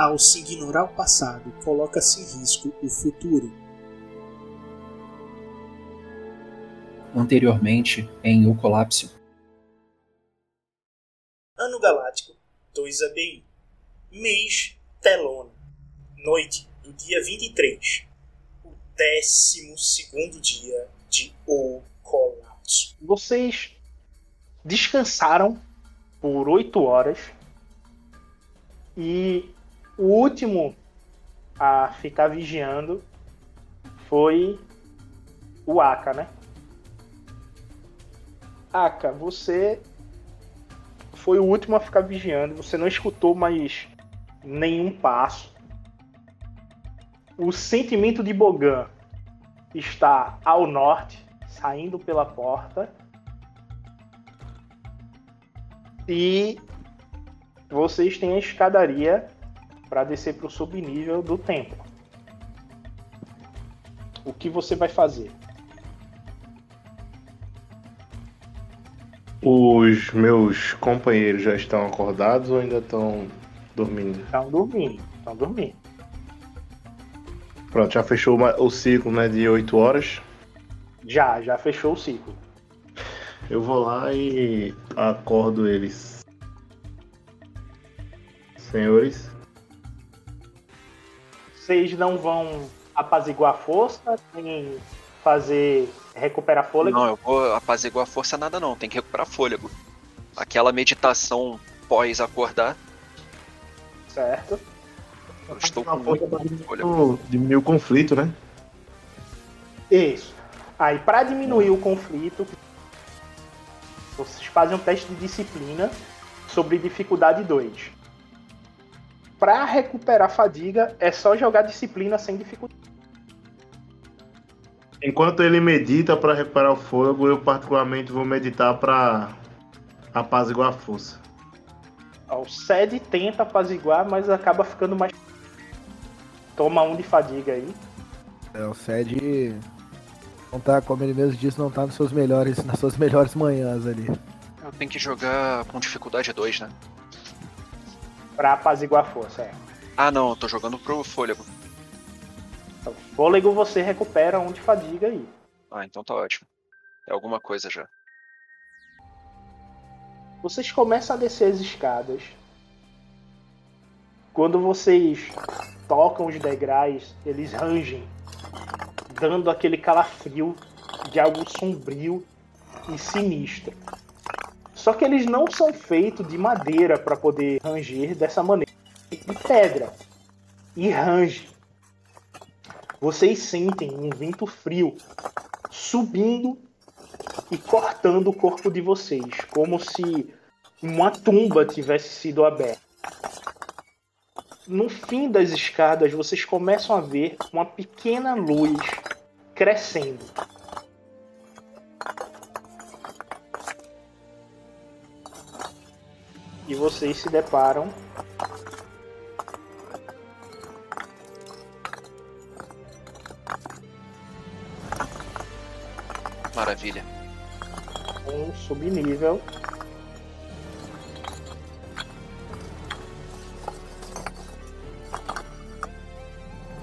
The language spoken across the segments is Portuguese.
Ao se ignorar o passado, coloca-se em risco o futuro. Anteriormente, em O Colapso. Ano Galáctico 2 ABI. Mês Telona. Noite do dia 23. O 12 dia de O Colapso. Vocês descansaram por 8 horas e o último a ficar vigiando foi o Aka, né? Aka, você foi o último a ficar vigiando, você não escutou mais nenhum passo. O sentimento de Bogan está ao norte, saindo pela porta. E vocês têm a escadaria para descer para o subnível do templo. O que você vai fazer? Os meus companheiros já estão acordados ou ainda estão dormindo? Estão dormindo, estão dormindo. Pronto, já fechou o ciclo né, de 8 horas? Já, já fechou o ciclo. Eu vou lá e acordo eles. Senhores, vocês não vão apaziguar a força, nem fazer recuperar fôlego? Não, eu vou apaziguar a força nada não, tem que recuperar fôlego. Aquela meditação pós acordar. Certo. Eu estou com muito fôlego. Diminuir o conflito, né? Isso. Aí, para diminuir o conflito, vocês fazem um teste de disciplina sobre dificuldade 2 para recuperar fadiga é só jogar disciplina sem dificuldade. Enquanto ele medita para recuperar o fogo, eu particularmente vou meditar para apaziguar a força. O Sed tenta apaziguar, mas acaba ficando mais. Toma um de fadiga aí. É, o Sed não tá, como ele mesmo disse, não tá nos seus melhores, nas suas melhores manhãs ali. Eu tenho que jogar com dificuldade 2, né? Pra apaziguar a força, é. Ah, não, eu tô jogando pro fôlego. Então, fôlego você recupera um de fadiga aí. Ah, então tá ótimo. É alguma coisa já. Vocês começam a descer as escadas. Quando vocês tocam os degraus, eles rangem, dando aquele calafrio de algo sombrio e sinistro. Só que eles não são feitos de madeira para poder ranger dessa maneira. De pedra. E range. Vocês sentem um vento frio subindo e cortando o corpo de vocês, como se uma tumba tivesse sido aberta. No fim das escadas, vocês começam a ver uma pequena luz crescendo. E vocês se deparam Maravilha. Um subnível.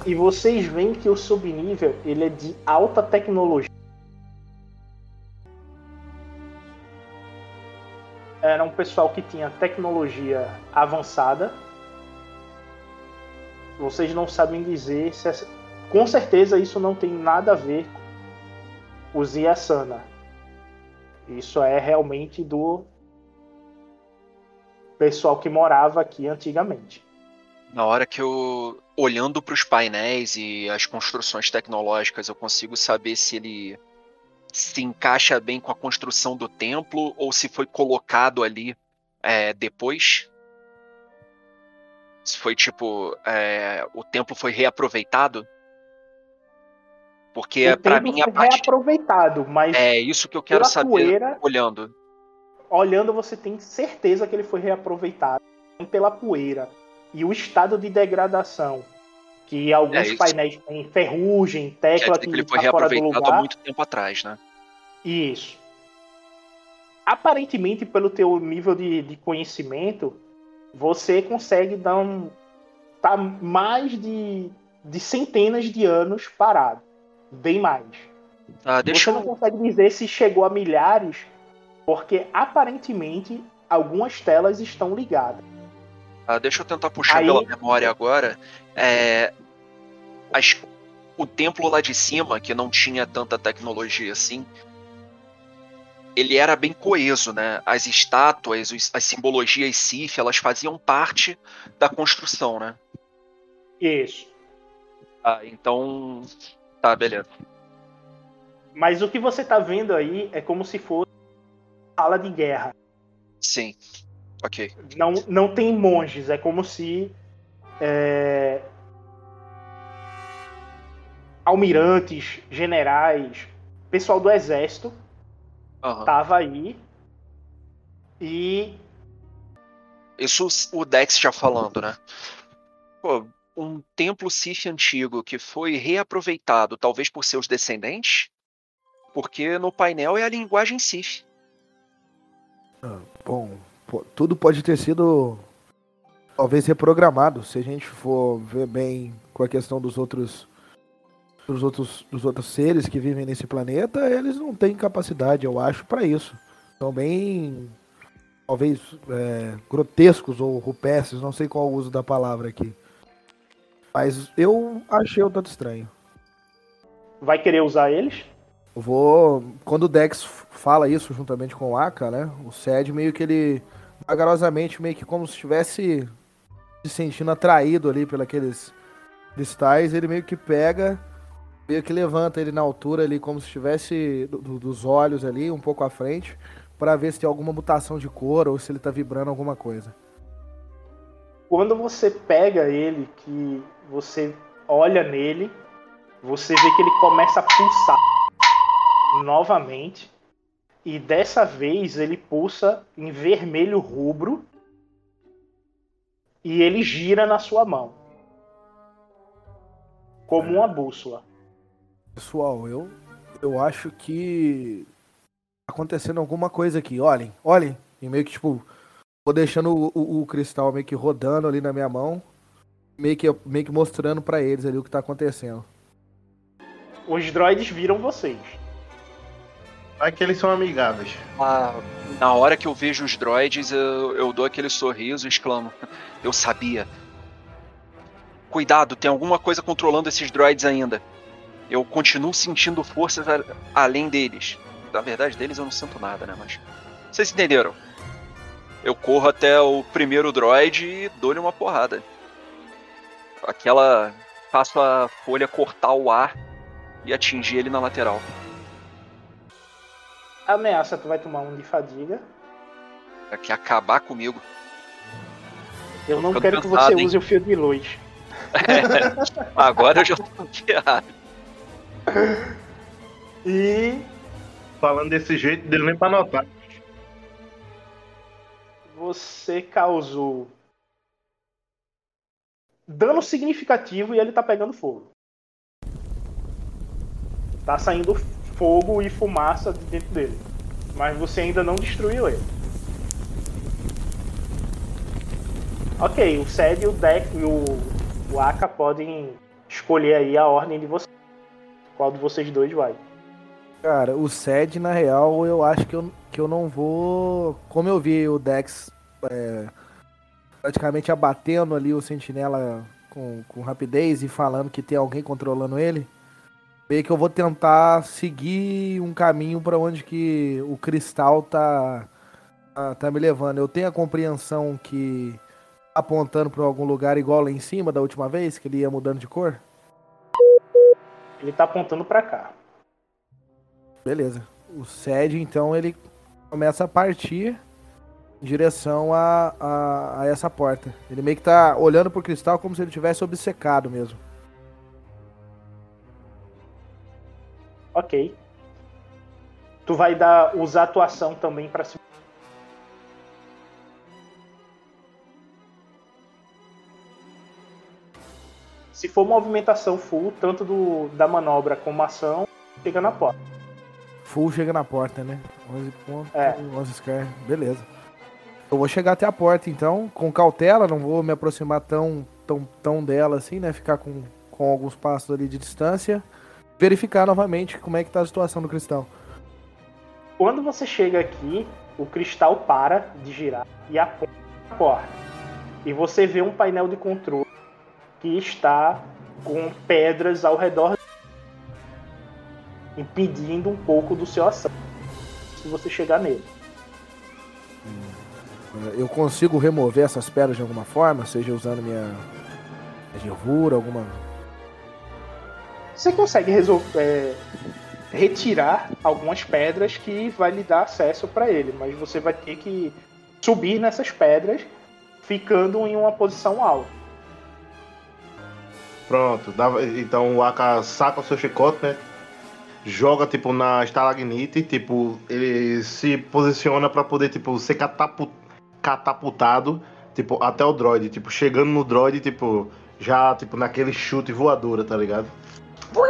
E vocês veem que o subnível ele é de alta tecnologia. Era um pessoal que tinha tecnologia avançada. Vocês não sabem dizer se essa... com certeza isso não tem nada a ver com os Yasana. Isso é realmente do pessoal que morava aqui antigamente. Na hora que eu, olhando para os painéis e as construções tecnológicas, eu consigo saber se ele se encaixa bem com a construção do templo ou se foi colocado ali é, depois? Se foi tipo. É, o templo foi reaproveitado? Porque para mim a parte. reaproveitado, mas. É isso que eu quero saber poeira, olhando. Olhando, você tem certeza que ele foi reaproveitado pela poeira e o estado de degradação que alguns é, painéis têm ferrugem, tecla que, que ele foi reaproveitado há muito tempo atrás, né? Isso. Aparentemente, pelo teu nível de, de conhecimento, você consegue dar um. tá mais de, de centenas de anos parado. Bem mais. Ah, você eu... não consegue dizer se chegou a milhares, porque aparentemente algumas telas estão ligadas. Ah, deixa eu tentar puxar Aí... pela memória agora. É, as, o templo lá de cima, que não tinha tanta tecnologia assim, ele era bem coeso, né? As estátuas, as simbologias Sif, elas faziam parte da construção, né? Isso. Ah, então. Tá, beleza. Mas o que você tá vendo aí é como se fosse sala de guerra. Sim. Ok. Não, não tem monges, é como se. É... Almirantes, generais, pessoal do exército uhum. tava aí. E. Isso o Dex já falando, né? Pô, um templo Sith antigo que foi reaproveitado, talvez por seus descendentes? Porque no painel é a linguagem Sith. Ah, bom, tudo pode ter sido talvez reprogramado, se a gente for ver bem com a questão dos outros dos outros dos outros seres que vivem nesse planeta, eles não têm capacidade, eu acho, para isso. São bem talvez é, grotescos ou rupestres, não sei qual o uso da palavra aqui. Mas eu achei o tanto estranho. Vai querer usar eles? vou. Quando o Dex fala isso juntamente com o Aka, né? O Sed meio que ele vagarosamente, meio que como se estivesse se sentindo atraído ali pelos cristais, ele meio que pega, meio que levanta ele na altura ali, como se estivesse do, dos olhos ali, um pouco à frente, para ver se tem alguma mutação de cor ou se ele tá vibrando alguma coisa. Quando você pega ele, que você olha nele, você vê que ele começa a pulsar novamente e dessa vez ele pulsa em vermelho rubro e ele gira na sua mão. Como uma bússola. Pessoal, eu, eu acho que tá acontecendo alguma coisa aqui. Olhem, olhem. E meio que tipo, vou deixando o, o, o cristal meio que rodando ali na minha mão. Meio que, meio que mostrando para eles ali o que tá acontecendo. Os droids viram vocês. Vai que eles são amigáveis. Ah, na hora que eu vejo os droids, eu, eu dou aquele sorriso e exclamo: Eu sabia. Cuidado, tem alguma coisa controlando esses droids ainda. Eu continuo sentindo forças além deles. Na verdade, deles eu não sinto nada, né? Mas. Vocês entenderam? Eu corro até o primeiro droid e dou-lhe uma porrada. Aquela. Faço a folha cortar o ar e atingir ele na lateral ameaça, tu vai tomar um de fadiga. Quer acabar comigo. Eu não quero que você hein? use o fio de luz. É, agora eu já tô ferrado. E. Falando desse jeito, deu nem pra notar. Você causou dano significativo e ele tá pegando fogo. Tá saindo fogo e fumaça dentro dele. Mas você ainda não destruiu ele. Ok, o Sed e o Deck e o, o Aka podem escolher aí a ordem de vocês. Qual de vocês dois vai? Cara, o SED, na real, eu acho que eu, que eu não vou. Como eu vi o Dex é, praticamente abatendo ali o sentinela com, com rapidez e falando que tem alguém controlando ele, meio que eu vou tentar seguir um caminho para onde que o cristal tá, tá, tá me levando. Eu tenho a compreensão que tá apontando para algum lugar igual lá em cima da última vez, que ele ia mudando de cor. Ele tá apontando para cá. Beleza. O SED, então, ele começa a partir em direção a, a, a, essa porta. Ele meio que tá olhando pro cristal como se ele tivesse obcecado mesmo. Ok. Tu vai dar usar atuação também para se Se for movimentação full, tanto do, da manobra como ação, chega na porta. Full chega na porta, né? 11 pontos, É. 11 scar, beleza. Eu vou chegar até a porta então, com cautela, não vou me aproximar tão, tão, tão dela assim, né? Ficar com, com alguns passos ali de distância. Verificar novamente como é que tá a situação do cristal. Quando você chega aqui, o cristal para de girar e aponta a porta. E você vê um painel de controle que está com pedras ao redor, impedindo um pouco do seu ação. Se você chegar nele. Eu consigo remover essas pedras de alguma forma, seja usando minha, gervura, alguma. Você consegue resol- é, retirar algumas pedras que vai lhe dar acesso para ele, mas você vai ter que subir nessas pedras, ficando em uma posição alta. Pronto, dá- então o Aka saca o seu chicote, né? Joga, tipo, na estalagnite, tipo, ele se posiciona pra poder, tipo, ser catapu- catapultado, tipo, até o droid. Tipo, chegando no droid, tipo, já, tipo, naquele chute voadora, tá ligado? Tu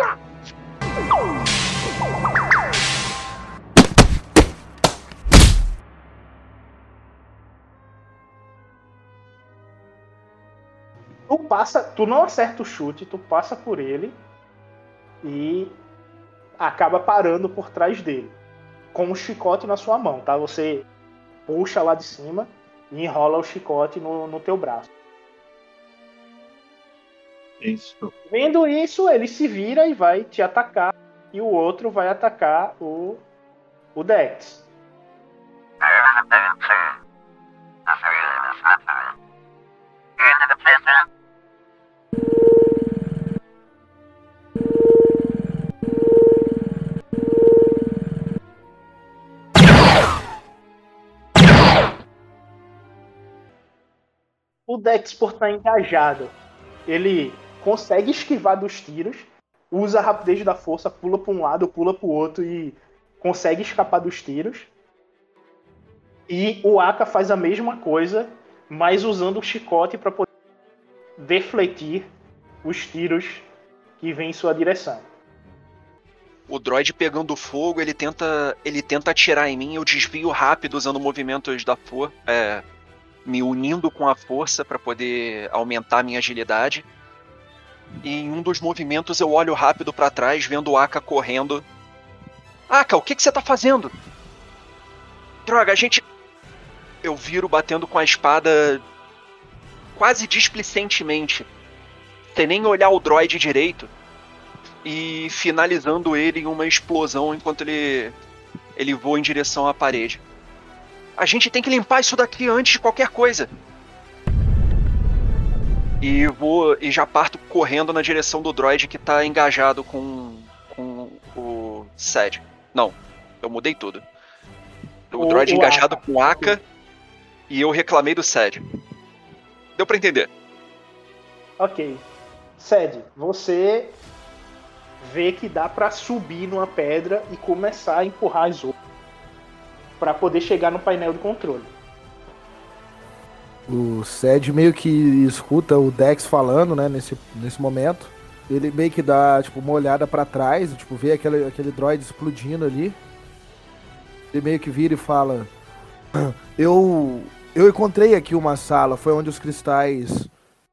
passa, tu não acerta o chute, tu passa por ele e acaba parando por trás dele, com o chicote na sua mão, tá? Você puxa lá de cima e enrola o chicote no, no teu braço. Isso. Vendo isso, ele se vira e vai te atacar, e o outro vai atacar o, o Dex. O Dex, por estar engajado, ele consegue esquivar dos tiros, usa a rapidez da força, pula para um lado, pula para o outro e consegue escapar dos tiros. E o Aka faz a mesma coisa, mas usando o chicote para poder defletir os tiros que vêm em sua direção. O droid pegando fogo, ele tenta, ele tenta atirar em mim, eu desvio rápido usando movimentos da força, é, me unindo com a força para poder aumentar minha agilidade. E em um dos movimentos eu olho rápido para trás, vendo o Aka correndo. Aka, o que, que você tá fazendo? Droga, a gente. Eu viro batendo com a espada quase displicentemente, sem nem olhar o droid direito e finalizando ele em uma explosão enquanto ele ele voa em direção à parede. A gente tem que limpar isso daqui antes de qualquer coisa. E vou e já parto correndo na direção do droid que tá engajado com com o Sed. Não, eu mudei tudo. O, O- droid o engajado Aka. com o Aka e eu reclamei do Sed. Deu pra entender? Ok. Sed, você vê que dá pra subir numa pedra e começar a empurrar as outras para poder chegar no painel de controle. O Sed meio que escuta o Dex falando, né, nesse, nesse momento. Ele meio que dá, tipo, uma olhada pra trás, tipo, vê aquele, aquele droid explodindo ali. Ele meio que vira e fala: Eu eu encontrei aqui uma sala, foi onde os cristais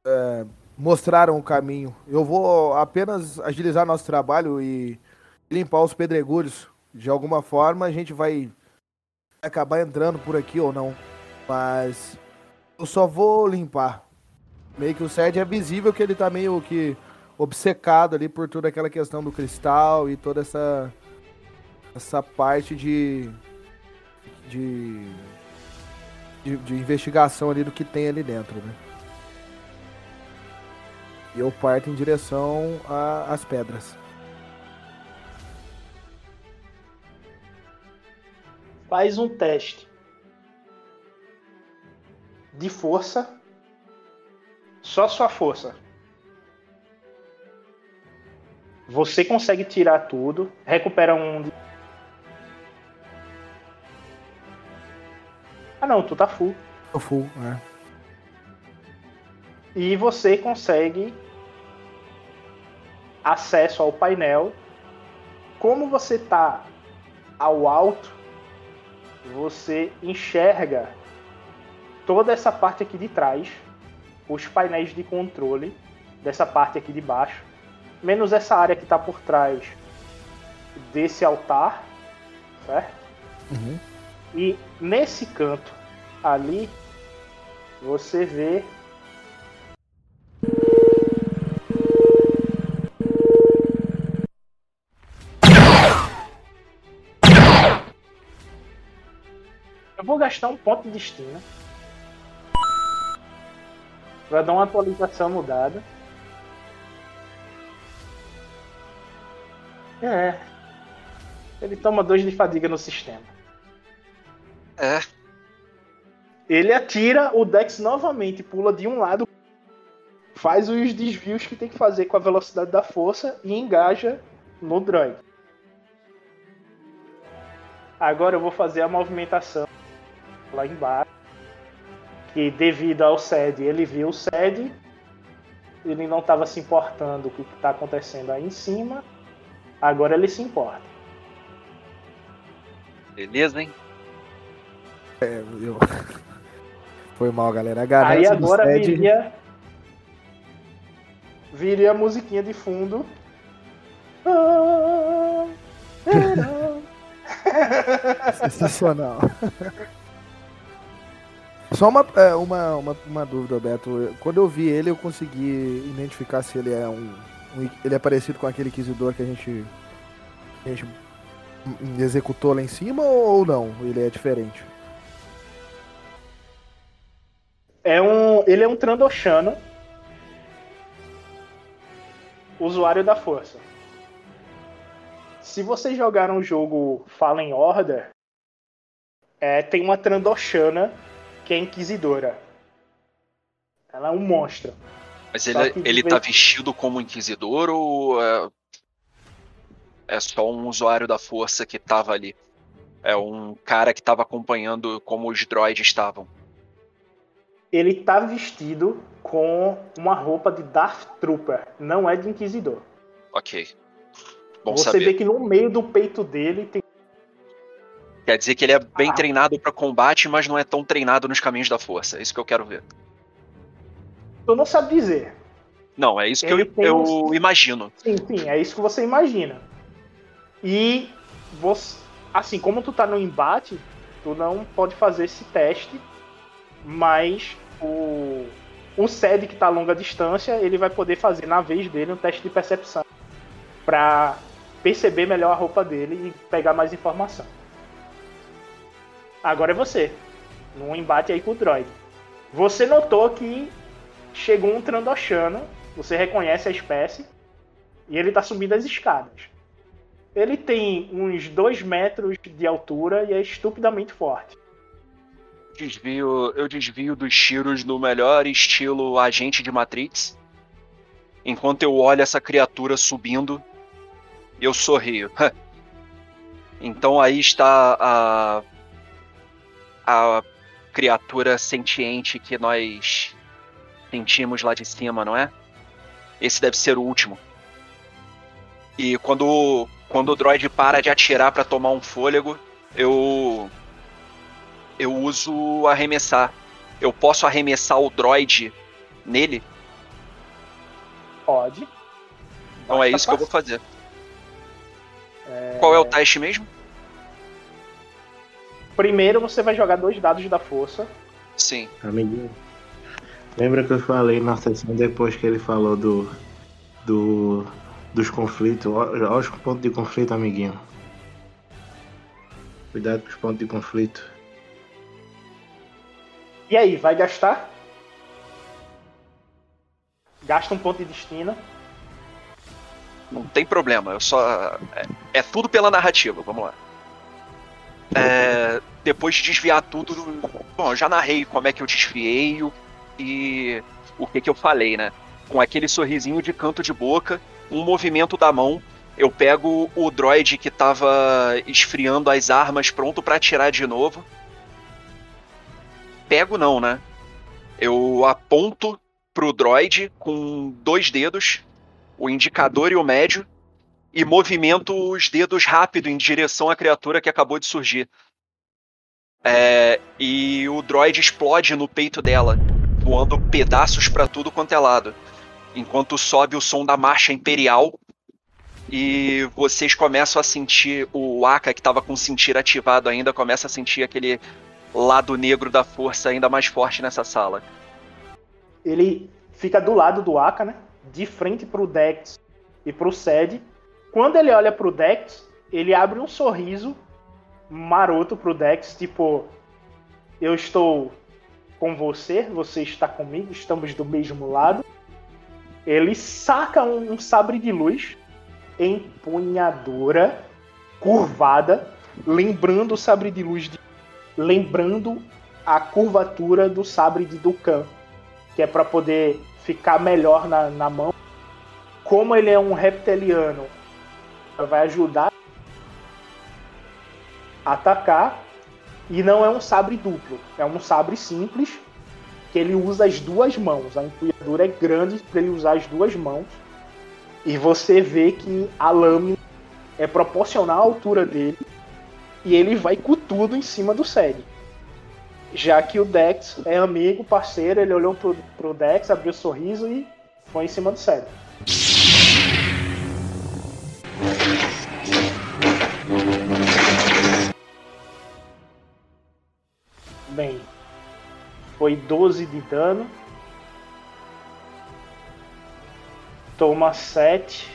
é, mostraram o caminho. Eu vou apenas agilizar nosso trabalho e limpar os pedregulhos. de alguma forma a gente vai acabar entrando por aqui ou não. Mas eu só vou limpar. Meio que o Sed é visível que ele tá meio que obcecado ali por toda aquela questão do cristal e toda essa essa parte de de, de, de investigação ali do que tem ali dentro, né? E eu parto em direção às pedras. Faz um teste de força. Só sua força. Você consegue tirar tudo. Recupera um. Ah não, tu tá full. Eu full, né? E você consegue acesso ao painel. Como você tá ao alto, você enxerga toda essa parte aqui de trás, os painéis de controle dessa parte aqui de baixo, menos essa área que está por trás desse altar, certo? Uhum. E nesse canto ali, você vê vou gastar um ponto de destino. Vai dar uma atualização mudada. É. Ele toma dois de fadiga no sistema. É. Ele atira, o Dex novamente pula de um lado, faz os desvios que tem que fazer com a velocidade da força e engaja no droid. Agora eu vou fazer a movimentação lá embaixo. Que devido ao SED, ele viu o SED, ele não estava se importando com o que está acontecendo aí em cima. Agora ele se importa. Beleza, hein? Eu... Foi mal, galera. A Aí agora Sed- viria. Viria a musiquinha de fundo. Sensacional. Só uma, é, uma, uma, uma dúvida, Beto. Quando eu vi ele, eu consegui identificar se ele é um, um- Ele é parecido com aquele inquisidor que a gente. a gente executou lá em cima ou não? Ele é diferente? É um, ele é um Trandoshano. Usuário da força. Se vocês jogaram o jogo Fallen Order, é, tem uma Trandoshana que é Inquisidora. Ela é um monstro. Mas ele, ele vez- tá vestido como inquisidor ou é, é só um usuário da força que tava ali? É um cara que tava acompanhando como os droids estavam. Ele tá vestido com uma roupa de Darth Trooper, não é de Inquisidor. Ok. Bom Você saber. vê que no meio do peito dele tem Quer dizer que ele é bem Ah. treinado pra combate, mas não é tão treinado nos caminhos da força. É isso que eu quero ver. Tu não sabe dizer. Não, é isso que Ele eu, tem eu uns- imagino. Sim, sim, é isso que você imagina. E você, assim, como tu tá no embate, tu não pode fazer esse teste, mas o o SED que tá a longa distância, ele vai poder fazer na vez dele um teste de percepção pra perceber melhor a roupa dele e pegar mais informação. Agora é você, num embate aí com o droid. Você notou que chegou um Trandoshano, você reconhece a espécie, e ele tá subindo as escadas. Ele tem uns 2 metros de altura e é estupidamente forte. Desvio, eu desvio dos tiros no melhor estilo agente de Matrix. Enquanto eu olho essa criatura subindo, eu sorrio. então aí está a a criatura sentiente que nós sentimos lá de cima, não é? Esse deve ser o último. E quando quando o droid para de atirar para tomar um fôlego, eu eu uso arremessar. Eu posso arremessar o droid nele? Pode. Então é isso que eu vou fazer. Qual é o teste mesmo? Primeiro você vai jogar dois dados da força. Sim. Amiguinho. Lembra que eu falei na sessão depois que ele falou do. do dos conflitos? Olha os pontos de conflito, amiguinho. Cuidado com os pontos de conflito. E aí, vai gastar? Gasta um ponto de destino. Não tem problema, eu só. É, é tudo pela narrativa, vamos lá. É, depois de desviar tudo. Bom, eu já narrei como é que eu desviei e o que, que eu falei, né? Com aquele sorrisinho de canto de boca, um movimento da mão, eu pego o droid que tava esfriando as armas, pronto pra atirar de novo. Pego não, né? Eu aponto pro droid com dois dedos, o indicador e o médio, e movimento os dedos rápido em direção à criatura que acabou de surgir. É, e o droid explode no peito dela, voando pedaços pra tudo quanto é lado. Enquanto sobe o som da marcha imperial e vocês começam a sentir o Aka que estava com o sentir ativado ainda começa a sentir aquele lado negro da força ainda mais forte nessa sala. Ele fica do lado do Aka, né? De frente pro Dex e pro Sed. Quando ele olha pro Dex, ele abre um sorriso maroto pro Dex, tipo, eu estou com você, você está comigo, estamos do mesmo lado. Ele saca um, um sabre de luz, empunhadura, curvada, lembrando o sabre de luz, de- lembrando a curvatura do sabre de Dukan, que é para poder ficar melhor na, na mão. Como ele é um reptiliano, vai ajudar a atacar. E não é um sabre duplo, é um sabre simples que ele usa as duas mãos. A empunhadura é grande para ele usar as duas mãos. E você vê que a lâmina é proporcional à altura dele e ele vai com tudo em cima do Sed. Já que o Dex é amigo, parceiro, ele olhou pro, pro Dex, abriu o sorriso e foi em cima do Sed. Bem, foi 12 de dano. Toma 7.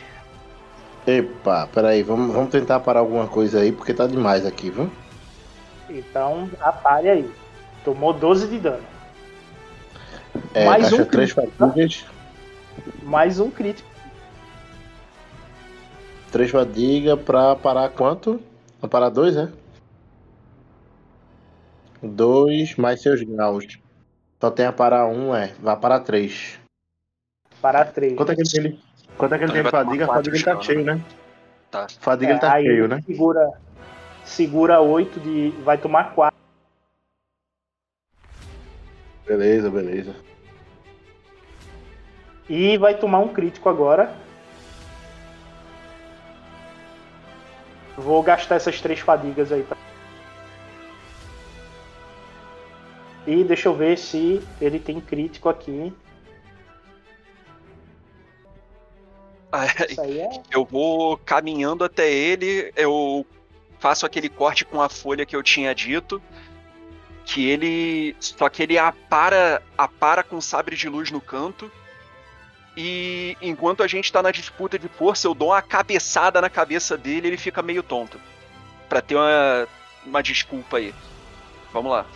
Epa, peraí, vamos, vamos tentar parar alguma coisa aí, porque tá demais aqui, viu? Então, apare aí. Tomou 12 de dano. É, Mais um três crítico, tá? fadigas. Mais um crítico. Três fadigas pra parar quanto? Pra parar dois, é? Dois mais seus graus. Só tem a parar um, é. Vai parar três. Para 3. Quanto é que ele tem? Quanto é que ele tem ele de vai tomar fadiga? quatro Fadiga ele tá já, cheio, né? Tá. Fadiga ele tá aí cheio, ele né? Segura, segura 8 de. Vai tomar 4. Beleza, beleza. E vai tomar um crítico agora. Vou gastar essas três fadigas aí. Pra... E deixa eu ver se ele tem crítico aqui. Isso aí é. Eu vou caminhando até ele, eu faço aquele corte com a folha que eu tinha dito. Que ele. Só que ele apara, apara com sabre de luz no canto. E enquanto a gente tá na disputa de força, eu dou uma cabeçada na cabeça dele e ele fica meio tonto. Pra ter uma, uma desculpa aí. Vamos lá.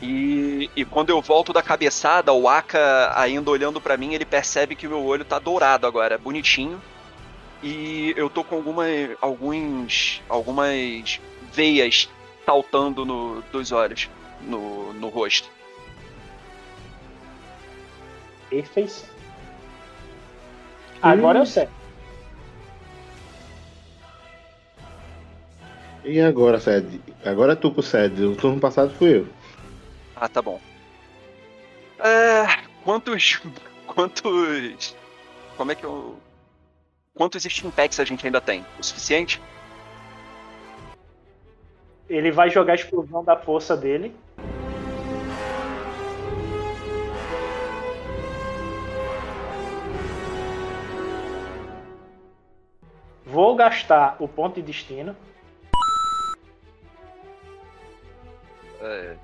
E, e quando eu volto da cabeçada, o Aka ainda olhando pra mim, ele percebe que o meu olho tá dourado agora, bonitinho. E eu tô com alguma, alguns, algumas veias saltando no, dos olhos, no, no rosto. Perfeição. Agora eu sei. E agora, Sed? Agora é tu com o Sed. O turno passado fui eu. Ah, tá bom. É, quantos. Quantos. Como é que eu. Quantos Steam Packs a gente ainda tem? O suficiente? Ele vai jogar a explosão da força dele. Vou gastar o ponto de destino. É,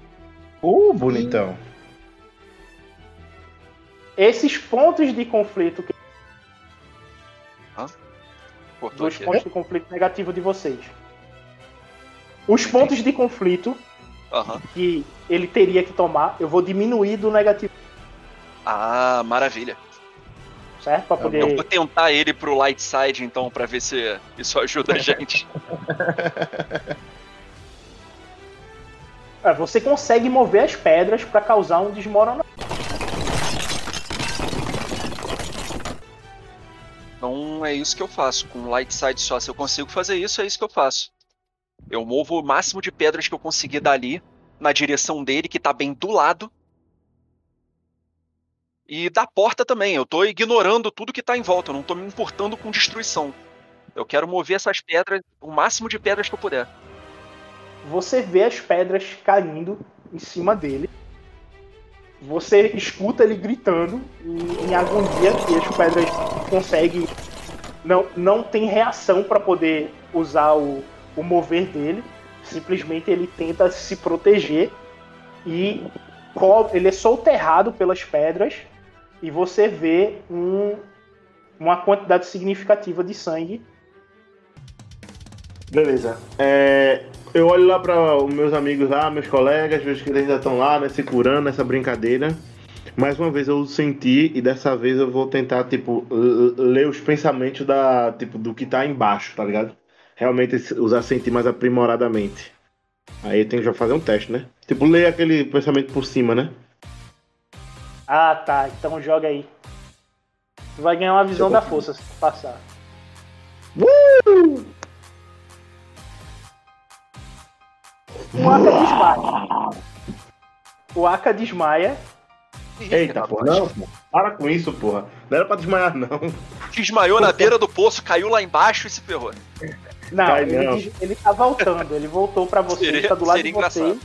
Uh, bonitão. Esses pontos de conflito, que- cortou dos aqui. pontos de conflito negativo de vocês. Os pontos de conflito Aham. que ele teria que tomar, eu vou diminuir do negativo, Ah, maravilha. certo? Pra Eu poder. vou tentar ele pro light side, então, pra ver se isso ajuda a gente. É, você consegue mover as pedras pra causar um desmoronamento. Então é isso que eu faço. Com light side só, se eu consigo fazer isso, é isso que eu faço. Eu movo o máximo de pedras que eu conseguir dali na direção dele, que tá bem do lado. E da porta também. Eu tô ignorando tudo que tá em volta. Eu não tô me importando com destruição. Eu quero mover essas pedras, o máximo de pedras que eu puder. Você vê as pedras caindo em cima dele. Você escuta ele gritando em, em agonia e as pedras conseguem. Não, não tem reação para poder usar o, o mover dele. Simplesmente ele tenta se proteger e ele é solterrado pelas pedras. E você vê um- uma quantidade significativa de sangue Beleza. É, eu olho lá para os meus amigos lá, meus colegas, vejo que eles já estão lá, né, se curando nessa brincadeira. Mais uma vez eu senti e dessa vez eu vou tentar, tipo, ler os pensamentos da, tipo, do que tá embaixo, tá ligado? Realmente usar sentir mais aprimoradamente. Aí tem que já fazer um teste, né? Tipo, ler aquele pensamento por cima, né? Ah, tá. Então joga aí. Tu vai ganhar uma visão da força se tu passar. O Aka desmaia. O Aka desmaia. Eita, porra, não. Para com isso, porra. Não era pra desmaiar, não. Desmaiou na beira do poço, caiu lá embaixo e se ferrou. Não, Cai ele, não. des- ele tá voltando. Ele voltou pra você, Seria- tá do lado de você.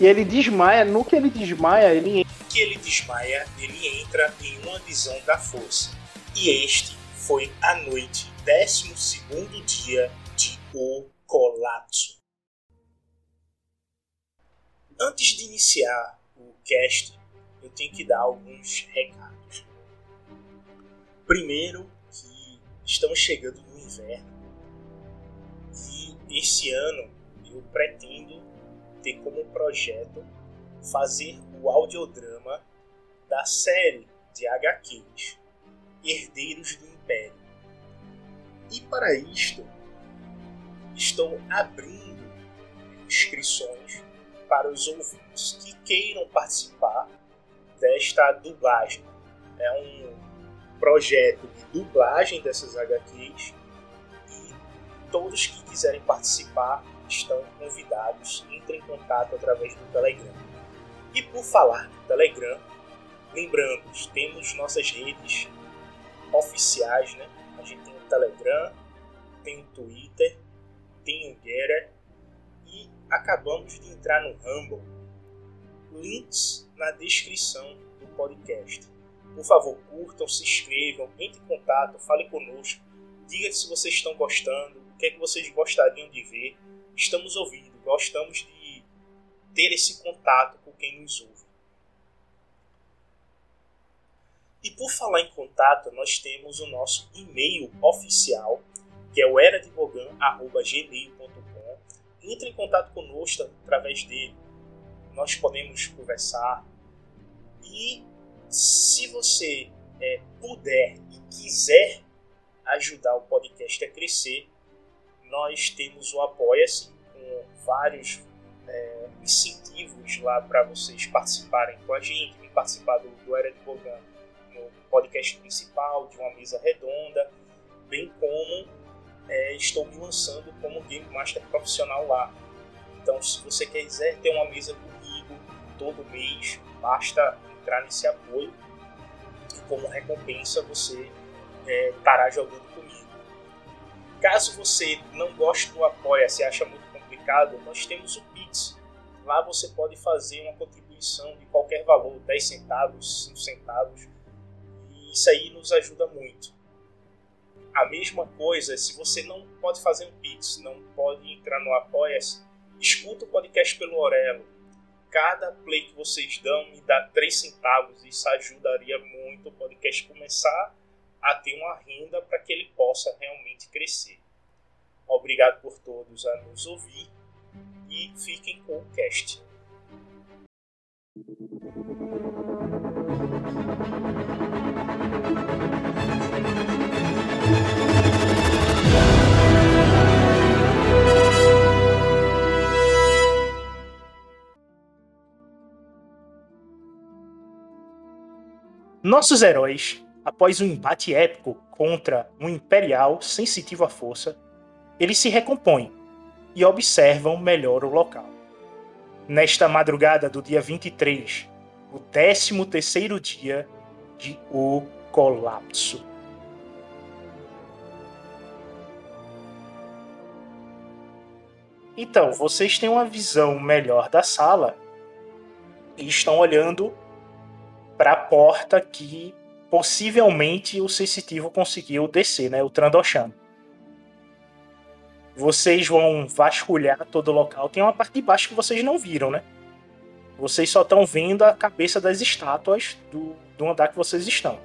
E ele desmaia. No que ele desmaia, ele que ele desmaia, ele entra em uma visão da força. E este foi a noite, 12 dia de O Colapso. Antes de iniciar o cast, eu tenho que dar alguns recados. Primeiro, que estamos chegando no inverno e esse ano eu pretendo ter como projeto fazer o audiodrama da série de HQs Herdeiros do Império. E para isto, estou abrindo inscrições para os ouvintes que queiram participar desta dublagem. É um projeto de dublagem dessas HQs e todos que quiserem participar estão convidados. Entrem em contato através do Telegram. E por falar do Telegram, lembrando, temos nossas redes oficiais, né? A gente tem o Telegram, tem o Twitter, tem o Getter acabamos de entrar no Rumble. Links na descrição do podcast. Por favor, curtam, se inscrevam, entrem em contato, falem conosco, digam se vocês estão gostando, o que é que vocês gostariam de ver. Estamos ouvindo, gostamos de ter esse contato com quem nos ouve. E por falar em contato, nós temos o nosso e-mail oficial, que é o. Entre em contato conosco através dele. Nós podemos conversar. E se você é, puder e quiser ajudar o podcast a crescer, nós temos o Apoia-se com vários é, incentivos lá para vocês participarem com a gente, participar do, do Era de Bogan no podcast principal, de uma mesa redonda, bem como é, estou me lançando como Game Master profissional lá. Então, se você quiser ter uma mesa comigo todo mês, basta entrar nesse apoio e como recompensa você é, estará jogando comigo. Caso você não goste do apoia, se acha muito complicado, nós temos o Pix. Lá você pode fazer uma contribuição de qualquer valor, 10 centavos, 5 centavos, e isso aí nos ajuda muito. A mesma coisa, se você não pode fazer um Pix, não pode entrar no Apoia-se, Escuta o podcast pelo Orelo. Cada play que vocês dão me dá 3 centavos. Isso ajudaria muito o podcast começar a ter uma renda para que ele possa realmente crescer. Obrigado por todos a nos ouvir e fiquem com o cast. Nossos heróis, após um embate épico contra um imperial sensitivo à força, eles se recompõem e observam melhor o local. Nesta madrugada do dia 23, o 13 terceiro dia de O Colapso. Então, vocês têm uma visão melhor da sala e estão olhando para a porta que possivelmente o sensitivo conseguiu descer, né? O Trandoshan. Vocês vão vasculhar todo o local. Tem uma parte de baixo que vocês não viram, né? Vocês só estão vendo a cabeça das estátuas do, do andar que vocês estão.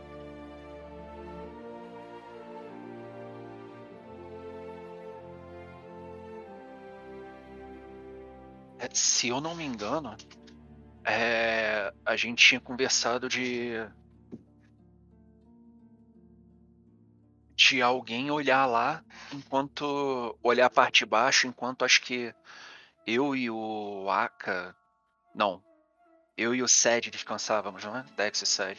É, se eu não me engano, é, a gente tinha conversado de. De alguém olhar lá enquanto. olhar a parte de baixo, enquanto acho que eu e o Aka. Não. Eu e o Sed descansávamos, não é? Dex e Sed.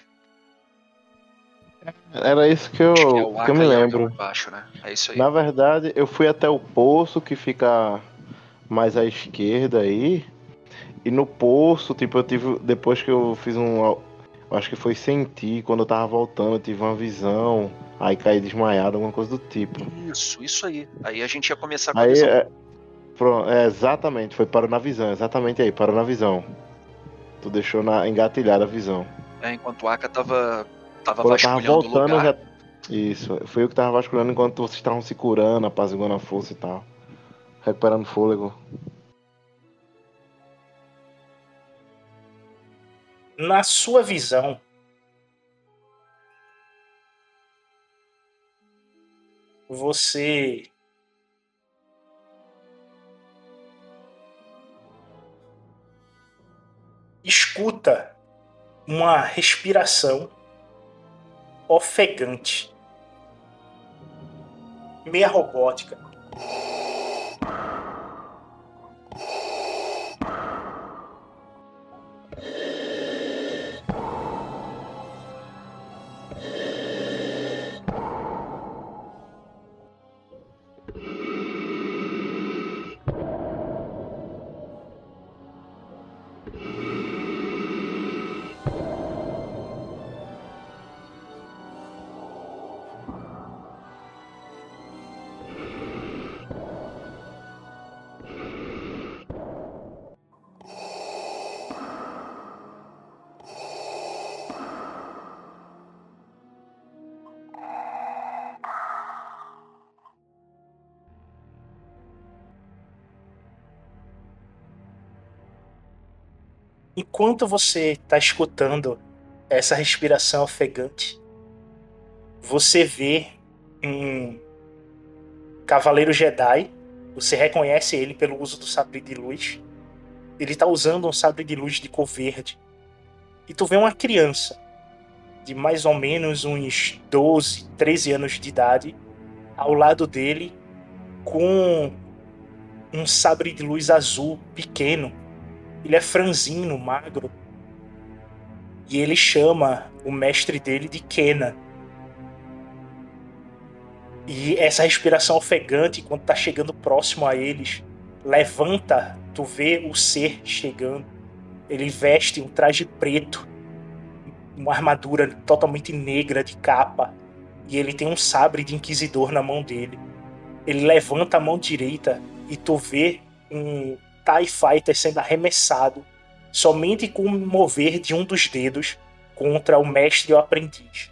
Era isso que eu, que, é que eu me lembro. Baixo, né? É. Na verdade, eu fui até o poço que fica mais à esquerda aí. E no poço, tipo, eu tive. Depois que eu fiz um. eu Acho que foi sentir, quando eu tava voltando, eu tive uma visão. Aí caí desmaiado, alguma coisa do tipo. Isso, isso aí. Aí a gente ia começar com a Aí visão. é, pronto, é, exatamente, foi parou na visão, exatamente aí, parou na visão. Tu deixou na, engatilhada a visão. É, enquanto o Aka tava, tava Quando tava vasculhando o voltando, eu lugar. já. Isso, foi eu que tava vasculhando enquanto vocês estavam se curando, apaziguando a força e tal. Recuperando fôlego. Na sua visão, você escuta uma respiração ofegante, meia robótica. Enquanto você está escutando essa respiração ofegante, você vê um cavaleiro Jedi. Você reconhece ele pelo uso do sabre de luz. Ele está usando um sabre de luz de cor verde. E tu vê uma criança de mais ou menos uns 12, 13 anos de idade ao lado dele com um sabre de luz azul pequeno ele é franzino, magro. E ele chama o mestre dele de Kena. E essa respiração ofegante, quando tá chegando próximo a eles, levanta, tu vê o ser chegando. Ele veste um traje preto, uma armadura totalmente negra de capa, e ele tem um sabre de inquisidor na mão dele. Ele levanta a mão direita e tu vê um TIE Fighter sendo arremessado somente com o mover de um dos dedos contra o mestre e o aprendiz.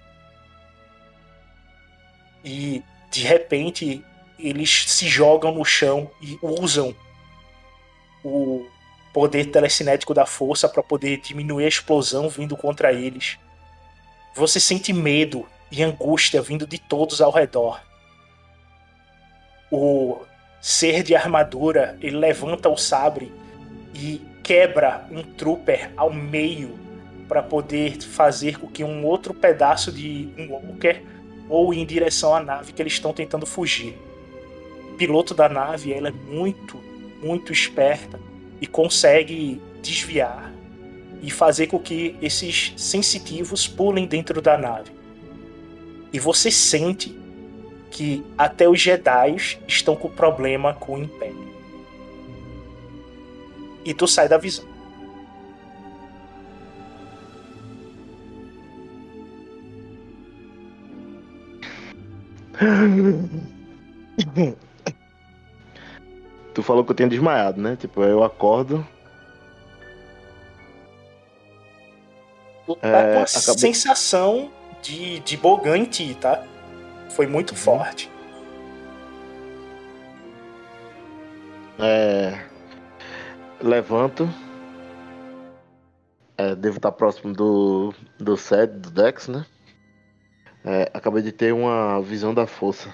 E de repente eles se jogam no chão e usam o poder telecinético da força para poder diminuir a explosão vindo contra eles. Você sente medo e angústia vindo de todos ao redor. O ser de armadura, ele levanta o sabre e quebra um trooper ao meio para poder fazer com que um outro pedaço de um walker ou em direção à nave que eles estão tentando fugir. O piloto da nave ela é muito, muito esperta e consegue desviar e fazer com que esses sensitivos pulem dentro da nave. E você sente que até os Jedi estão com problema com o Império. E tu sai da visão. Tu falou que eu tinha desmaiado, né? Tipo, eu acordo. Tu tá É, com a acabou- sensação de, de Bogan em ti, tá? Foi muito Uhum. forte. É, levanto. É, devo estar próximo do, do set, do Dex, né? É, acabei de ter uma visão da força.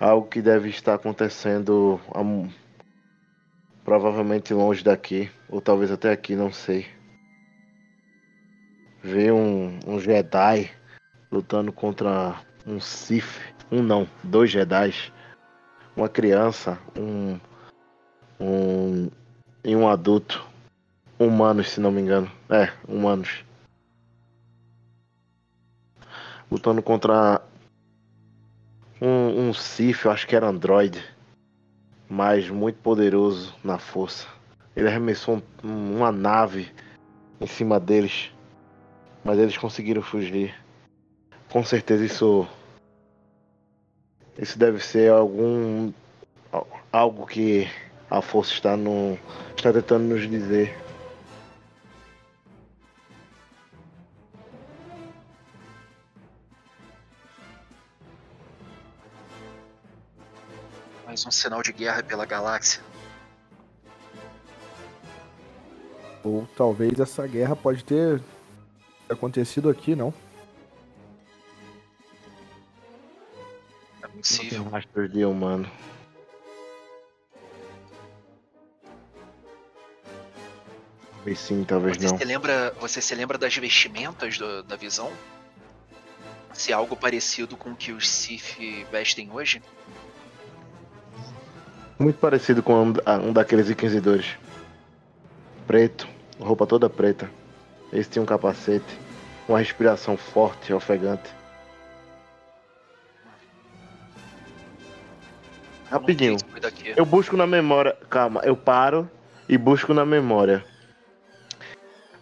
Algo que deve estar acontecendo a provavelmente longe daqui, ou talvez até aqui, não sei. Ver um, um Jedi lutando contra um Sith. Um não, dois Jedis uma criança, um, um e um adulto, humanos se não me engano, é, humanos, lutando contra um, um Sith, eu acho que era Android, mas muito poderoso na força. Ele arremessou um- uma nave em cima deles, mas eles conseguiram fugir. Com certeza isso isso deve ser algum al- algo que a força está no está tentando nos dizer. Mais um sinal de guerra pela galáxia. Ou talvez essa guerra pode ter acontecido aqui, não? É Não possível. tem rastro de humano. Talvez sim, talvez Você não. se lembra, você se lembra das vestimentas do- da visão? Se é algo parecido com o que os Sith vestem hoje? Muito parecido com um, da- um daqueles inquisidores. Preto, roupa toda preta. Esse tinha um capacete, uma respiração forte e ofegante. Rapidinho. Eu busco na memória. Calma, eu paro e busco na memória.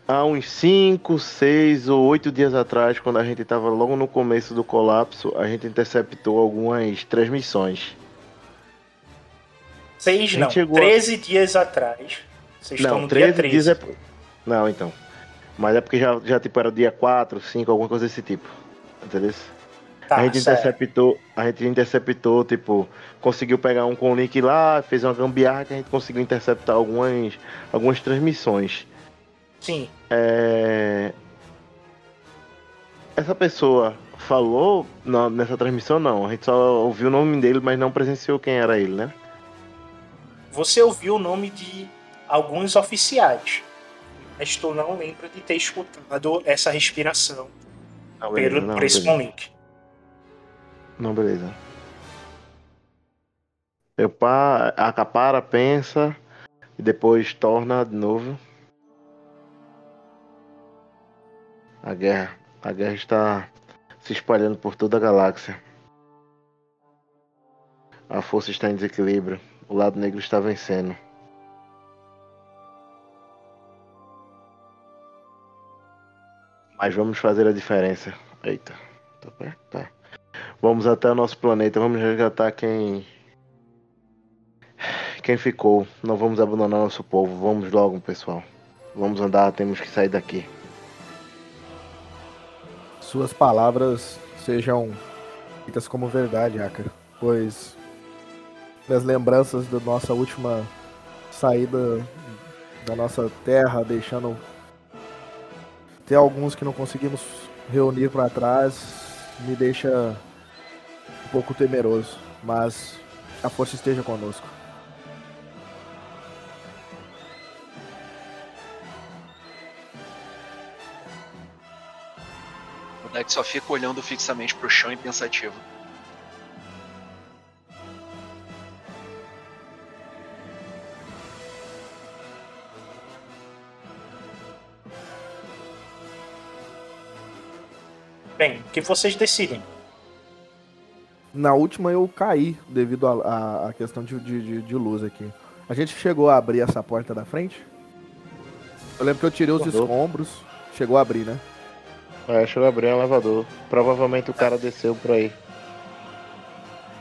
Há uns 5, 6 ou 8 dias atrás, quando a gente estava logo no começo do colapso, a gente interceptou algumas transmissões. Seis gente não, chegou a- 13 dias atrás. Vocês estão Não, no 13 dia 13. dias é. Não, então. Mas é porque já, já tipo, era dia 4, 5, alguma coisa desse tipo. Entendeu? Tá, a gente certo. interceptou, a gente interceptou, tipo, conseguiu pegar um com link lá, fez uma gambiarra que a gente conseguiu interceptar algumas, algumas transmissões. Sim. É... Essa pessoa falou na- nessa transmissão não, a gente só ouviu o nome dele, mas não presenciou quem era ele, né? Você ouviu o nome de alguns oficiais, mas tu não lembra de ter escutado essa respiração Não, pelo, não, por esse beleza. link. Não, beleza. Eu pa... acapara, pensa e depois torna de novo. A guerra. A guerra está se espalhando por toda a galáxia. A força está em desequilíbrio. O lado negro está vencendo. Mas vamos fazer a diferença. Eita. Tá perto? Tá. Vamos até o nosso planeta. Vamos resgatar quem. Quem ficou. Não vamos abandonar nosso povo. Vamos logo, pessoal. Vamos andar. Temos que sair daqui. Suas palavras sejam feitas como verdade, Aka. Pois minhas lembranças da nossa última saída da nossa terra, deixando ter alguns que não conseguimos reunir para trás, me deixa um pouco temeroso, mas a força esteja conosco. O Dex só fica olhando fixamente pro chão e pensativo. Bem, o que vocês decidem? Na última eu caí devido à questão de, de, de, luz aqui. A gente chegou a abrir essa porta da frente? Eu lembro que eu tirei os escombros. Chegou a abrir, né? É, chegou a abrir o elevador. Provavelmente o cara desceu por aí.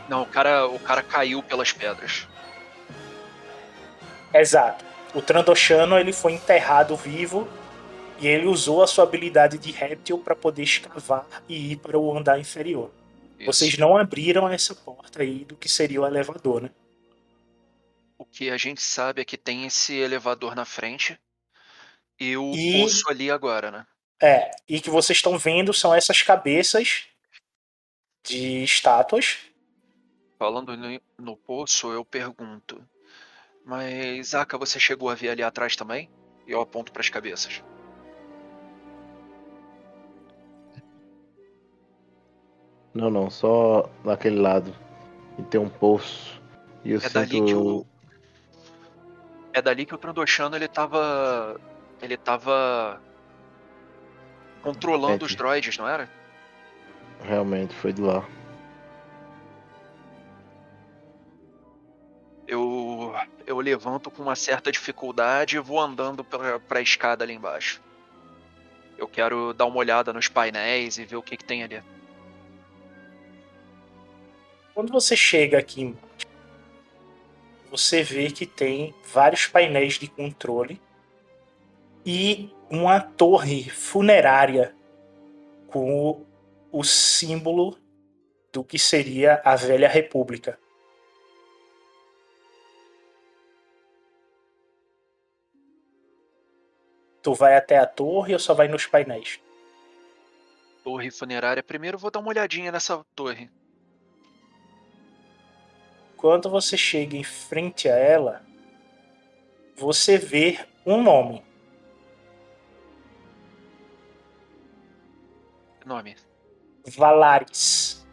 Não, o cara, o cara caiu pelas pedras. Exato. O Trandoshano ele foi enterrado vivo e ele usou a sua habilidade de réptil para poder escavar e ir para o andar inferior. Isso. Vocês não abriram essa porta aí do que seria o elevador, né? O que a gente sabe é que tem esse elevador na frente e o e... poço ali agora, né? É, e que vocês estão vendo são essas cabeças de estátuas. Falando no, no poço, eu pergunto: Mas, Aka, você chegou a ver ali atrás também? E eu aponto para as cabeças. Não, não, só naquele lado. E tem um poço. E eu é sinto... dali que o. É dali que o Trandoshano ele tava. Ele tava. controlando é, os droids, não era? Realmente, foi de lá. Eu. Eu levanto com uma certa dificuldade e vou andando pra, pra escada ali embaixo. Eu quero dar uma olhada nos painéis e ver o que, que tem ali. Quando você chega aqui você vê que tem vários painéis de controle e uma torre funerária com o, o símbolo do que seria a velha república. Tu vai até a torre ou só vai nos painéis? Torre funerária. Primeiro vou dar uma olhadinha nessa torre. Quando você chega em frente a ela, você vê um nome. Nome. Valaris.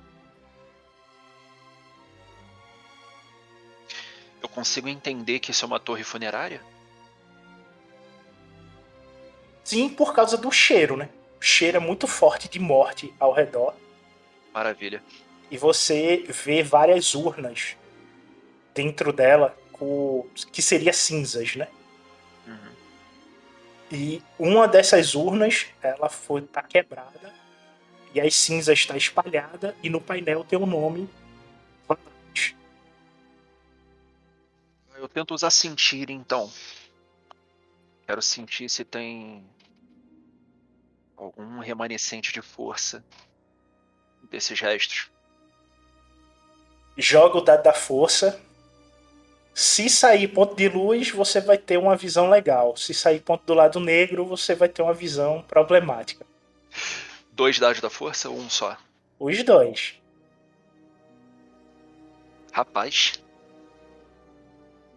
Eu consigo entender que isso é uma torre funerária? Sim, por causa do cheiro, né? O cheiro é muito forte de morte ao redor. Maravilha. E você vê várias urnas dentro dela com, que seria cinzas, né? Uhum. E uma dessas urnas, ela foi tá quebrada e as cinzas está espalhada e no painel tem o um nome Eu tento usar sentir então. Quero sentir se tem algum remanescente de força desses gestos. Joga o dado da força se sair ponto de luz, você vai ter uma visão legal. Se sair ponto do lado negro, você vai ter uma visão problemática. Dois dados da força ou um só? Os dois. Rapaz.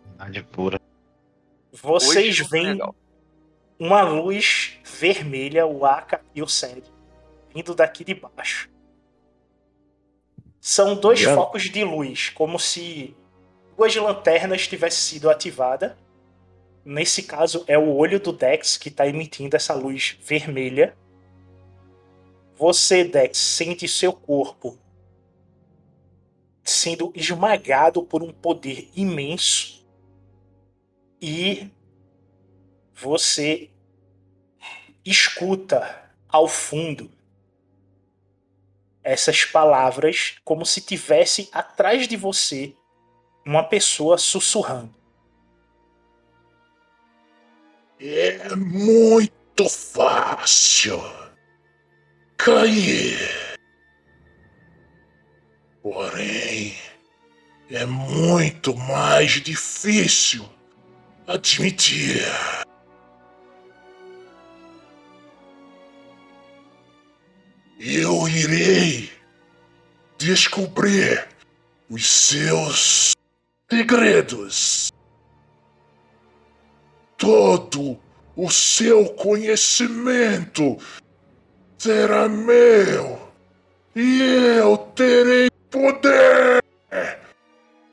Verdade pura. Vocês veem uma luz vermelha, o Aka e o Seg, vindo daqui de baixo. São dois focos de luz, como se duas lanternas tivesse sido ativada. Nesse caso, é o olho do Dex que está emitindo essa luz vermelha. Você, Dex, sente seu corpo sendo esmagado por um poder imenso e você escuta ao fundo essas palavras como se tivesse atrás de você uma pessoa sussurrando. É muito fácil cair. Porém, é muito mais difícil admitir. Eu irei descobrir os seus segredos. Todo o seu conhecimento será meu e eu terei poder.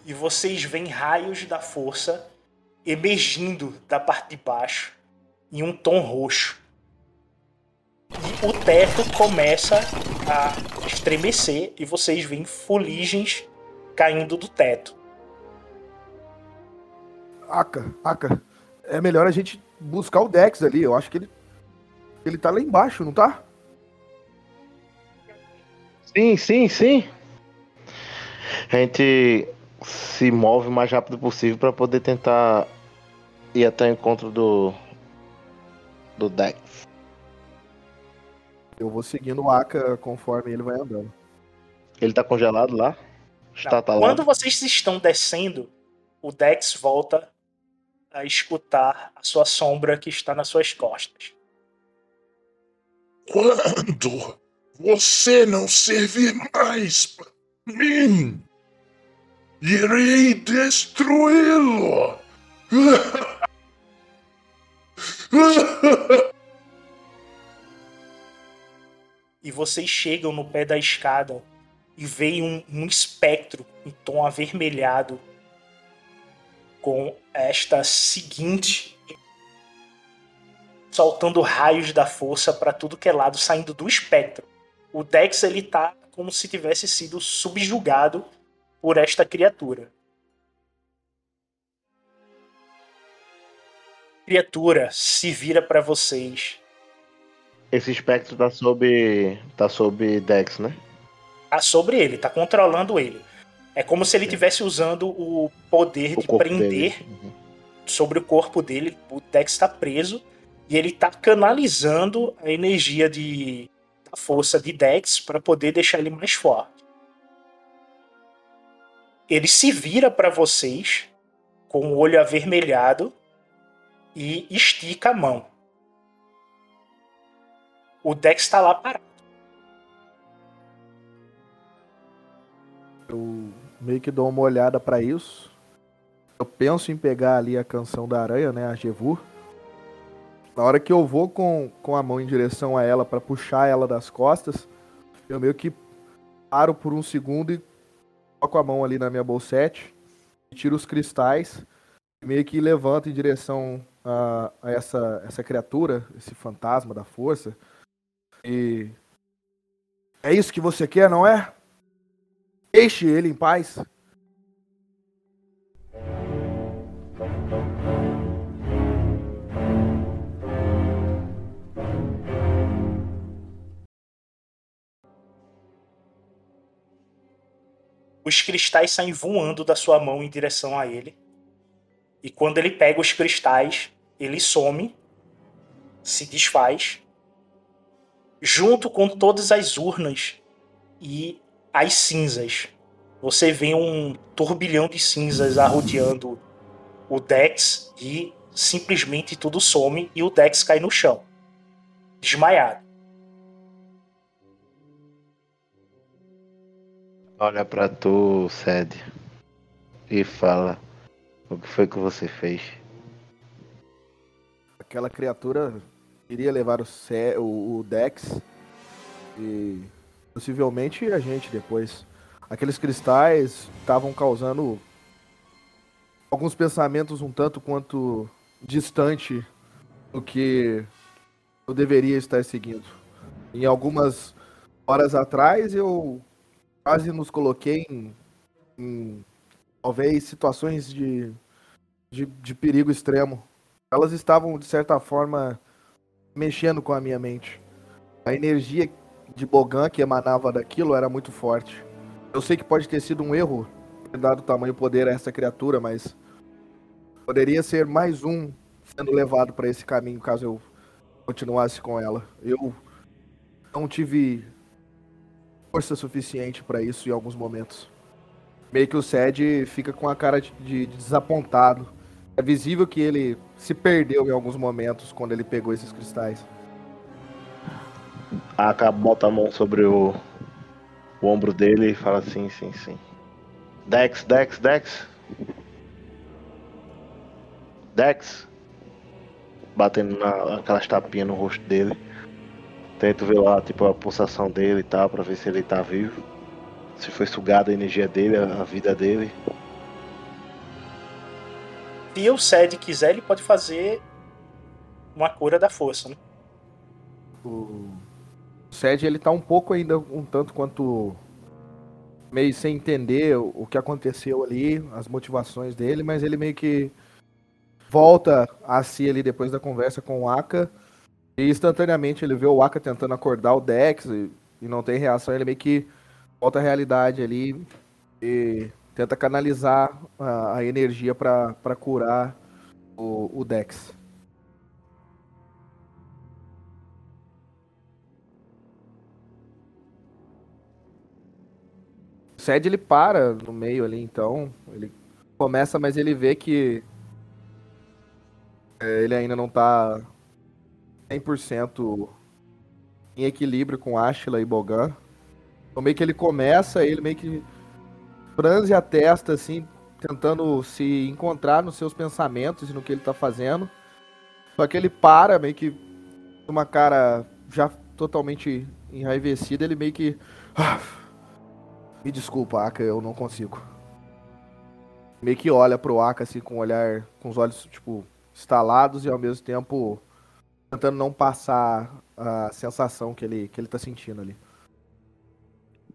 E vocês veem raios da força emergindo da parte de baixo em um tom roxo. E o teto começa a estremecer e vocês veem fuligens caindo do teto. Aka, Aka, é melhor a gente buscar o Dex ali. Eu acho que ele. Ele tá lá embaixo, não tá? Sim, sim, sim. A gente se move o mais rápido possível para poder tentar ir até o encontro do do Dex. Eu vou seguindo o Aka conforme ele vai andando. Ele tá congelado lá? Está tá lá. Quando vocês estão descendo, o Dex volta a escutar a sua sombra que está nas suas costas. Quando você não servir mais para mim, irei destruí-lo. E vocês chegam no pé da escada e veem um, um espectro em tom avermelhado com esta seguinte soltando raios da força para tudo que é lado saindo do espectro. O Dex ele tá como se tivesse sido subjugado por esta criatura. Criatura se vira para vocês. Esse espectro tá sob. tá sob Dex, né? Tá sobre ele, tá controlando ele. É como se ele estivesse usando o poder O de prender. Uhum. sobre o corpo dele. O Dex está preso e ele tá canalizando a energia de da força de Dex para poder deixar ele mais forte. Ele se vira para vocês com o olho avermelhado e estica a mão. O Dex está lá parado. Eu meio que dou uma olhada pra isso. Eu penso em pegar ali a canção da aranha, né, a Jevur. Na hora que eu vou com, com a mão em direção a ela pra puxar ela das costas, eu meio que paro por um segundo e coloco a mão ali na minha bolsete, tiro os cristais, meio que levanto em direção a, a essa, essa criatura, esse fantasma da força. E é isso que você quer, não é? Deixe ele em paz. Os cristais saem voando da sua mão em direção a ele. E quando ele pega os cristais, ele some, se desfaz, junto com todas as urnas e as cinzas. Você vê um turbilhão de cinzas arrodeando o Dex e simplesmente tudo some e o Dex cai no chão, desmaiado. Olha pra tu, Sed, e fala o que foi que você fez. Aquela criatura iria levar o, Ce- o, o Dex e possivelmente a gente depois. Aqueles cristais estavam causando alguns pensamentos um tanto quanto distante do que eu deveria estar seguindo. Em algumas horas atrás eu quase nos coloquei em, em talvez situações de, de, de perigo extremo. Elas estavam, de certa forma, mexendo com a minha mente. A energia de Bogan que emanava daquilo era muito forte. Eu sei que pode ter sido um erro ter dado tamanho poder a essa criatura, mas poderia ser mais um sendo levado para esse caminho caso eu continuasse com ela. Eu não tive força suficiente para isso em alguns momentos. Meio que o Sed fica com a cara de, de desapontado. É visível que ele se perdeu em alguns momentos quando ele pegou esses cristais. A Aka bota a mão sobre o, o ombro dele e fala assim, sim, sim. Dex, Dex, Dex. Dex. Batendo na, aquelas tapinhas no rosto dele. Tento ver lá, tipo, a pulsação dele e tal, pra ver se ele tá vivo. Se foi sugada a energia dele, a, a vida dele. Se o Sed quiser, ele pode fazer uma cura da força, né? O Sed, ele tá um pouco ainda, um tanto quanto meio sem entender o, que aconteceu ali, as motivações dele, mas ele meio que volta a si ali depois da conversa com o Aka e instantaneamente ele vê o Aka tentando acordar o Dex e, e não tem reação, ele meio que volta à realidade ali e tenta canalizar a, a energia para curar o, o Dex. Sed ele para no meio ali, então ele começa, mas ele vê que é, ele ainda não tá 100% em equilíbrio com Ashla e Bogan. Então meio que ele começa, ele meio que franze a testa, assim, tentando se encontrar nos seus pensamentos e no que ele tá fazendo. Só que ele para, meio que uma cara já totalmente enraivecida, ele meio que. "Ah, me desculpa, Aka, eu não consigo. Meio que olha pro Aka assim com um olhar, com os olhos, tipo, estalados e ao mesmo tempo tentando não passar a sensação que ele, que ele tá sentindo ali.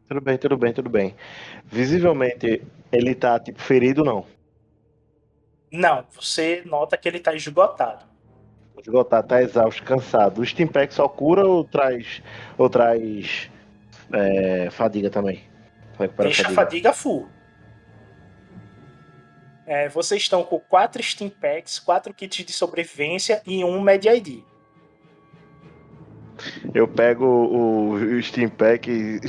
Tudo bem, tudo bem, tudo bem. Visivelmente, ele tá, tipo, ferido não. Não, você nota que ele tá esgotado. Esgotado, tá exausto, cansado. O Steam Pack só cura ou traz. ou traz. é, fadiga também? Deixa a fadiga full. É, vocês estão com quatro Steam Packs, quatro kits de sobrevivência e um Med ID. Eu pego o, Steam Pack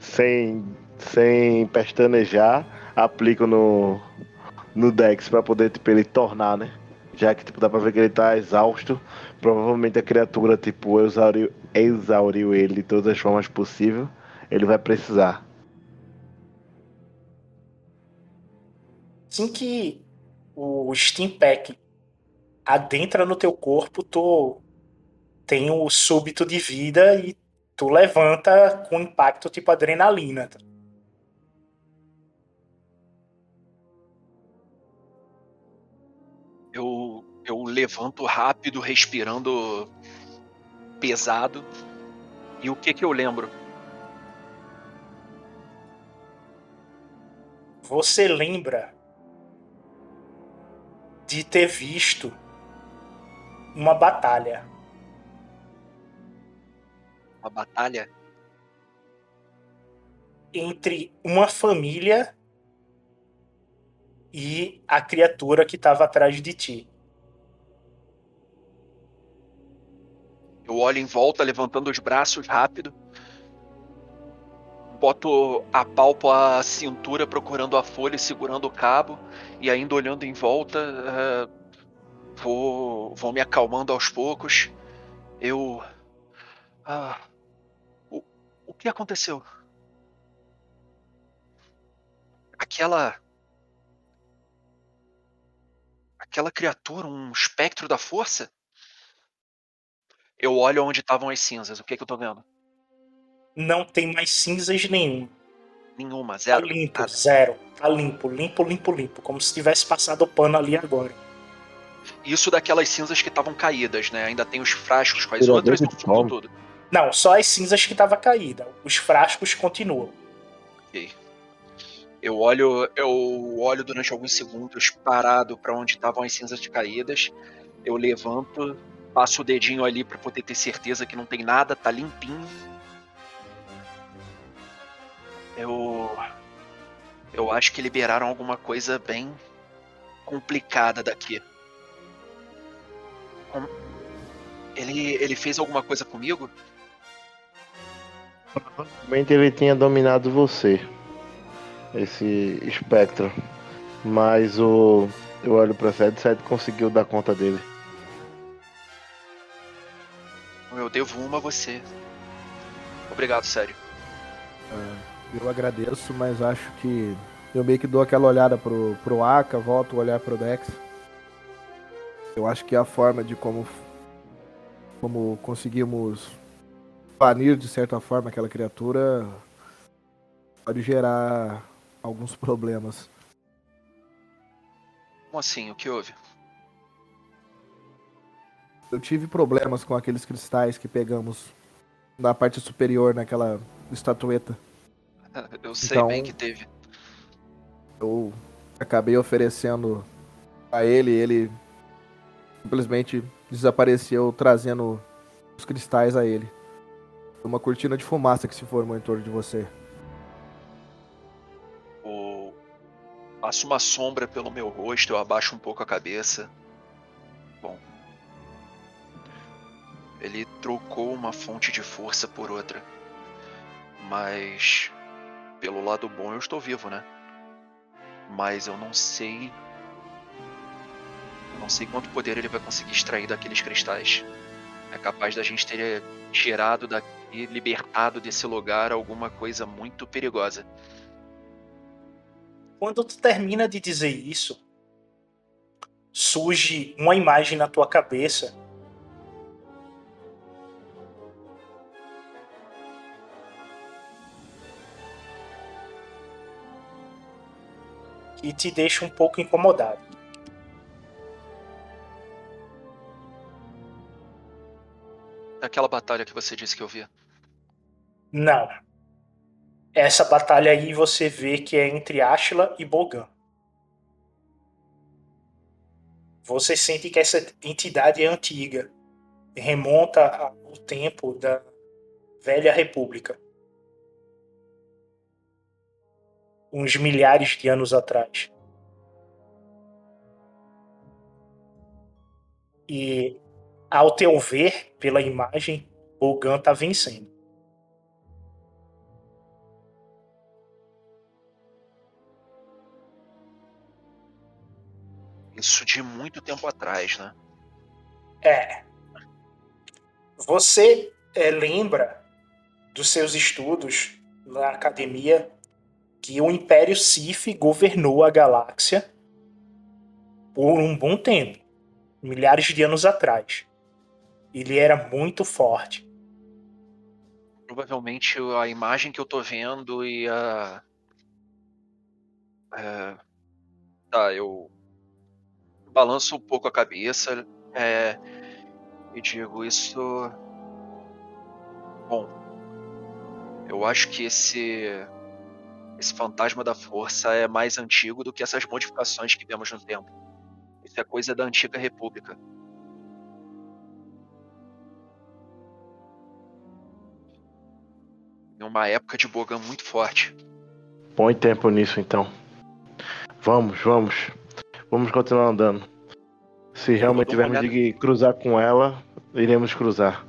sem, sem pestanejar, aplico no, no Dex pra poder tipo, ele tornar, né? Já que tipo, dá pra ver que ele tá exausto. Provavelmente a criatura tipo, exauriu, exauriu ele de todas as formas possíveis. Ele vai precisar. Assim que o Steam Pack adentra no teu corpo, tu tem o súbito de vida e tu levanta com impacto tipo adrenalina. tá? Eu, eu levanto rápido, respirando pesado. E o que que eu lembro? Você lembra de ter visto uma batalha. A batalha? entre uma família e a criatura que estava atrás de ti. Eu olho em volta, levantando os braços rápido. Boto a palpa à cintura, procurando a folha e segurando o cabo. E ainda olhando em volta, eh, vou, vou me acalmando aos poucos. Eu. Ah, o, o que aconteceu? Aquela. Aquela criatura, um espectro da força? Eu olho onde estavam as cinzas. O que, que eu tô vendo? Não tem mais cinzas nenhum. Nenhuma, Tá zero. limpo, nada. zero. Tá limpo, limpo, limpo, limpo. Como se tivesse passado o pano ali agora. Isso daquelas cinzas que estavam caídas, né? Ainda tem os frascos com as Tirador outras de ou ficou sol. tudo? Não, só as cinzas que tava caída. Os frascos continuam. Ok. Eu olho, eu olho durante alguns segundos parado para onde estavam as cinzas caídas. Eu levanto, passo o dedinho ali para poder ter certeza que não tem nada, tá limpinho. Eu eu acho que liberaram alguma coisa bem complicada daqui. Ele ele fez alguma coisa comigo? Provavelmente ele tinha dominado você. esse espectro. Mas o. Eu olho pra Sed, Sed conseguiu dar conta dele. Eu devo uma a você. Obrigado, sério. Eu agradeço, mas acho que eu meio que dou aquela olhada pro, pro Aka, volto a olhar pro Dex. Eu acho que a forma de como, como conseguimos banir de certa forma aquela criatura pode gerar alguns problemas. Como assim? O que houve? Eu tive problemas com aqueles cristais que pegamos na parte superior naquela estatueta. Eu sei Então- bem que teve. Eu acabei oferecendo a ele, ele simplesmente desapareceu trazendo os cristais a ele. Uma cortina de fumaça que se formou em torno de você. O... Passo uma sombra pelo meu rosto, eu abaixo um pouco a cabeça. Bom. Ele trocou uma fonte de força por outra. Mas. Pelo lado bom, eu estou vivo, né? Mas eu não sei. Eu não sei quanto poder ele vai conseguir extrair daqueles cristais. É capaz da gente ter tirado daqui, libertado desse lugar alguma coisa muito perigosa. Quando tu termina de dizer isso, surge uma imagem na tua cabeça. Que te deixa um pouco incomodado. Aquela batalha que você disse que eu vi. Não. Essa batalha aí você vê que é entre Ashla e Bogan. Você sente que essa entidade é antiga. Remonta ao tempo da Velha República. Uns milhares de anos atrás. E, ao teu ver, pela imagem, Bogan tá vencendo. Isso de muito tempo atrás, né? É. Você é, lembra dos seus estudos na academia que o Império Sif governou a galáxia por um bom tempo, milhares de anos atrás. Ele era muito forte. Provavelmente a imagem que eu tô vendo e a. É... Tá, eu balanço um pouco a cabeça é... e digo isso. Bom, eu acho que esse esse fantasma da força é mais antigo do que essas modificações que vemos no tempo. Isso é coisa da antiga república. Em uma época de Bogan muito forte. Põe tempo nisso então. Vamos, vamos. Vamos continuar andando. Se realmente tivermos de cruzar com ela, iremos cruzar.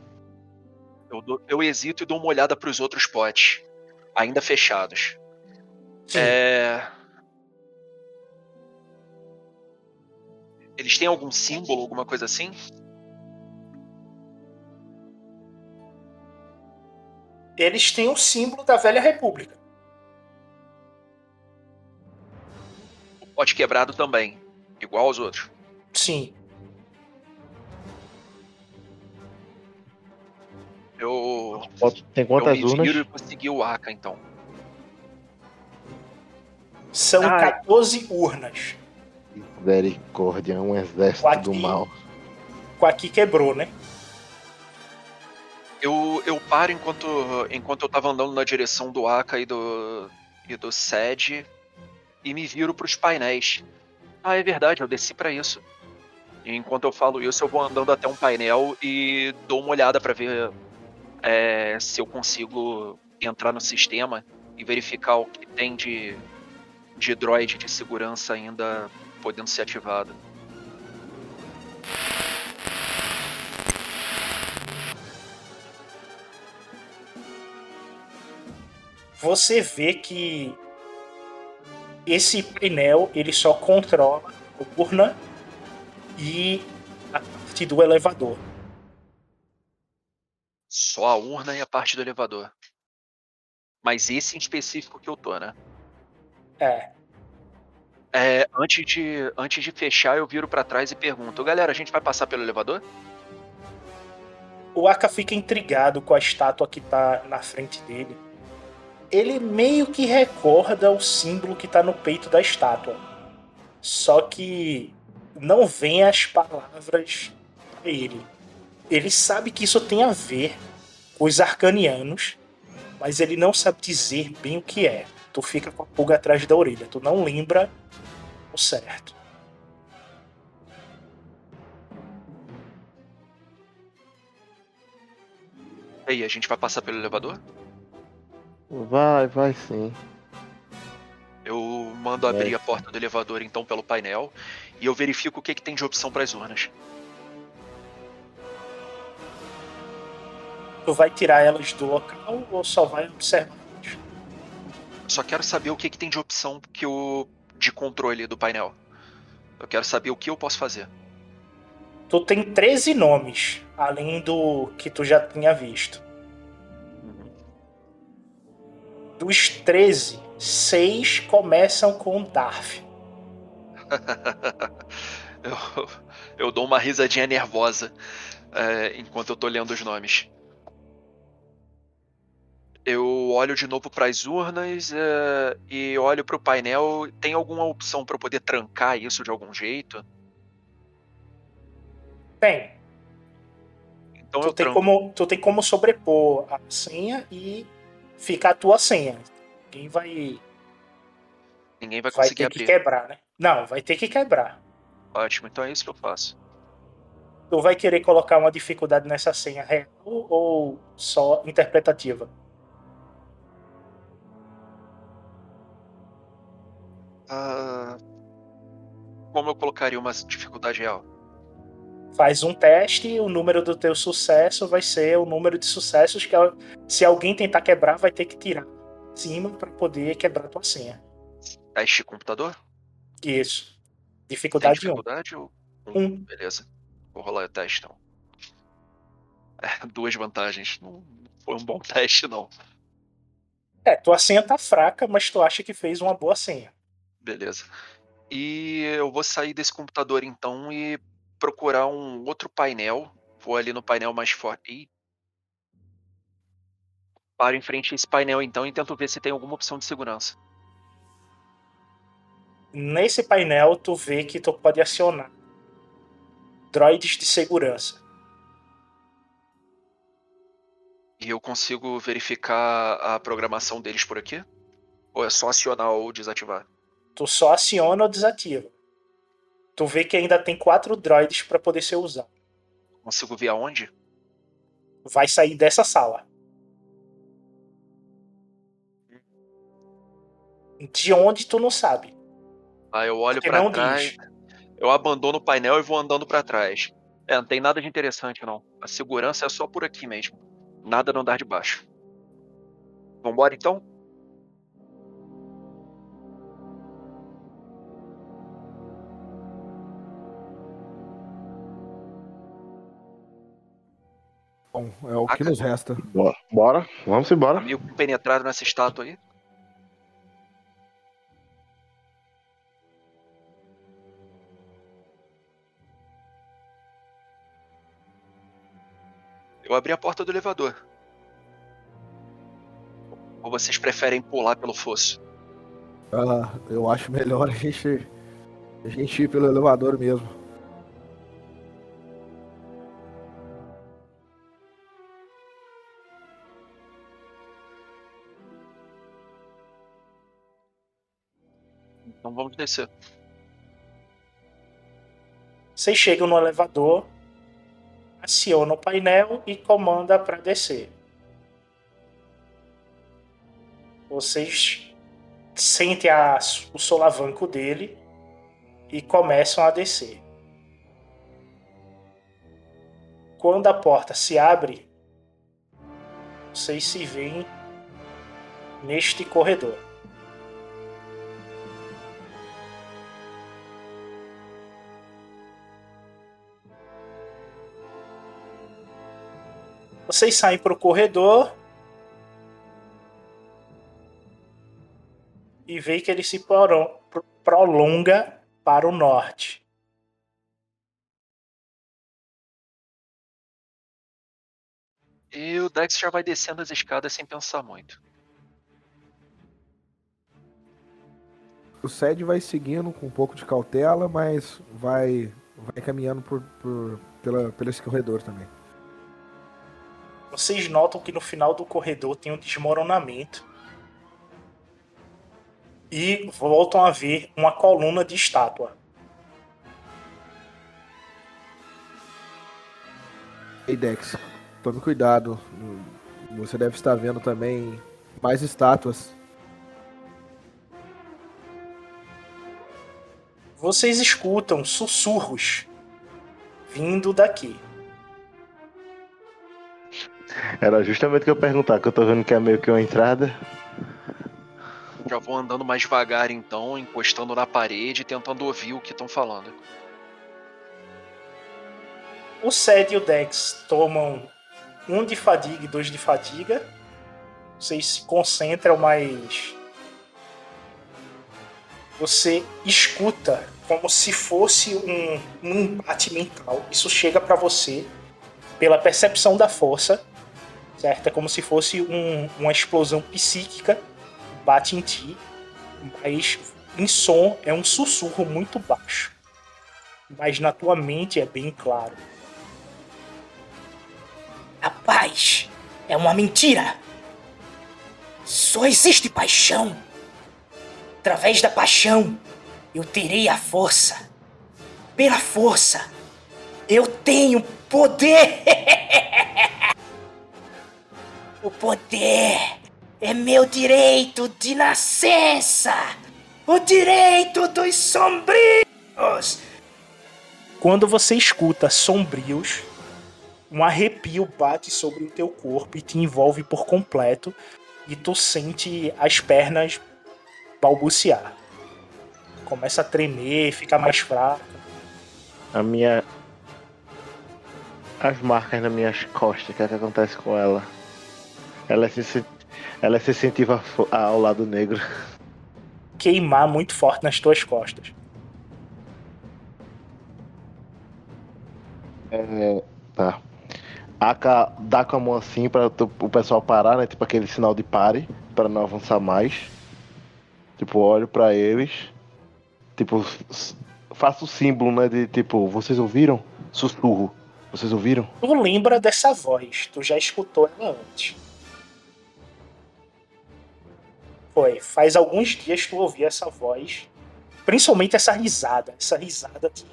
Eu, dou- eu hesito e dou uma olhada para os outros potes, ainda fechados. É... Eles têm algum símbolo, alguma coisa assim? Eles têm o símbolo da Velha República. O pote quebrado também, igual aos outros. Sim. Eu, Tem eu quantas me urnas? viro e consegui o Aka, então. São Ah. 14 urnas. Misericórdia, um exército Aqui. do mal. Que quebrou, né? Eu, eu paro enquanto, enquanto eu tava andando na direção do Aka e do, e do SED e me viro pros painéis. Ah, é verdade, eu desci pra isso. E enquanto eu falo isso, eu vou andando até um painel e dou uma olhada pra ver é, se eu consigo entrar no sistema e verificar o que tem de, de droid de segurança ainda podendo ser ativado. Você vê que esse painel ele só controla a urna e a parte do elevador. Só a urna e a parte do elevador. Mas esse em específico que eu tô, né? É. É, antes de, antes de fechar, eu viro pra trás e pergunto: Galera, a gente vai passar pelo elevador? O Aka fica intrigado com a estátua que tá na frente dele. Ele meio que recorda o símbolo que tá no peito da estátua. Só que não vem as palavras a ele. Ele sabe que isso tem a ver com os arcanianos, mas ele não sabe dizer bem o que é. Tu fica com a pulga atrás da orelha, tu não lembra o certo. E aí, a gente vai passar pelo elevador? Vai, vai sim. Eu mando abrir É. a porta do elevador então pelo painel e eu verifico o que, que tem de opção para as urnas. Tu vai tirar elas do local ou só vai observar? Só quero saber o que, que tem de opção que eu, de controle do painel. Eu quero saber o que eu posso fazer. Tu tem 13 nomes, além do que tu já tinha visto. Dos 13, 6 começam com Darf. eu, eu dou uma risadinha nervosa é, enquanto eu tô lendo os nomes. Eu olho de novo para as urnas é, e olho para o painel. Tem alguma opção para eu poder trancar isso de algum jeito? Tem. Então Tu tem, tranco. como, tu tem como sobrepor a senha e fica a tua senha. Ninguém vai, Ninguém vai vai conseguir ter que abrir. quebrar, né? Não, vai ter que quebrar. Ótimo, então é isso que eu faço. Tu vai querer colocar uma dificuldade nessa senha real ou só interpretativa? Ah, como eu colocaria uma dificuldade real? Faz um teste e o número do teu sucesso vai ser o número de sucessos que se alguém tentar quebrar vai ter que tirar de cima para poder quebrar a tua senha. Teste de computador? Isso. Tem Dificuldade 1. dificuldade? ou Um. Beleza. Vou rolar o teste então. É, duas vantagens. Não foi um bom teste, não. É, tua senha tá fraca, mas tu acha que fez uma boa senha. Beleza. E eu vou sair desse computador então e procurar um outro painel. Vou ali no painel mais forte. Paro em frente a esse painel então e tento ver se tem alguma opção de segurança. Nesse painel, tu vê que tu pode acionar droids de segurança. E eu consigo verificar a programação deles por aqui? Ou é só acionar ou desativar? Tu só aciona ou desativa. Tu vê que ainda tem quatro droids para poder ser usado. Consigo ver aonde? Vai sair dessa sala. De onde tu não sabe. Aí eu olho não trás, diz. eu abandono o painel e vou andando pra trás. É, não tem nada de interessante não. A segurança é só por aqui mesmo. Nada no andar de baixo. Vambora então? Bom, é o que Ah, nos resta. Bora, bora. vamos embora. Amigo penetrado nessa estátua aí. Eu abri a porta do elevador. Ou vocês preferem pular pelo fosso? Ah, eu acho melhor a gente, a gente ir pelo elevador mesmo. Descer. Vocês chegam no elevador, aciona o painel e comanda para descer. Vocês sentem a- o solavanco dele e começam a descer. Quando a porta se abre, vocês se veem neste corredor. Vocês saem pro corredor. E veem que ele se pro- pro- prolonga para o norte. E o Dex já vai descendo as escadas sem pensar muito. O Sed vai seguindo com um pouco de cautela, mas vai, vai caminhando por, por, pela, pelo esse corredor também. Vocês notam que no final do corredor tem um desmoronamento. E voltam a ver uma coluna de estátua. Ei, Dex, tome cuidado. Você deve estar vendo também mais estátuas. Vocês escutam sussurros vindo daqui. Era justamente o que eu ia perguntar, que eu tô vendo que é meio que uma entrada. Já vou andando mais devagar então, encostando na parede, tentando ouvir o que estão falando. O Sed e o Dex tomam um de fadiga e dois de fadiga. Vocês se concentram, mas. Você escuta como se fosse um, um embate mental. Isso chega pra você pela percepção da força, certo? É como se fosse um- uma explosão psíquica bate em ti, mas em som é um sussurro muito baixo. Mas na tua mente é bem claro. A paz é uma mentira. Só existe paixão. Através da paixão, eu terei a força. Pela força, eu tenho poder. o poder é meu direito de nascença. O direito dos sombrios. Quando você escuta sombrios, um arrepio bate sobre o teu corpo e te envolve por completo, e tu sente as pernas balbuciar. Começa a tremer, fica mais fraco. A minha. As marcas nas minhas costas, o que é que acontece com ela? Ela se... ela sensitiva fo- ao lado negro. Queimar muito forte nas tuas costas. É, tá. Aka dá com a mão assim pra tu- o pessoal parar, né? Tipo aquele sinal de pare, pra não avançar mais. Tipo, olho pra eles. Tipo, faço o símbolo, né? De tipo, vocês ouviram? Sussurro. Vocês ouviram? Tu lembra dessa voz, tu já escutou ela antes. Foi, faz alguns dias tu ouviu essa voz, principalmente essa risada. Essa risada te,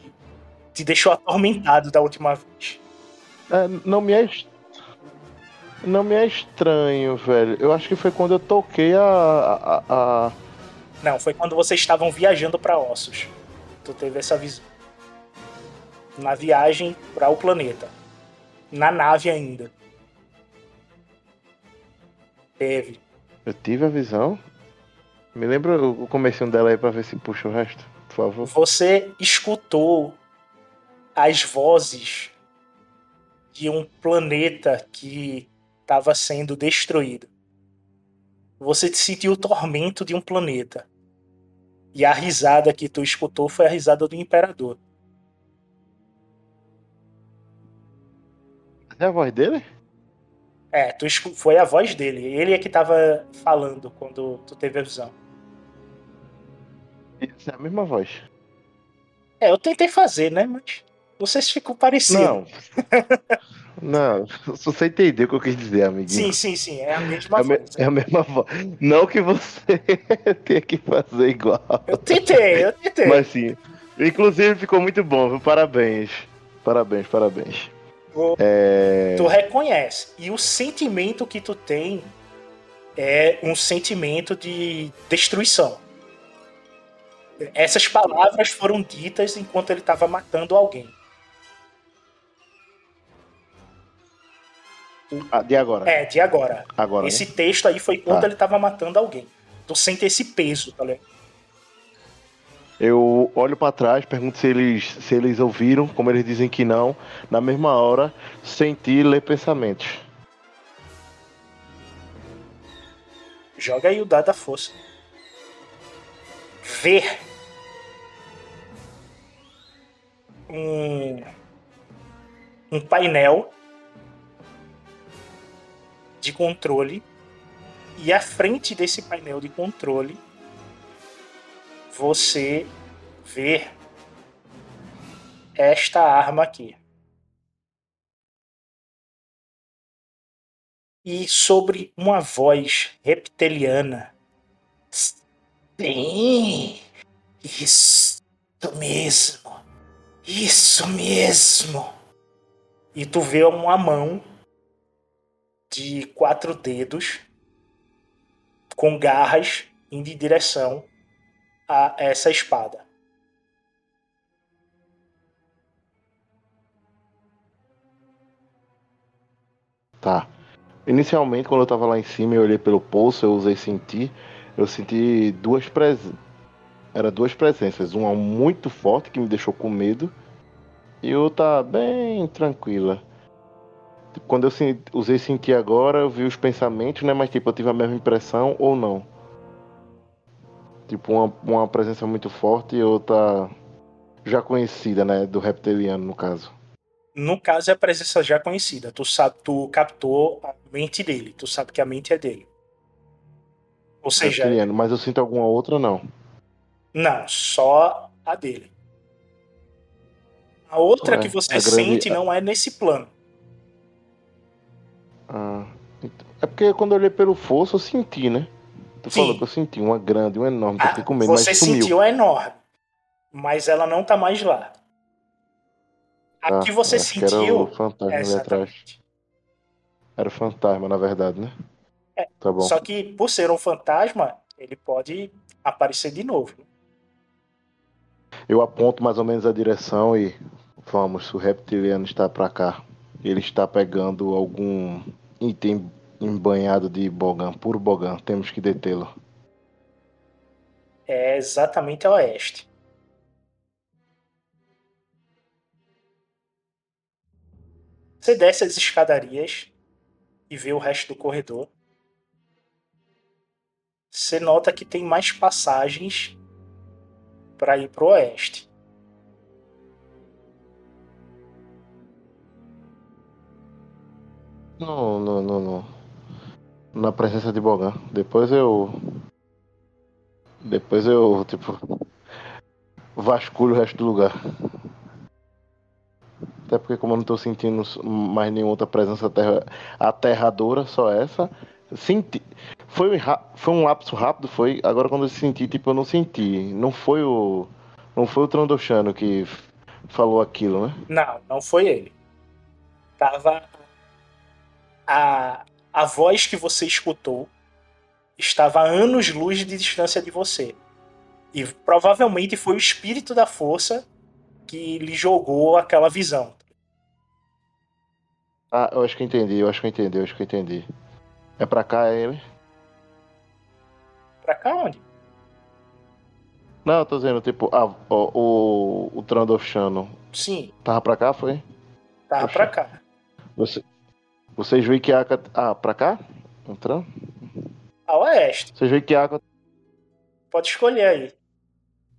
te deixou atormentado da última vez. É, não me é. Não me é estranho, velho. Eu acho que foi quando eu toquei a. a, a- Não, foi quando vocês estavam viajando pra Ossos. Tu teve essa visão. Na viagem para o planeta. Na nave ainda. Teve. Eu tive a visão. Me lembra o comecinho dela aí pra ver se puxa o resto, por favor. Você escutou as vozes de um planeta que estava sendo destruído. Você sentiu o tormento de um planeta. E a risada que tu escutou foi a risada do imperador. É a voz dele? É, tu foi a voz dele. Ele é que tava falando quando tu teve a visão. Isso é a mesma voz. É, eu tentei fazer, né? Mas vocês ficam parecidos. Não. Não, só você entendeu o que eu quis dizer, amiguinho. Sim, sim, sim. É a mesma É a, me- voz. é a mesma voz. Não que você tenha que fazer igual. Eu tentei, eu tentei. Mas sim. Inclusive ficou muito bom, viu? Parabéns. Parabéns, parabéns. É... Tu reconhece. E o sentimento que tu tem é um sentimento de destruição. Essas palavras foram ditas enquanto ele estava matando alguém. Ah, de agora. É, de agora. agora Esse né? texto aí foi quando ah. ele estava matando alguém. Tu sente esse peso, tá ligado? Eu olho para trás, pergunto se eles, se eles ouviram, como eles dizem que não. Na mesma hora, senti ler pensamentos. Joga aí o dado da força. Ver um, um painel de controle e à frente desse painel de controle você vê esta arma aqui. E sobre uma voz reptiliana. Sim, isso mesmo. Isso mesmo. E tu vê uma mão de quatro dedos com garras indo em direção a essa espada. Tá. Inicialmente, quando eu tava lá em cima e olhei pelo pulso, eu usei sentir. Eu senti duas presenças. Era duas presenças. Uma muito forte que me deixou com medo. E outra bem tranquila. Quando eu usei sentir agora, eu vi os pensamentos, né? Mas tipo, eu tive a mesma impressão ou não. Tipo, uma, uma presença muito forte e outra já conhecida, né? Do reptiliano, no caso. No caso é a presença já conhecida. Tu sabe, tu captou a mente dele. Tu sabe que a mente é dele. Ou seja, Reptiliano, mas eu sinto alguma outra, não. não, só a dele. A outra É, que você grande- sente não é nesse plano. Ah, então- é porque quando eu olhei pelo fosso, eu senti, né? Tu Sim. falou que eu senti uma grande, uma enorme, que eu Ah, fiquei com medo, você mas sumiu. sentiu a enorme, mas ela não tá mais lá. A Ah, que você acho que era sentiu. o fantasma ali atrás. Exatamente. Era o fantasma, na verdade, né? É, Tá bom. Só que por ser um fantasma, ele pode aparecer de novo. Eu aponto mais ou menos a direção e vamos, o reptiliano está pra cá. Ele está pegando algum item embanhado de Bogan, puro Bogan. Temos que detê-lo. É exatamente a oeste. Você desce as escadarias e vê o resto do corredor. Você nota que tem mais passagens para ir pro oeste. Não, não, não, não. Na presença de Bogan. Depois eu. Depois eu, tipo. Vasculho o resto do lugar. Até porque, como eu não tô sentindo mais nenhuma outra presença aterra- aterradora, só essa. Senti. Foi, um foi um lapso rápido, foi. Agora, quando eu senti, tipo, eu não senti. Não foi o. Não foi o Trandoshano que falou aquilo, né? Não, não foi ele. Tava a a voz que você escutou estava a anos-luz de distância de você. E provavelmente foi o espírito da força que lhe jogou aquela visão. Ah, eu acho que entendi, eu acho que entendi, eu acho que entendi. É pra cá, é ele? Pra cá onde? Não, eu tô dizendo, tipo, ah, o, o, o Sim, tava pra cá, foi? tava Poxa. pra cá. Você, vocês viram que a. Ah, pra cá? Entrando? A oeste. Vocês viram que a Aka. Pode escolher aí.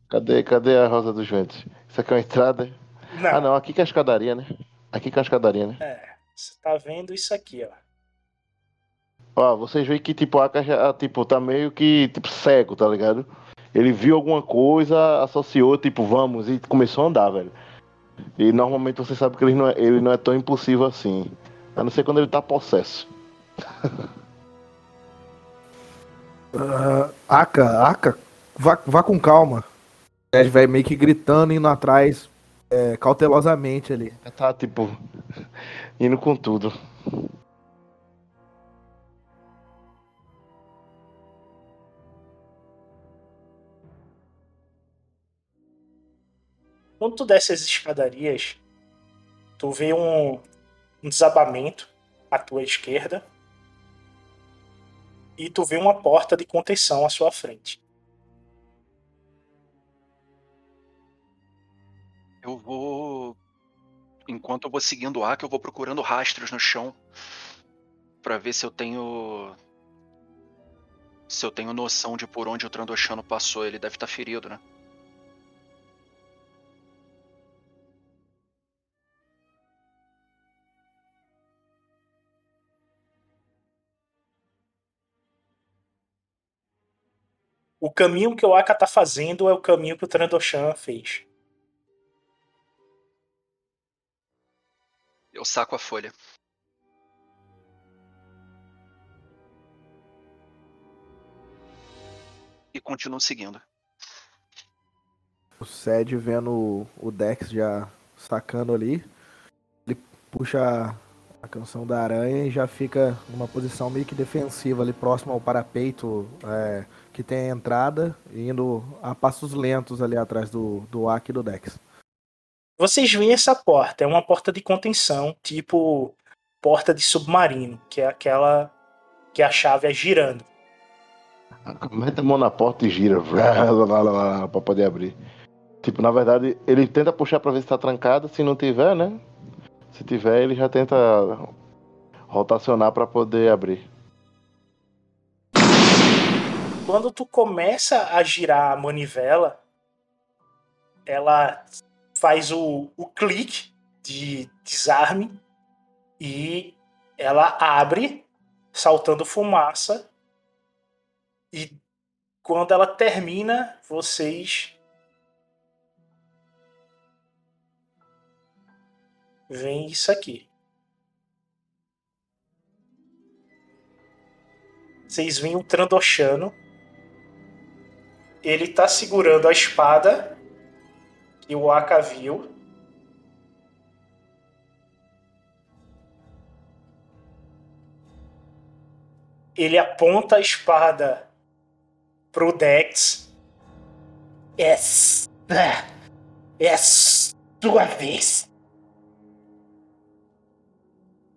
Cadê, cadê a Rosa dos Ventos? Isso aqui é uma entrada? Não, Ah, não, aqui que é a escadaria, né? Aqui que é a escadaria, né? você tá vendo isso aqui, ó. Ó, vocês veem que, tipo, Aka já, tipo, tá meio que, tipo, cego, tá ligado? Ele viu alguma coisa, associou, tipo, vamos, e começou a andar, velho. E normalmente você sabe que ele não é, ele não é tão impulsivo assim. A não ser quando ele tá possesso. Ah, Aka, Aka, vá, vá com calma. Ele vai meio que gritando, indo atrás, é, cautelosamente ali. Tá, tipo, indo com tudo. Quando tu desce as escadarias, tu vê um, um desabamento à tua esquerda e tu vê uma porta de contenção à sua frente. Eu vou. Enquanto eu vou seguindo o Aka, eu vou procurando rastros no chão. Pra ver se eu tenho. Se eu tenho noção de por onde o Trandoshano passou, ele deve estar ferido, né? O caminho que o Aka tá fazendo é o caminho que o Trandoshan fez. Eu saco a folha. E continuo seguindo. O Sed vendo o- o Dex já sacando ali. Ele puxa a canção da aranha e já fica numa posição meio que defensiva ali próximo ao parapeito é, que tem a entrada, indo a passos lentos ali atrás do, do Aki e do Dex. Vocês veem essa porta, é uma porta de contenção, tipo porta de submarino, que é aquela que a chave é girando. Mete a mão na porta e gira pra poder abrir. Tipo, na verdade, ele tenta puxar pra ver se tá trancada. Se não tiver, né? Se tiver, ele já tenta rotacionar pra poder abrir. Quando tu começa a girar a manivela, ela faz o, o clique de desarme e ela abre, saltando fumaça. E quando ela termina, vocês veem isso aqui. Vocês veem o Trandoshano. Ele tá segurando a espada que o Aka viu. Ele aponta a espada pro Dex. Essa é a sua vez.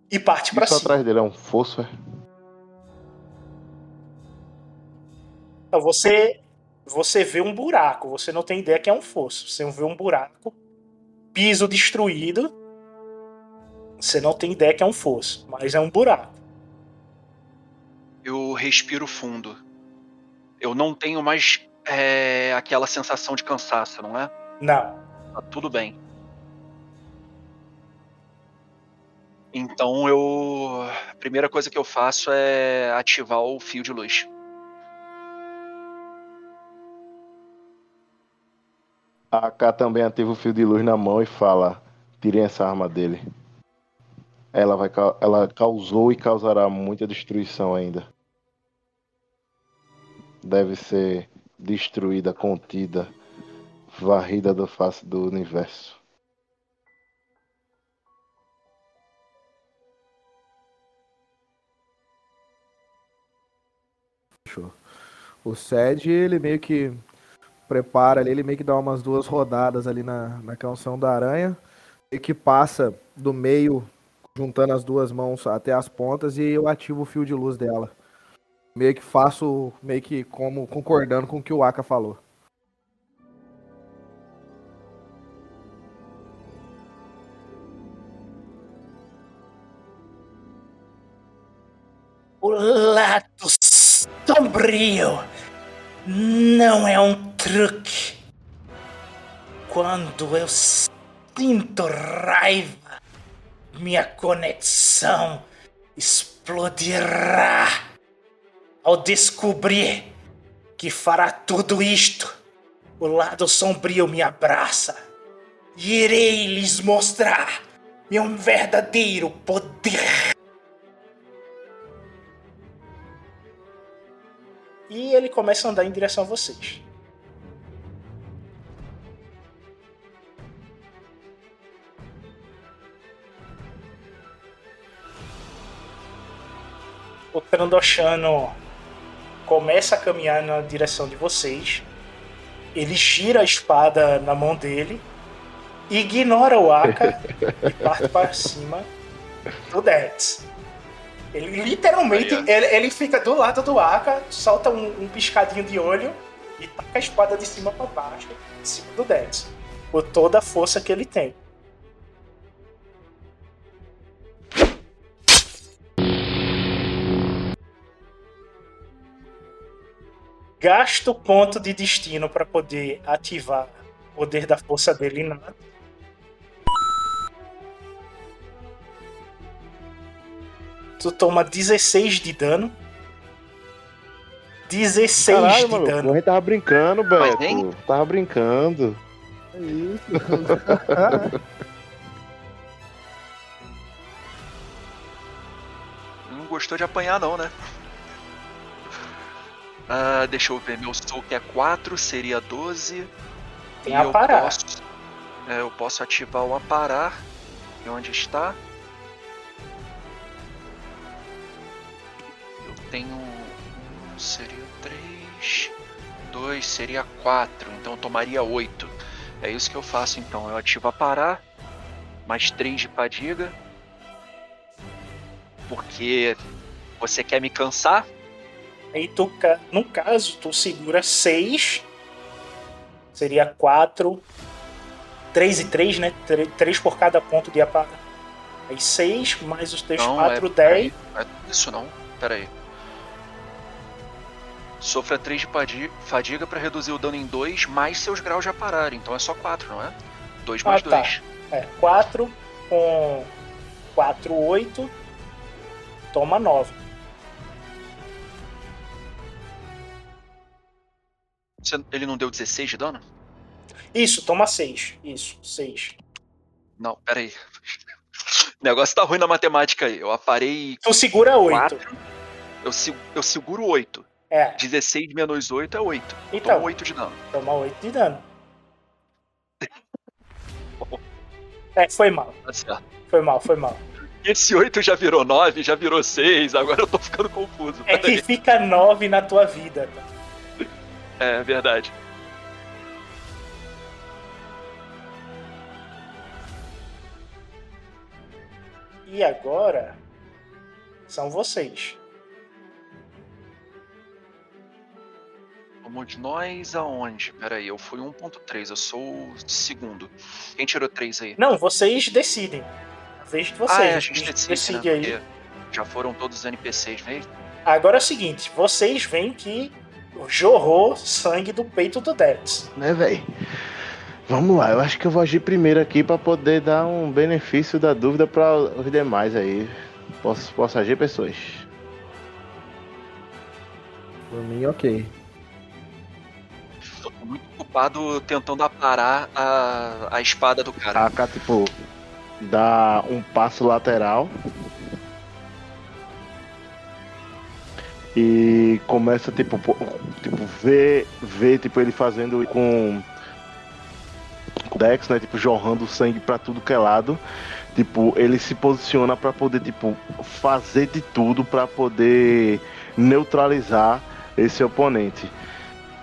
E parte Isso cima. atrás dele é um fosso, é? Então, Você, você vê um buraco, você não tem ideia que é um fosso. Você vê um buraco, piso destruído. Você não tem ideia que é um fosso, mas é um buraco. Eu respiro fundo. Eu não tenho mais é, aquela sensação de cansaço, não é? Não. Tá tudo bem. Então eu. A primeira coisa que eu faço é ativar o fio de luz. A AK também ativa o fio de luz na mão e fala: tirem essa arma dele. Ela, vai, ela causou e causará muita destruição ainda. Deve ser destruída, contida, varrida da face do universo. O Sed, ele meio que prepara ali, ele meio que dá umas duas rodadas ali na, na canção da aranha, e que passa do meio, juntando as duas mãos até as pontas, e eu ativo o fio de luz dela. Meio que faço, meio que como concordando com o que o Aka falou. O lado sombrio não é um truque. Quando eu sinto raiva, minha conexão explodirá ao descobrir que fará tudo isto. O lado sombrio me abraça. E irei lhes mostrar meu verdadeiro poder. E ele começa a andar em direção a vocês. O Trandoshano começa a caminhar na direção de vocês. Ele gira a espada na mão dele, ignora o Aka e parte para cima do Dex. Ele literalmente ele, ele fica do lado do Aka, solta um, um piscadinho de olho e taca a espada de cima para baixo, em cima do Dex. Por toda a força que ele tem. Gasta o ponto de destino para poder ativar o poder da força dele inato. Tu toma 16 de dano. 16 Caralho, de mano, dano. a gente tava brincando, Mas Beto. nem- Tava brincando. É isso. Não gostou de apanhar, não, né? Ah, deixa eu ver. Meu soco é 4, seria 12. Tem e a eu parar. posso, é, eu posso ativar o aparar. E onde está? Eu tenho. um, Seria 3. 2 seria 4. Então eu tomaria 8. É isso que eu faço então. Eu ativo a parar. Mais 3 de fadiga. Porque você quer me cansar? Aí tu, no caso, tu segura 6. Seria 4. 3 e 3, né? 3 por cada ponto de aparar. Aí 6 mais os teus Não, 4, é, 10. peraí, não é isso não. Pera aí. Sofra 3 de fadiga para reduzir o dano em 2 mais seus graus de aparar. Então é só 4, não é? 2 mais Ah, tá. 2. É, 4 com 4, 8. Toma 9. Ele não deu 16 de dano? Isso, toma 6. Isso, 6. Não, pera aí. O negócio tá ruim na matemática aí. Eu aparei Tu segura 8. 4. Eu, eu seguro 8. É, 16 menos 8 é 8. Então. Toma 8 de dano. toma 8 de dano. É, foi mal. Tá certo. Foi mal, foi mal. Esse 8 já virou 9, já virou 6. Agora eu tô ficando confuso. É Pera aí. que fica 9 na tua vida. tá? É verdade. E agora são vocês. Vamos de nós aonde? Pera aí, eu fui 1.3, eu sou o segundo. Quem tirou 3 aí? Não, vocês decidem. A vez de vocês. ah, é, a gente decide, decide né? aí. Porque já foram todos os NPCs, veio? Agora é o seguinte, vocês veem que jorrou sangue do peito do Dex. Né, velho? Vamos lá, eu acho que eu vou agir primeiro aqui pra poder dar um benefício da dúvida pra os demais aí. Posso, posso agir, pessoas? Por mim, ok. Tô muito ocupado tentando aparar a, a espada do cara. A K, tipo, dá um passo lateral. E começa, tipo, tipo ver, ver tipo, ele fazendo com o Dex, né? Tipo, jorrando sangue pra tudo que é lado. Tipo, ele se posiciona pra poder, tipo, fazer de tudo pra poder neutralizar esse oponente.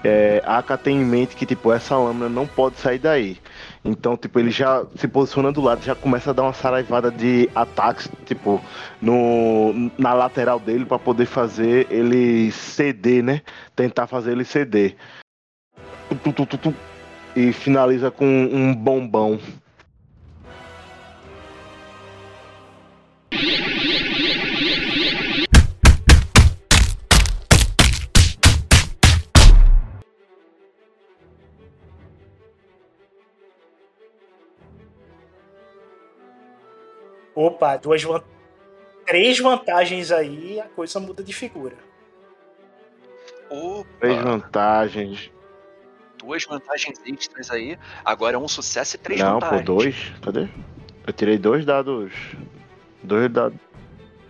É, a Aka tem em mente que, tipo, essa lâmina não pode sair daí. Então, tipo, ele já se posiciona do lado, já começa a dar uma saraivada de ataques, tipo, no, na lateral dele pra poder fazer ele ceder, né? Tentar fazer ele ceder. Tu, tu, tu. E finaliza com um bombão. Opa, duas van... três vantagens aí, a coisa muda de figura. Opa, Três vantagens. duas vantagens extras aí. Agora é um sucesso e três não, pô, vantagens. dois. Cadê? Eu tirei dois dados. Dois dados.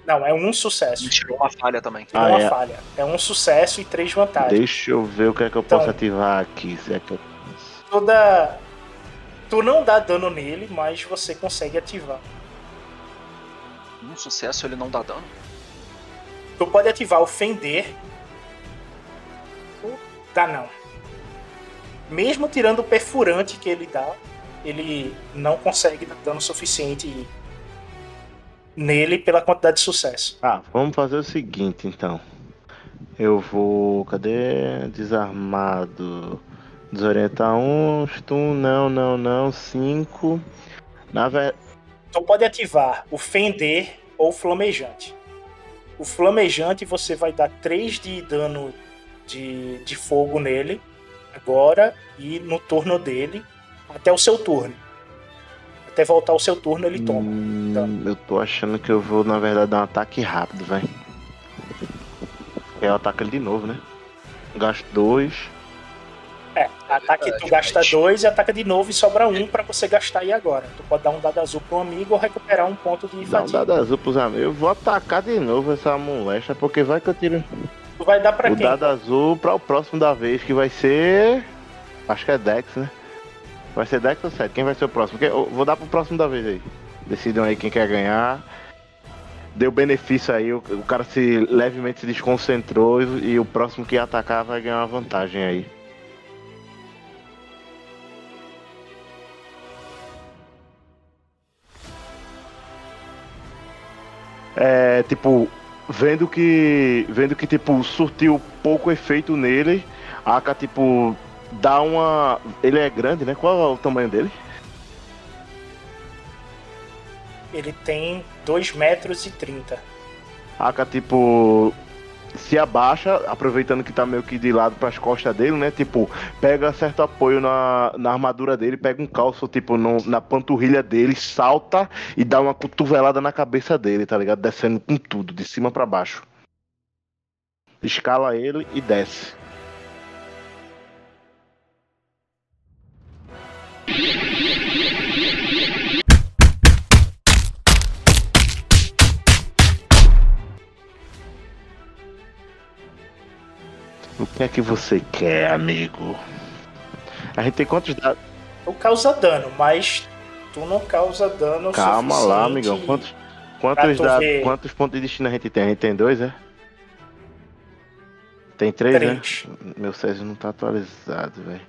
Não, é um sucesso. tirou uma falha também. Não Ah, uma é. falha. É um sucesso e três vantagens. Deixa eu ver o que é que eu Então. posso ativar aqui. Se é que eu... Toda. Tu não dá dano nele, mas você consegue ativar. Um sucesso ele não dá dano. Tu pode ativar o fender. Dá não. Mesmo tirando o perfurante que ele dá, ele não consegue dar dano suficiente nele pela quantidade de sucesso. Ah, vamos fazer o seguinte então. Eu vou. Cadê? Desarmado. Desorientar um. Stun, não, não, não. Cinco. Na verdade. Tu pode ativar o fender ou o flamejante. O flamejante você vai dar 3 de dano de, de fogo nele agora e no turno dele até o seu turno. Até voltar o seu turno ele toma. Hum, Então. Eu tô achando que eu vou, na verdade, dar um ataque rápido, velho. Eu ataco ele de novo, né? Gasto dois. É, ataque tu gasta dois e ataca de novo e sobra um pra você gastar aí agora. Tu pode dar um dado azul pro amigo ou recuperar um ponto de Dá um dado azul pros amigos. Eu vou atacar de novo essa molesta, porque vai que eu tiro Tu vai dar pra o quem? dado azul pra o próximo da vez, que vai ser. Acho que é Dex, né? Vai ser Dex ou 7? Quem vai ser o próximo? Eu Vou dar pro próximo da vez aí. Decidam aí quem quer ganhar. Deu benefício aí, o, o cara se levemente se desconcentrou e, e o próximo que atacar vai ganhar uma vantagem aí. É, tipo, vendo que. Vendo que, tipo, surtiu pouco efeito nele, a Aka, tipo, dá uma. Ele é grande, né? Qual é o tamanho dele? Ele tem 2 metros e 30. A Aka, tipo. Se abaixa, aproveitando que tá meio que de lado pras costas dele, né? Tipo, pega certo apoio na, na armadura dele, pega um calço, tipo, no- na panturrilha dele, salta e dá uma cotovelada na cabeça dele, tá ligado? Descendo com tudo, de cima pra baixo. Escala ele e desce. Que é que você quer, amigo? A gente tem quantos dados? Tu causa dano, mas tu não causa dano Calma lá, amigão. Quantos, quantos, dados, ver. quantos pontos de destino a gente tem? A gente tem dois, é? Tem três, Três. né? Meu César não tá atualizado, velho.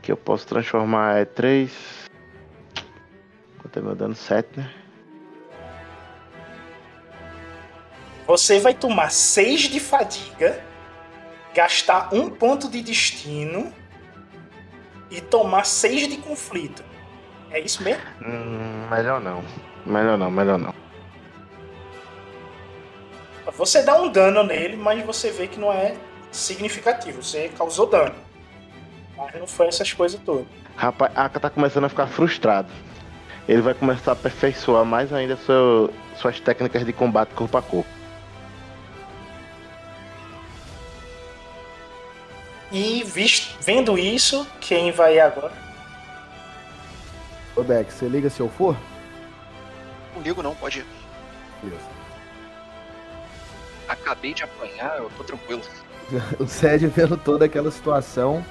Que eu posso transformar é três. Quanto é meu dano? Sete, né? Você vai tomar 6 de fadiga, gastar um ponto de destino e tomar 6 de conflito. É isso mesmo? Hum, melhor não. Melhor não, melhor não. Você dá um dano nele, mas você vê que não é significativo. Você causou dano. Mas não foi essas coisas todas. Rapaz, a Aka tá começando a ficar frustrado. Ele vai começar a aperfeiçoar mais ainda seu- suas técnicas de combate corpo a corpo. E visto, vendo isso, quem vai agora? Ô Dex, você liga se eu for? Não ligo não, pode ir. Beleza. Acabei de apanhar, eu tô tranquilo. O Sed vendo toda aquela situação,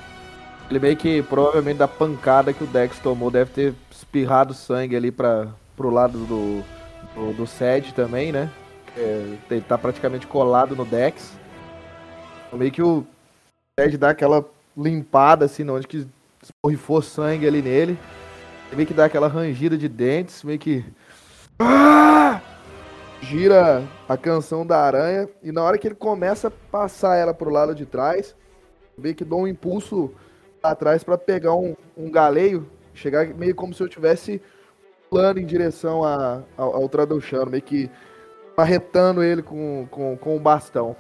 ele meio que provavelmente da pancada que o Dex tomou deve ter espirrado sangue ali para pro lado do, do, do Sed também, né? É, ele tá praticamente colado no Dex. Meio que o Sed dá aquela limpada assim, onde que esporrifou sangue ali nele. Ele meio que dá aquela rangida de dentes, meio que. Ah! gira a canção da aranha e na hora que ele começa a passar ela pro lado de trás, meio que dou um impulso pra trás pra pegar um, um galeio, chegar meio como se eu tivesse pulando em direção a, ao, ao Traduchano, meio que marretando ele com, com, com o bastão.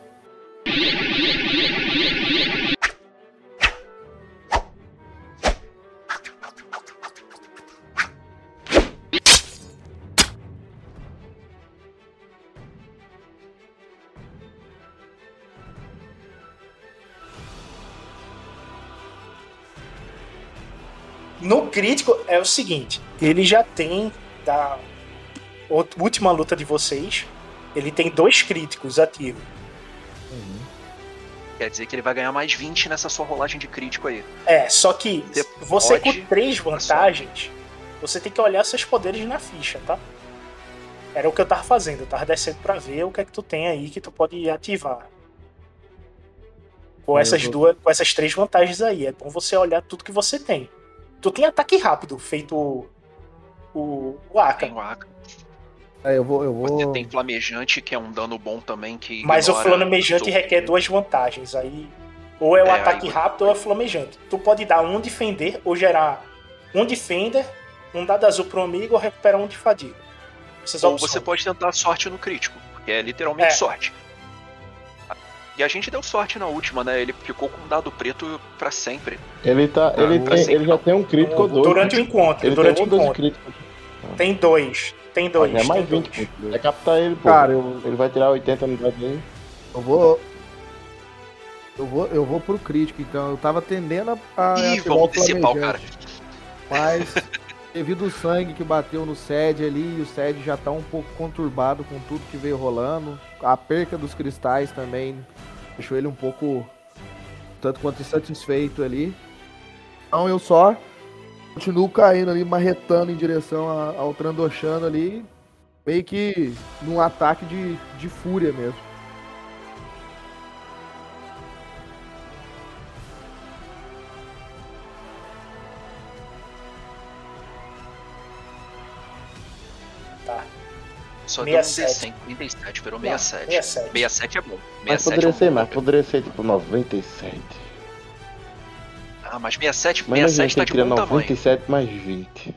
Crítico é o seguinte: ele já tem da ult- última luta de vocês, ele tem dois críticos ativos. Quer dizer que ele vai ganhar mais 20 nessa sua rolagem de crítico aí. É, só que Você você com três vantagens, você tem que olhar seus poderes na ficha, tá? Era o que eu tava fazendo, eu tava descendo pra ver o que é que tu tem aí que tu pode ativar. Com eu essas tô- duas, com essas três vantagens aí, é bom você olhar tudo que você tem. Tu tem ataque rápido, feito o, o, o Aka. Tem o Aka. É, eu vou. Eu Você vou... tem flamejante, que é um dano bom também, que Mas o flamejante requer duas vantagens. Aí, ou é o É, ataque aí- rápido ou é o flamejante. Tu pode dar um defender ou gerar um defender, um dado azul pro amigo ou recuperar um de fadiga. Essas Ou opções. você pode tentar sorte no crítico, porque é literalmente É. sorte. E a gente deu sorte na última, né? Ele ficou com um dado preto pra sempre. Ele, tá, ele, pra tem, sempre ele já tem um crítico ou dois. Durante o né? encontro, Ele durante tem o um dois encontro. críticos. Tem dois. Tem dois. É mais tem 20. dois. pô. É captar ele, pô. Cara, Ele vai tirar 80 no dado dele. Eu vou. Eu vou, eu vou pro crítico, então. Eu tava tendendo a. a Ih, vamos o decepar o flamejante, Mas, devido ao sangue que bateu no SED ali, e o SED já tá um pouco conturbado com tudo que veio rolando. A perca dos cristais também deixou ele um pouco. Tanto quanto insatisfeito ali. Então eu só continuo caindo ali, marretando em direção ao Trandoshano ali. Meio que num ataque de, de fúria mesmo. Só deu um 67. D100, 37, virou Não, 67. 67. 67 é bom. Mas 67 poderia é um ser bom mais, número. poderia ser tipo 97. Ah, mas 67, Mas imagina 67 que tá de bom tamanho. 97 mais 20.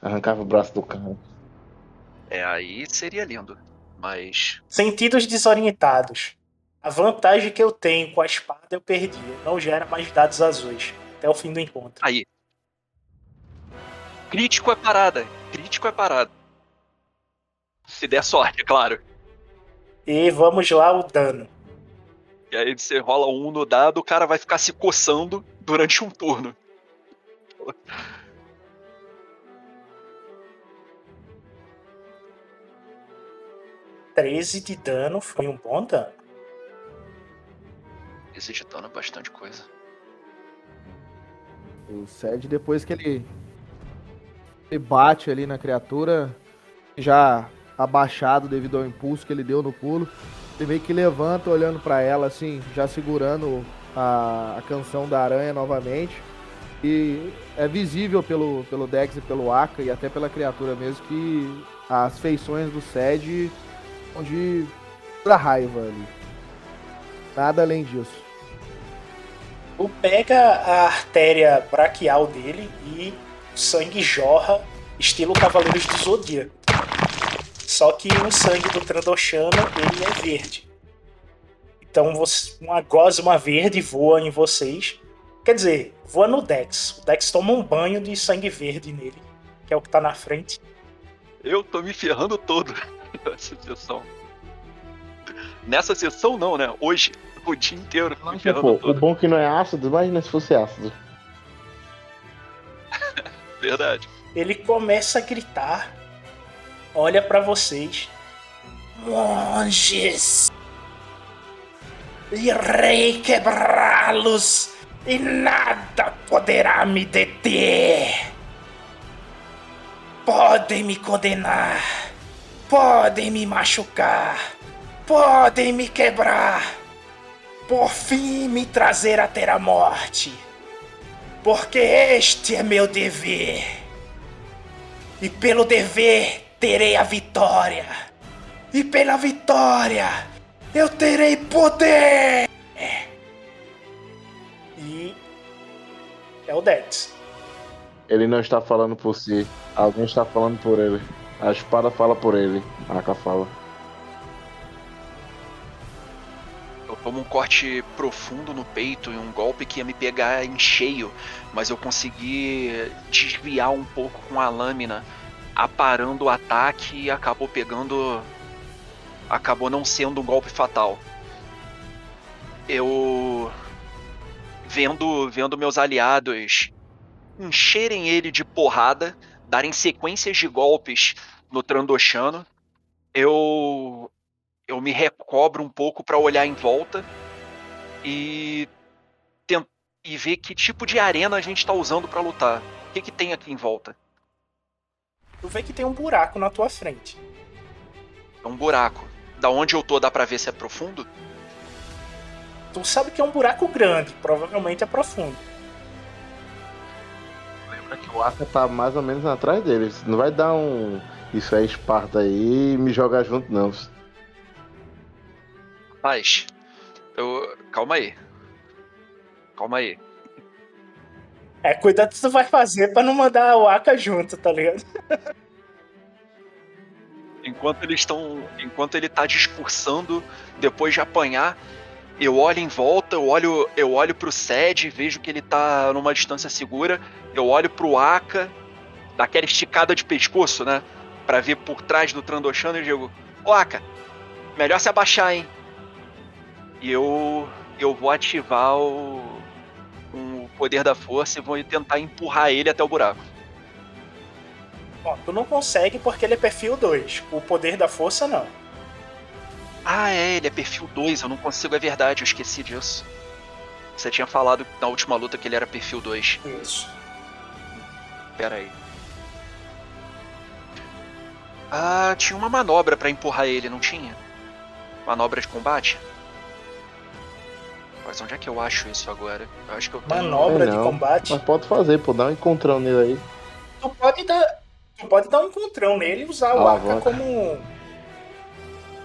Arrancava o braço do cara. É, aí seria lindo. Mas. Sentidos desorientados. A vantagem que eu tenho com a espada eu perdi. Não gera mais dados azuis. Até o fim do encontro. Aí. Crítico é parada. Crítico é parada. Se der sorte, é claro. E vamos lá, o dano. E aí você rola um no dado, o cara vai ficar se coçando durante um turno. 13 de dano foi um bom dano. Esse de dano é bastante coisa. O Sed, depois que ele, ele bate ali na criatura, já abaixado devido ao impulso que ele deu no pulo, ele meio que levanta olhando pra ela, assim, já segurando a, a canção da aranha novamente. E é visível pelo, pelo Dex e pelo Aka e até pela criatura mesmo que as feições do Sed são de pura raiva ali. Nada além disso. O pega a artéria braquial dele e o sangue jorra, estilo Cavaleiros do Zodíaco. Só que o sangue do Trandoshano ele é verde. Então você- uma gosma verde voa em vocês. Quer dizer, voa no Dex. O Dex toma um banho de sangue verde nele, que é o que tá na frente. Eu tô me ferrando todo nessa sessão. Nessa sessão não, né? Hoje, o dia inteiro me ferrando Pô, o todo. bom que não é ácido, imagina se fosse ácido. Verdade. Ele começa a gritar, olha pra vocês. Monges! Irei quebrá-los e nada poderá me deter. Podem me condenar, podem me machucar, podem me quebrar, por fim me trazer até a morte porque este é meu dever. E pelo dever terei a vitória. E pela vitória eu terei poder. E é o Dex. Ele não está falando por si, alguém está falando por ele. A espada fala por ele, a Aka fala. Eu tomo um corte profundo no peito e um golpe que ia me pegar em cheio, mas eu consegui desviar um pouco com a lâmina, aparando o ataque e acabou pegando. Acabou não sendo um golpe fatal. Eu. Vendo, vendo meus aliados encherem ele de porrada, darem sequências de golpes no Trandoshano, eu eu me recobro um pouco para olhar em volta e e ver que tipo de arena a gente tá usando para lutar. O que que tem aqui em volta? Tu vê que tem um buraco na tua frente. É um buraco. Da onde eu tô dá pra ver se é profundo? Tu sabe que é um buraco grande, provavelmente é profundo. Lembra que o Aka tá mais ou menos atrás dele. Não vai dar um. Isso é Esparta aí e me jogar junto, não. Rapaz, eu. Calma aí. Calma aí. É, cuidado que tu vai fazer pra não mandar o Aka junto, tá ligado? Enquanto eles estão. Enquanto ele tá discursando, depois de apanhar, Eu olho em volta, eu olho, eu olho pro Sed, vejo que ele tá numa distância segura. Eu olho pro Aka, daquela esticada de pescoço, né? Pra ver por trás do Trandoshano e digo: Ô Aka, melhor se abaixar, hein? E eu, eu vou ativar o, o poder da força e vou tentar empurrar ele até o buraco. Bom, tu não consegue porque ele é perfil 2. O poder da força, não. Ah, é, ele é perfil 2, eu não consigo, é verdade, eu esqueci disso. Você tinha falado na última luta que ele era perfil 2. Isso. Pera aí. Ah, tinha uma manobra pra empurrar ele, não tinha? Manobra de combate? Mas onde é que eu acho isso agora? Eu acho que eu tenho. Manobra É, de não. combate. Mas pode fazer, pô, dá um encontrão nele aí. Tu pode dar. Tu pode dar um encontrão nele e usar o. Aka como.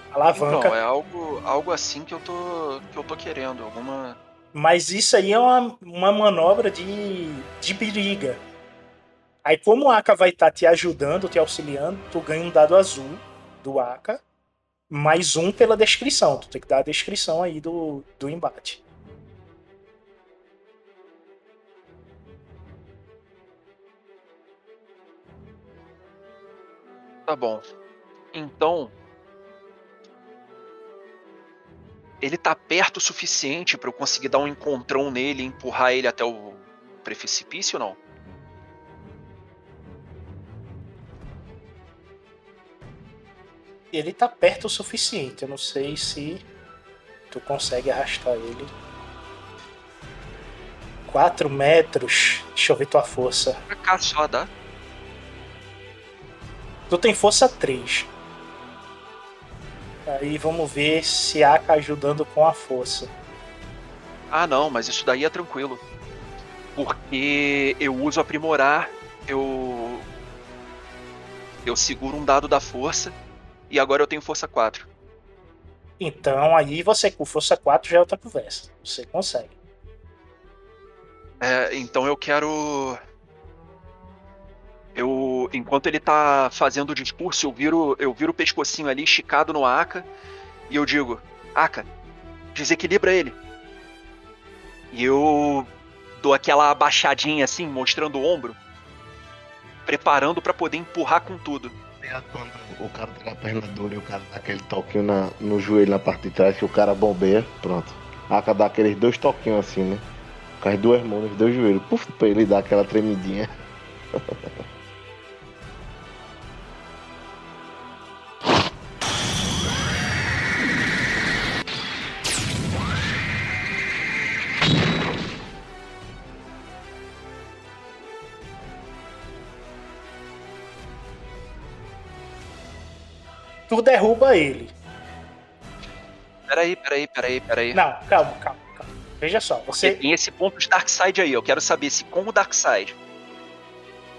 Então, Alavanca. é algo, algo assim que eu tô. que eu tô querendo. Alguma. Mas isso aí é uma, uma manobra de, de briga. Aí, como o Aka vai estar te ajudando, te auxiliando, tu ganha um dado azul do Aka, mais um pela descrição. Tu tem que dar a descrição aí do, do embate. Tá bom. Então. Ele tá perto o suficiente pra eu conseguir dar um encontrão nele e empurrar ele até o precipício ou não? Ele tá perto o suficiente. Eu não sei se tu consegue arrastar ele. 4 metros. Deixa eu ver tua força. Pra cá só dá. Tu tem força 3. Aí vamos ver se Aka ajudando com a força. Ah, não, mas isso daí é tranquilo. Porque eu uso aprimorar, eu. Eu seguro um dado da força e agora eu tenho força 4. Então aí você com força 4 já é outra conversa. Você consegue. É, então eu quero. Eu. Enquanto ele tá fazendo o discurso, eu viro, eu viro o pescocinho ali esticado no Aka e eu digo: Aka, desequilibra ele. E eu dou aquela abaixadinha assim, mostrando o ombro, preparando pra poder empurrar com tudo. É quando o cara tá com a perna dura e o cara dá aquele toquinho na, no joelho na parte de trás que o cara bombeia, pronto. Aka dá aqueles dois toquinhos assim, né? Com as duas mãos nos dois joelhos, puf, pra ele dar aquela tremidinha. Tu derruba ele. Peraí, peraí, peraí, peraí. Não, calma, calma, calma. Veja só, Você tem esse ponto de Dark Side aí, eu quero saber se com o Dark Side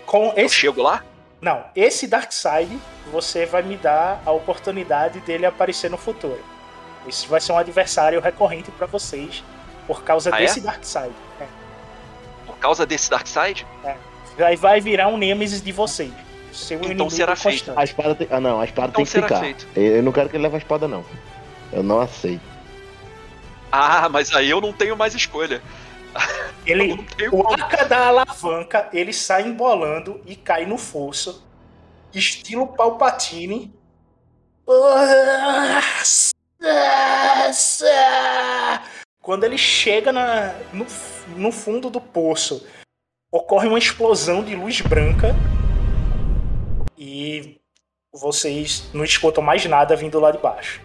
com eu esse chego lá. Não, esse Darkseid você vai me dar a oportunidade dele aparecer no futuro. Esse vai ser um adversário recorrente pra vocês por causa Ah, é? desse Darkseid. É. Por causa desse Dark Side? Vai, vai virar um Nemesis de vocês. Seu Então inimigo será feito. A espada tem. Ah não, a espada Então tem que será ficar. feito. Eu não quero que ele leve a espada, não. Eu não aceito. Ah, mas aí eu não tenho mais escolha. Ele, o. Aka da alavanca, ele sai embolando e cai no fosso. Estilo Palpatine. Quando ele chega na, no, no fundo do poço, ocorre uma explosão de luz branca. Vocês não escutam mais nada vindo lá de baixo.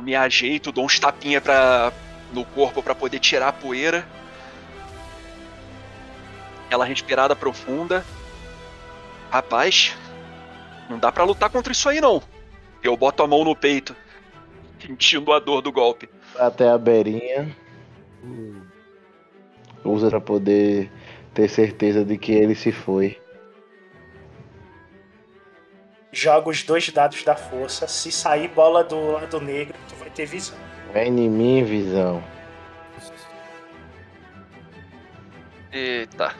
Me ajeito, dou uns tapinha pra, no corpo pra poder tirar a poeira. Aquela respirada profunda. Rapaz, não dá pra lutar contra isso aí não. Eu boto a mão no peito, sentindo a dor do golpe. Até a beirinha. Usa pra poder ter certeza de que ele se foi. Joga os dois dados da força. Se sair bola do lado negro, tu vai ter visão. Vem em mim, visão. Eita.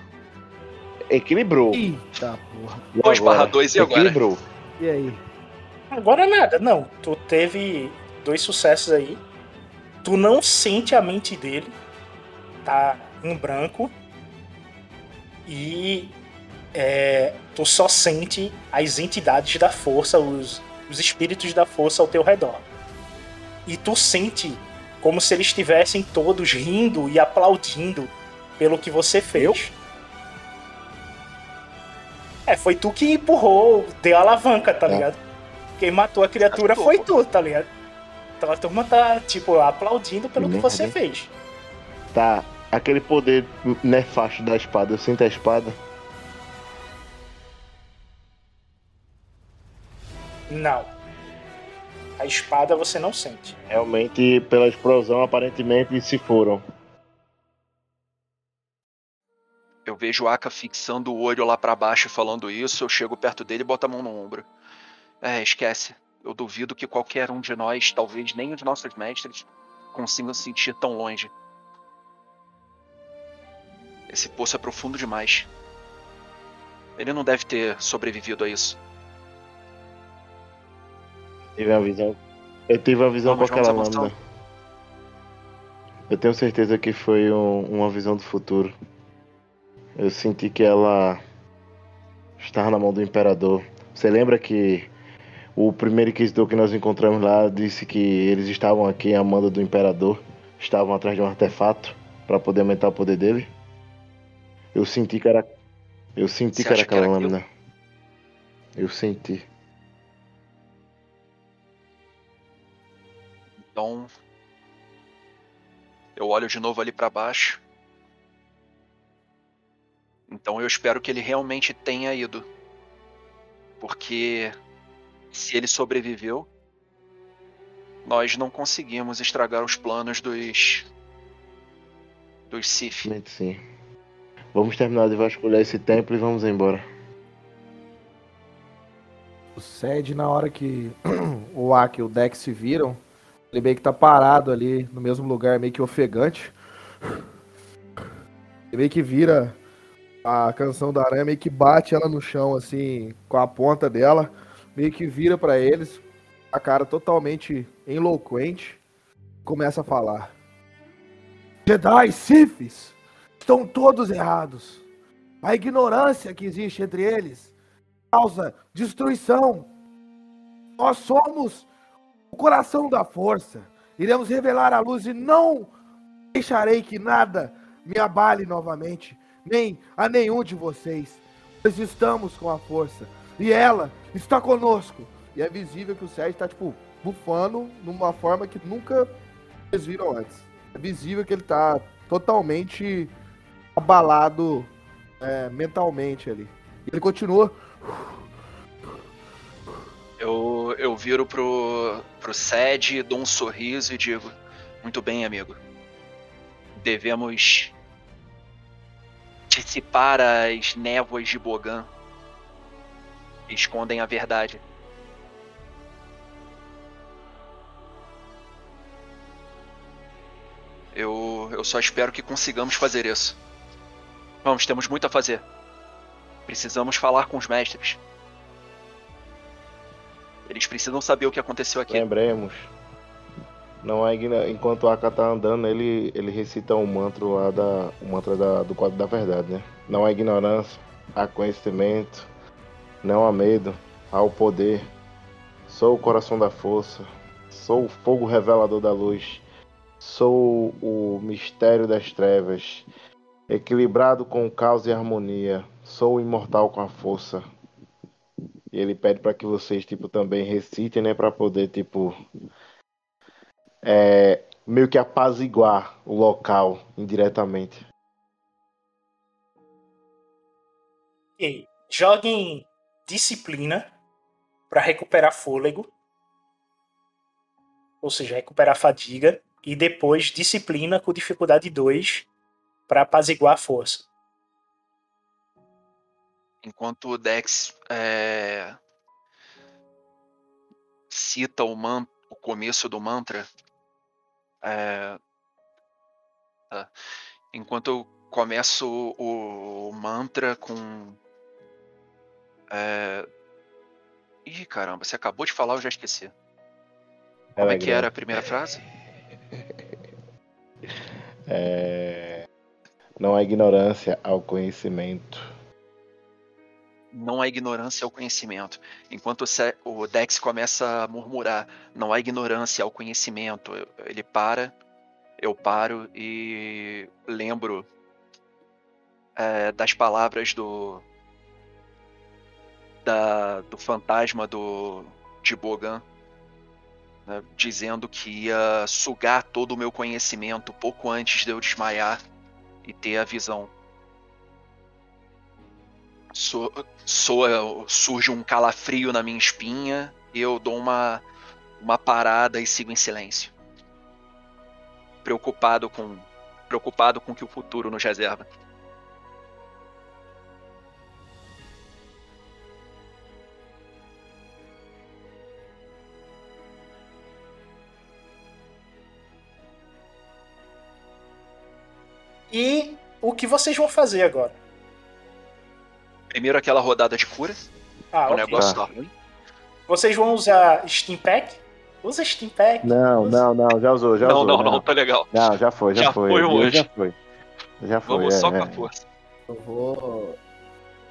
Equilibrou. Eita porra. E 2 barra agora? 2 e agora? Equilibrou. E aí? Agora nada, não. Tu teve. dois sucessos aí. Tu não sente a mente dele, tá em branco. E é, tu só sente as entidades da força, os, os espíritos da força ao teu redor. E tu sente como se eles estivessem todos rindo e aplaudindo pelo que você fez. É, foi tu que empurrou, deu a alavanca, tá É. ligado? Quem matou a criatura foi tu, tá ligado? Então a turma tá, tipo, aplaudindo pelo que você fez. Tá, aquele poder nefasto da espada, eu sinto a espada. Não. A espada você não sente. Realmente, pela explosão, aparentemente se foram. Eu vejo o Aka fixando o olho lá pra baixo e falando isso, eu chego perto dele e boto a mão no ombro. É, esquece. Eu duvido que qualquer um de nós, talvez nem os nossos mestres, consigam sentir tão longe. Esse poço é profundo demais. Ele não deve ter sobrevivido a isso. Tive uma visão. Eu tive uma visão Vamos, com aquela lâmina. Eu tenho certeza que foi um- uma visão do futuro. Eu senti que ela estava na mão do imperador. Você lembra que o primeiro inquisidor que nós encontramos lá disse que eles estavam aqui a mando do imperador, estavam atrás de um artefato para poder aumentar o poder dele? Eu senti que era eu senti Você que era acha que aquela era lâmina. Eu senti. Então. Eu olho de novo ali pra baixo. Então eu espero que ele realmente tenha ido. Porque se ele sobreviveu, nós não conseguimos estragar os planos dos. dos Sith. Realmente sim. Vamos terminar de vasculhar esse templo e vamos embora. O Sed, na hora que o Aki e o Dex se viram, ele meio que tá parado ali no mesmo lugar, meio que ofegante. Ele meio que vira a canção da aranha, meio que bate ela no chão, assim, com a ponta dela, meio que vira pra eles, a cara totalmente eloquente, começa a falar. Jedi, Siths, estão todos errados. A ignorância que existe entre eles causa destruição. Nós somos o coração da força. Iremos revelar a luz e não deixarei que nada me abale novamente, nem a nenhum de vocês. Nós estamos com a força e ela está conosco. E é visível que o Sérgio está tipo bufando numa forma que nunca vocês viram antes. É visível que ele está totalmente abalado é, mentalmente ali. Ele continua Eu, viro pro, pro Sed, dou um sorriso e digo: Muito bem, amigo. Devemos dissipar as névoas de Bogan escondem a verdade. Eu, eu só espero que consigamos fazer isso. Vamos, temos muito a fazer. Precisamos falar com os mestres. Eles precisam saber o que aconteceu aqui. Lembremos. Não igno- Enquanto o Aka tá andando, ele, ele recita um mantra lá da. O mantra da, do quadro da verdade, né? Não há ignorância, há conhecimento, não há medo, há o poder. Sou o coração da força, sou o fogo revelador da luz, sou o mistério das trevas, equilibrado com o caos e harmonia, sou o imortal com a força. E ele pede para que vocês, tipo, também recitem, né? Pra poder, tipo. É, meio que apaziguar o local indiretamente. Ok. Joguem disciplina para recuperar fôlego. Ou seja, recuperar fadiga. E depois disciplina com dificuldade 2 para apaziguar a força. Enquanto o Dex é, cita o, man, o começo do mantra, é, tá. enquanto eu começo o, o mantra com. É, ih, caramba, você acabou de falar, eu já esqueci. Como Ela é que era a primeira frase? É... Não há ignorância ao conhecimento. Não há ignorância ao conhecimento. Enquanto o Dex começa a murmurar, não há ignorância ao conhecimento, ele para, eu paro e lembro é, das palavras do da, do fantasma do de Bogan, né, dizendo que ia sugar todo o meu conhecimento pouco antes de eu desmaiar e ter a visão. So, soa- surge um calafrio na minha espinha e eu dou uma, uma parada e sigo em silêncio. Preocupado com preocupado com o que o futuro nos reserva. E o que vocês vão fazer agora? Primeiro aquela rodada de cura, Ah, o ok. negócio Tá. tá ruim. Vocês vão usar Steam Pack? Usa Steam Pack. Não, Usa- não, não, já usou, já não, usou. não, não, tá legal. Não, já foi, já, Já foi. foi hoje. Já foi. Já foi. Vamos é, só com é. a força. Eu vou.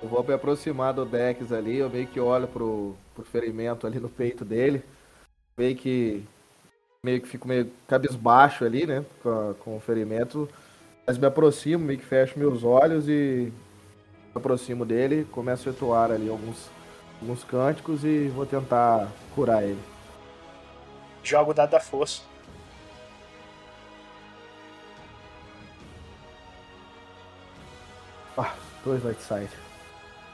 Eu vou me aproximar do Dex ali, eu meio que olho pro, pro ferimento ali no peito dele. Meio que. Meio que fico meio cabisbaixo ali, né? Com, a- com o ferimento. Mas me aproximo, meio que fecho meus olhos e aproximo dele, começo a atuar ali alguns, alguns cânticos e vou tentar curar ele. Joga o dado da força. Ah, dois light side.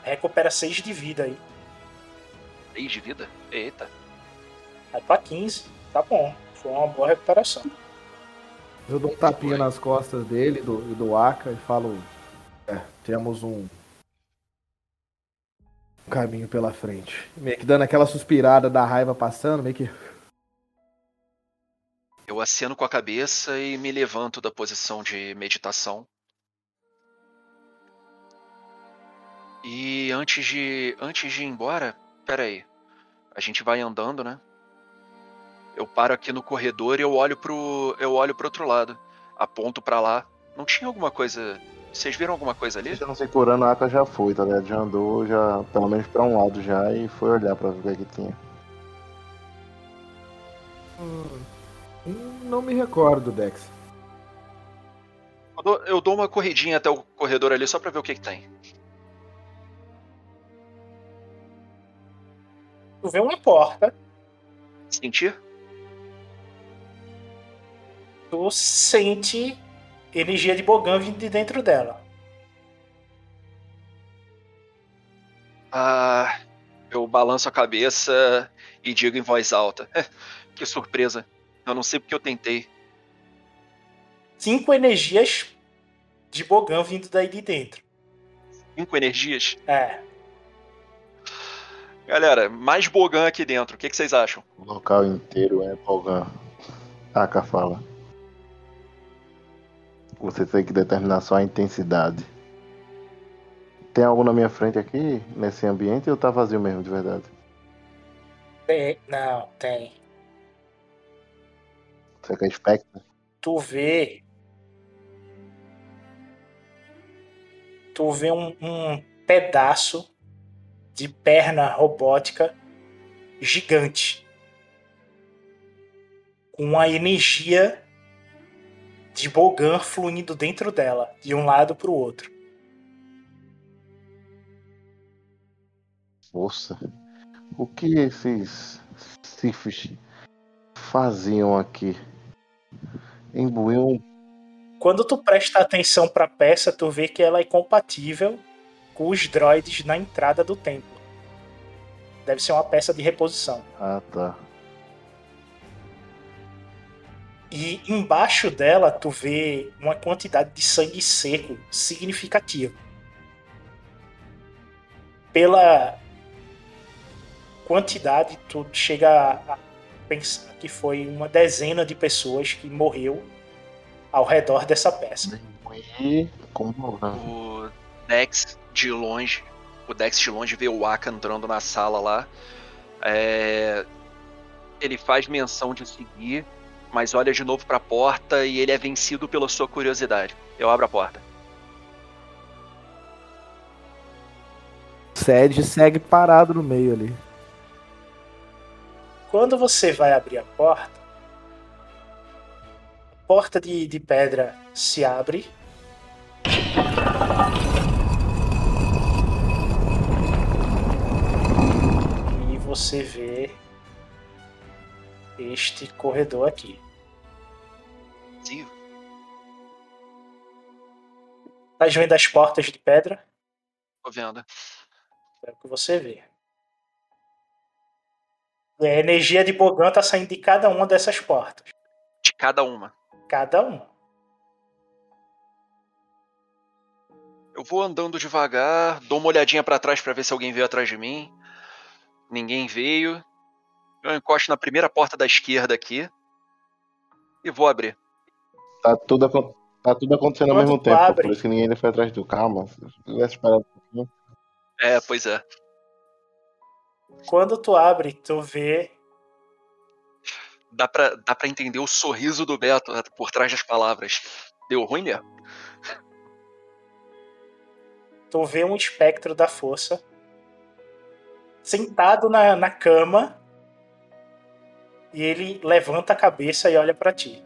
Recupera 6 de vida aí. 6 de vida? Eita. Vai pra 15. Tá bom. Foi uma boa recuperação. Eu dou um tapinha nas costas dele do, e do Aka e falo: é, temos um caminho pela frente. Meio que dando aquela suspirada da raiva passando, meio que. Eu aceno com a cabeça e me levanto da posição de meditação. E antes de antes de ir embora, pera aí. A gente vai andando, né? Eu paro aqui no corredor e eu olho pro eu olho pro outro lado. Aponto pra lá. Não tinha alguma coisa Vocês viram alguma coisa ali? Já não sei curando, a Aka já foi, tá ligado? Já andou, já, pelo menos pra um lado já, e foi olhar pra ver o que é que tinha. Hum, não me recordo, Dex. Eu dou, eu dou uma corridinha até o corredor ali só pra ver o que, que tem. Tu vê uma porta, Sentir? tu sente energia de Bogan vindo de dentro dela. Ah, eu balanço a cabeça e digo em voz alta. que surpresa. Eu não sei porque eu tentei. Cinco energias de Bogan vindo daí de dentro. Cinco energias. É. Galera, mais Bogan aqui dentro. O que, que vocês acham? O local inteiro é Polgan. Aka fala. Você tem que determinar só a intensidade. Tem algo na minha frente aqui, nesse ambiente, ou tá vazio mesmo, de verdade? Tem. Não, tem. Você quer Spectre? Tu vê. Tu vê um, um pedaço de perna robótica gigante. Com uma energia de Bogan fluindo dentro dela, de um lado pro outro. Moça, o que esses Sifis faziam aqui? Imbuíam Quando tu presta atenção pra peça, tu vê que ela é compatível com os droids na entrada do templo. Deve ser uma peça de reposição. Ah, tá. E embaixo dela tu vê uma quantidade de sangue seco significativa. Pela quantidade, tu chega a pensar que foi uma dezena de pessoas que morreu ao redor dessa peça. O Dex de longe. O Dex de longe vê o Aka entrando na sala lá. É, Ele faz menção de seguir, mas olha de novo pra porta e ele é vencido pela sua curiosidade. Eu abro a porta. Sede segue parado no meio ali. Quando você vai abrir a porta, a porta de, de pedra se abre. E você vê este corredor aqui. Sim. Tá vendo as portas de pedra? Tô vendo. É o que você vê. E a energia de Bogan tá saindo de cada uma dessas portas. De cada uma. Cada uma. Eu vou andando devagar, dou uma olhadinha pra trás pra ver se alguém veio atrás de mim. Ninguém veio. Eu encosto na primeira porta da esquerda aqui e vou abrir. Tá tudo, tá tudo acontecendo ao mesmo tempo, abre- por isso que ninguém ainda foi atrás do Calma, se tivesse parado um pouquinho. É, pois é. Quando tu abre, tu vê Dá pra, dá pra entender o sorriso do Beto né, por trás das palavras. Deu ruim mesmo. tu vê um espectro da força sentado na, na cama e ele levanta a cabeça e olha pra ti.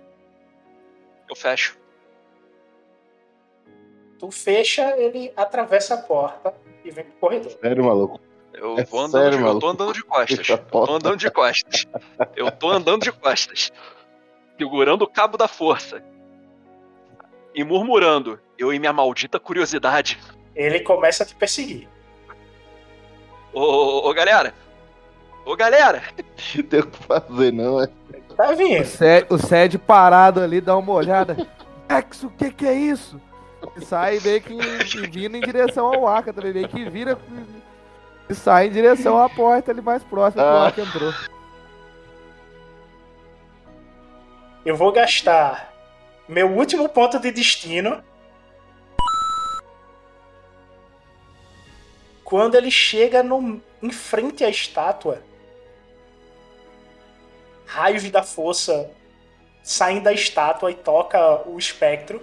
Eu fecho. Tu fecha, ele atravessa a porta e vem pro corredor. Sério, maluco. Eu É vou andando sério, de, eu tô andando de costas. Eu tô andando de costas. Eu tô andando de costas. Segurando o cabo da força. E murmurando. Eu e minha maldita curiosidade. Ele começa a te perseguir. Ô, ô, ô, galera! Ô galera! Não tem o que fazer, não, é? Tá O vindo. Sede, o Sede parado ali, dá uma olhada. Ex, o que que é isso? E sai meio que, que vindo em direção ao Aka também, meio que vira e sai em direção à porta ali mais próxima que o Ah. Aka entrou. Eu vou gastar meu último ponto de destino. Quando ele chega no, em frente à estátua, raios da força saem da estátua e toca o espectro.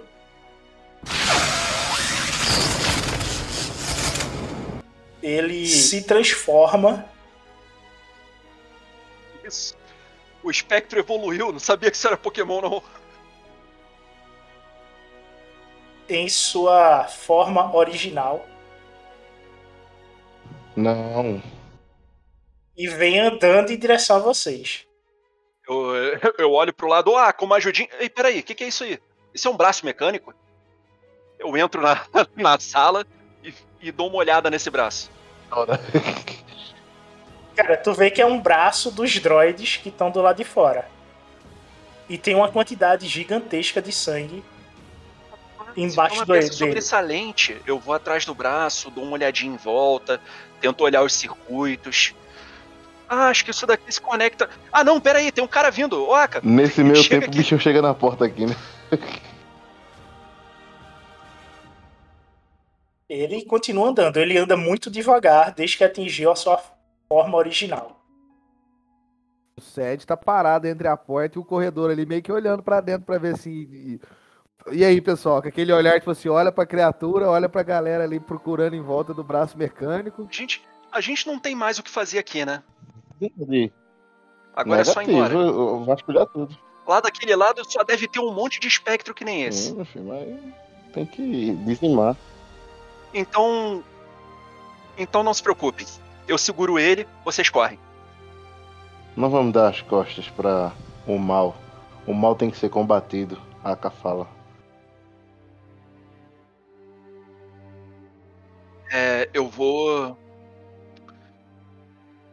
Ele se transforma Isso. O espectro evoluiu, não sabia que isso era Pokémon, não. em sua forma original Não. e vem andando em direção a vocês. Eu, eu olho pro lado, ah, com uma ajudinha. Ei, peraí, o que, que é isso aí? Isso é um braço mecânico? Eu entro na, na sala e, e dou uma olhada nesse braço. Cara, tu vê que é um braço dos droids que estão do lado de fora. E tem uma quantidade gigantesca de sangue embaixo do dele. sobressalente, eu vou atrás do braço, dou uma olhadinha em volta, tento olhar os circuitos. Ah, acho que isso daqui se conecta. Ah, não, peraí, tem um cara vindo. Aka, Nesse meio tempo, aqui. o bichinho chega na porta aqui, né? Ele continua andando. Ele anda muito devagar desde que atingiu a sua forma original. O Sede tá parado entre a porta e o corredor ali, meio que olhando pra dentro pra ver se. E, e aí, pessoal, com aquele olhar tipo assim, olha pra criatura, olha pra galera ali procurando em volta do braço mecânico. gente, a gente não tem mais o que fazer aqui, né? Entendi. Agora é só ir embora. eu, tudo. Lá daquele lado só deve ter um monte de espectro que nem esse. Sim, filho, mas tem que dizimar. Então. Então não se preocupem. Eu seguro ele, vocês correm. Não vamos dar as costas pra o mal. O mal tem que ser combatido, a fala. É, eu vou.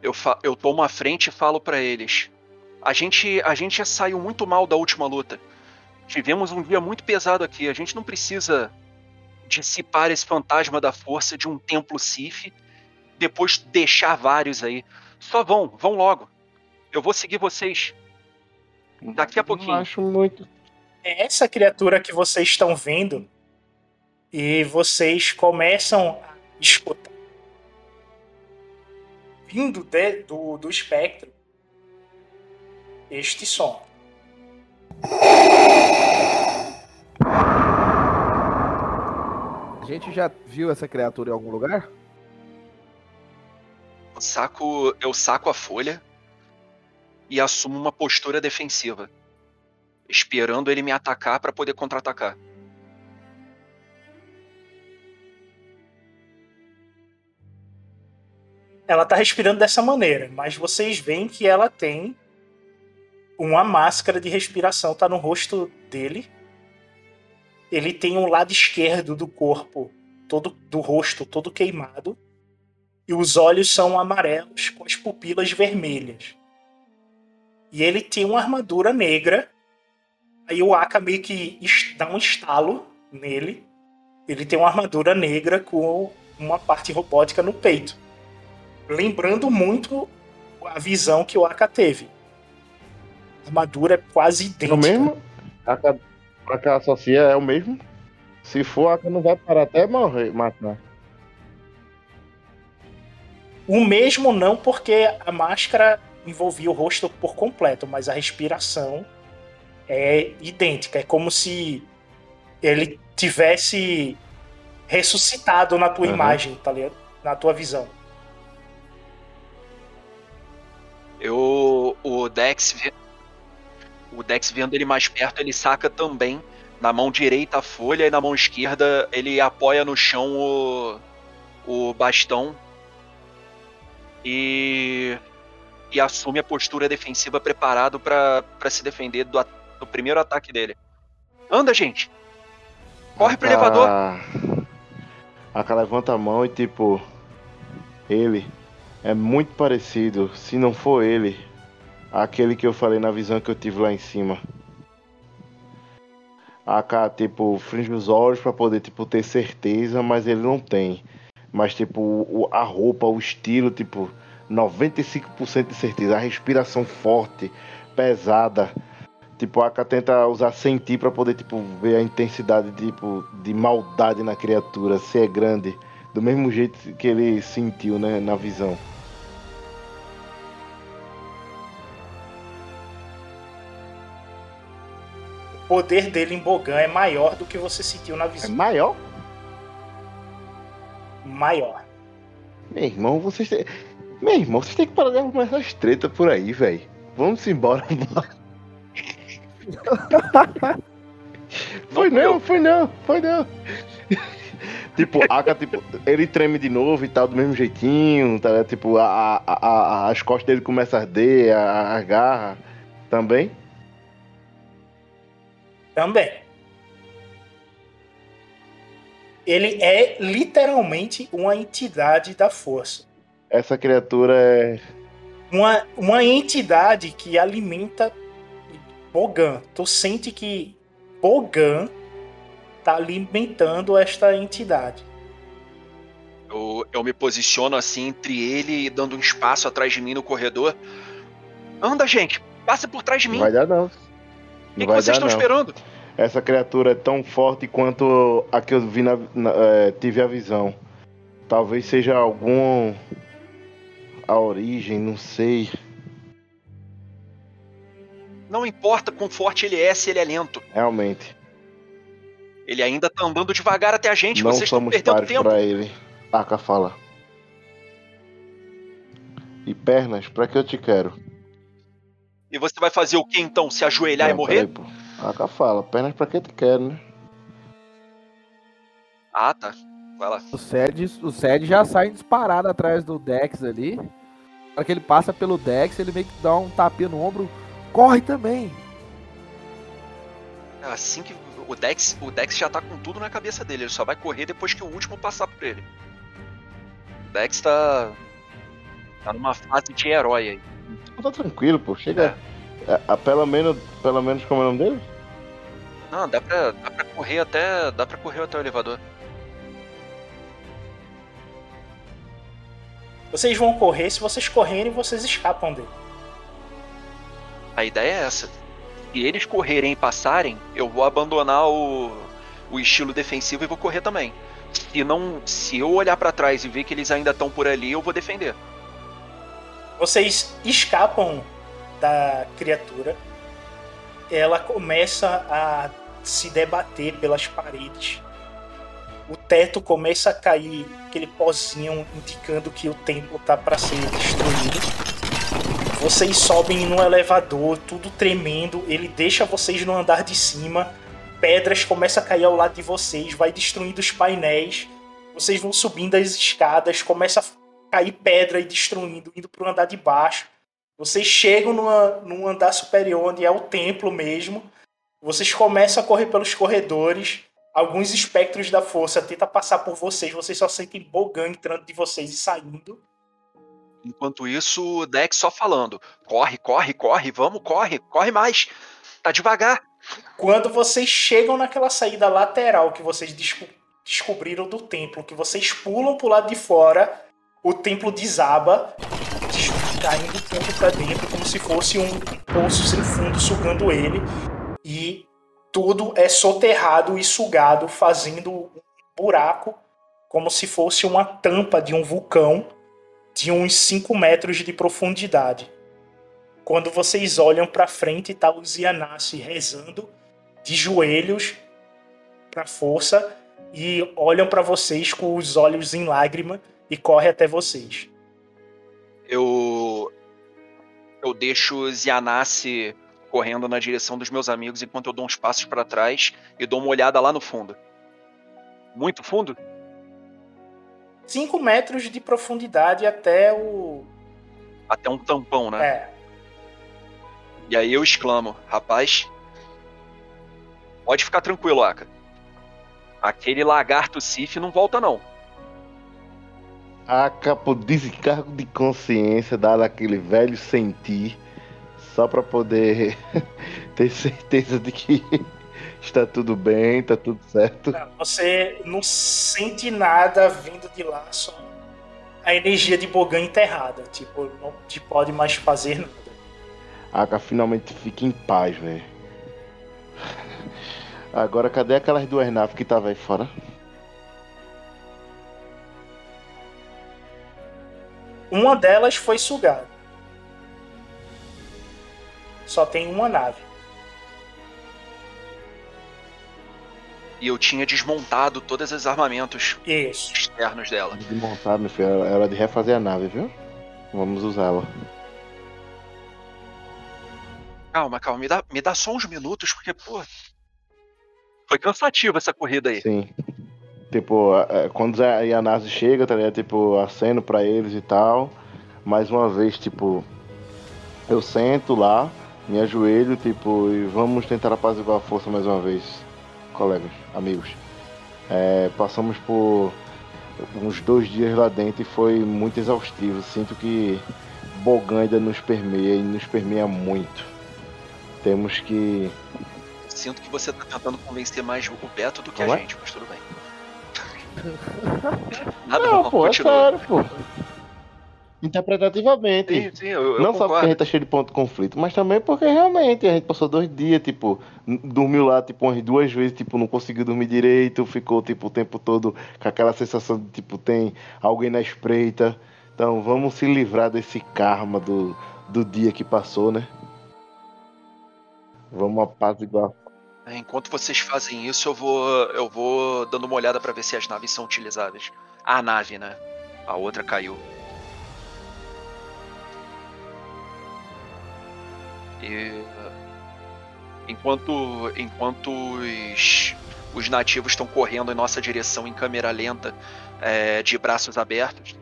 Eu, eu tomo a frente e falo pra eles. A gente, a gente já saiu muito mal da última luta. Tivemos um dia muito pesado aqui. A gente não precisa dissipar esse fantasma da força de um templo Sif, depois deixar vários aí. Só vão, vão logo. Eu vou seguir vocês. Daqui a pouquinho. Não acho muito. É essa criatura que vocês estão vendo e vocês começam a escutar. Vindo de- do, do espectro este som. A gente já viu essa criatura em algum lugar? Eu saco, eu saco a folha e assumo uma postura defensiva, esperando ele me atacar para poder contra-atacar. Ela tá respirando dessa maneira, mas vocês veem que ela tem uma máscara de respiração, tá no rosto dele. Ele tem um lado esquerdo do corpo, todo do rosto todo queimado, e os olhos são amarelos com as pupilas vermelhas. E ele tem uma armadura negra. Aí o Aka meio que dá um estalo nele. Ele tem uma armadura negra com uma parte robótica no peito. Lembrando muito a visão que o Aka teve. A armadura é quase É idêntica. o mesmo? A Aka, Aka associa é o mesmo? Se for, Aka não vai parar até morrer, matar. O mesmo não, porque a máscara envolvia o rosto por completo, mas a respiração é idêntica. É como se ele tivesse ressuscitado na tua Aham. imagem, tá ligado? Na tua visão. Eu, o Dex, o Dex vendo ele mais perto, ele saca também na mão direita a folha e na mão esquerda ele apoia no chão o, o bastão e, e assume a postura defensiva preparado pra pra se defender do, a- do primeiro ataque dele. Anda, gente! Corre pro elevador! A Aka levanta a mão e tipo. Ele é muito parecido, se não for ele, aquele que eu falei na visão que eu tive lá em cima. A Aka, tipo, fringe os olhos pra poder, tipo, ter certeza, mas ele não tem. Mas, tipo, a roupa, o estilo, tipo, 95% de certeza. A respiração forte, pesada. Tipo, a Aka tenta usar sentir pra poder, tipo, ver a intensidade, tipo, de maldade na criatura, se é grande. Do mesmo jeito que ele sentiu, né, na visão. Poder dele em Bogan é maior do que você sentiu na É visão. maior? Maior. Meu irmão, vocês têm... Meu irmão, vocês têm que parar de arrumar essas tretas por aí, velho. Vamos embora. foi não, foi não, foi não. tipo, Aka, tipo, ele treme de novo e tal, do mesmo jeitinho, tá? Tipo, a, a, a- as costas dele começam a arder, a- as garras também. Também. Ele é literalmente uma entidade da força. Essa criatura é. Uma, uma entidade que alimenta Bogan. Tu sente que Bogan tá alimentando esta entidade. Eu, eu me posiciono assim entre ele e dando um espaço atrás de mim no corredor. Anda, gente! Passa por trás de mim! Não vai dar, não. O que, que vocês estão esperando? Essa criatura é tão forte quanto a que eu vi na, na- é, tive a visão. Talvez seja algum. A origem, não sei. Não importa quão forte ele é, se ele é lento. Realmente. Ele ainda tá andando devagar até a gente, não vocês estão perdendo tempo. pra ele. Aka fala. E pernas, pra que eu te quero? E você vai fazer o que então? Se ajoelhar e Não, morrer? peraí, pô. Aka fala, pernas pra que te quero, né? Ah, tá. Vai lá. O Sed, o Sed já sai disparado atrás do Dex ali. Na hora que ele passa pelo Dex, ele meio que dá um tapinha no ombro. Corre também! Assim que o Dex, o Dex já tá com tudo na cabeça dele, ele só vai correr depois que o último passar por ele. O Dex tá tá numa fase de herói aí. Tá tranquilo, pô. Chega. É, a- pelo menos, pelo menos como é o nome dele? Não, dá pra, dá pra correr até, dá para correr até o elevador. Vocês vão correr, se vocês correrem, vocês escapam dele. A ideia é essa. Se eles correrem e passarem, eu vou abandonar o, o estilo defensivo e vou correr também. Se não, se eu olhar pra trás e ver que eles ainda estão por ali, eu vou defender. Vocês escapam da criatura. Ela começa a se debater pelas paredes. O teto começa a cair, aquele pozinho indicando que o templo está para ser destruído. Vocês sobem no elevador, tudo tremendo. Ele deixa vocês no andar de cima. Pedras começam a cair ao lado de vocês, vai destruindo os painéis. Vocês vão subindo as escadas, começa a cair pedra e destruindo, indo para o andar de baixo. Vocês chegam numa, num andar superior, onde é o templo mesmo. Vocês começam a correr pelos corredores. Alguns espectros da força tentam passar por vocês. Vocês só sentem Bogan entrando de vocês e saindo. Enquanto isso, o Dex só falando: corre, corre, corre, vamos, corre, corre mais. Tá devagar. Quando vocês chegam naquela saída lateral que vocês desco descobriram do templo, que vocês pulam pro lado de fora, o templo desaba, caindo o templo pra dentro, como se fosse um poço sem fundo sugando ele. E tudo é soterrado e sugado, fazendo um buraco, como se fosse uma tampa de um vulcão de uns 5 metros de profundidade. Quando vocês olham para frente, tá o Zianassi rezando de joelhos para força e olham para vocês com os olhos em lágrima e corre até vocês. Eu eu deixo Zianassi correndo na direção dos meus amigos enquanto eu dou uns passos para trás e dou uma olhada lá no fundo. Muito fundo? 5 metros de profundidade até o. Até um tampão, né? É. E aí eu exclamo, rapaz. Pode ficar tranquilo, Aka. Aquele lagarto Sif não volta, não. Aka, por descargo de consciência, dado aquele velho sentir, só pra poder ter certeza de que está tudo bem, tá tudo certo. Não, você não sente nada vindo de lá, só a energia de Bogan enterrada. Tipo, não te pode mais fazer nada. Aka finalmente fica em paz, velho. Agora, cadê aquelas duas naves que estavam aí fora? Uma delas foi sugada. Só tem uma nave. E eu tinha desmontado todos os armamentos Isso. externos dela. Desmontar, meu filho. Era de refazer a nave, viu? Vamos usá-la. Calma, calma, me dá, me dá só uns minutos, porque, pô. Foi cansativa essa corrida aí. Sim. Tipo, é, quando a Yanase chega, tá ligado? Tipo, aceno pra eles e tal. Mais uma vez, tipo, eu sento lá, me ajoelho, tipo, e vamos tentar apaziguar a força mais uma vez, colegas, amigos. É, passamos por uns dois dias lá dentro e foi muito exaustivo. Sinto que Bogan ainda nos permeia e nos permeia muito. Temos que. Sinto que você tá tentando convencer mais o Beto do que Como a é? gente, mas tudo bem. Nada, Não, não, pô, é continua. sério, pô. Interpretativamente. Sim, sim, eu, eu não só porque a concordo. gente tá cheio de ponto de conflito, mas também porque realmente a gente passou dois dias, tipo, dormiu lá, tipo, umas duas vezes, tipo, não conseguiu dormir direito, ficou, tipo, o tempo todo com aquela sensação de, tipo, tem alguém na espreita. Então, vamos se livrar desse karma do, do dia que passou, né? Vamos apaziguar. É, Enquanto vocês fazem isso, eu vou, eu vou dando uma olhada pra ver se as naves são utilizáveis. A nave, né? A outra caiu. E enquanto enquanto os, os nativos estão correndo em nossa direção em câmera lenta, é, de braços abertos,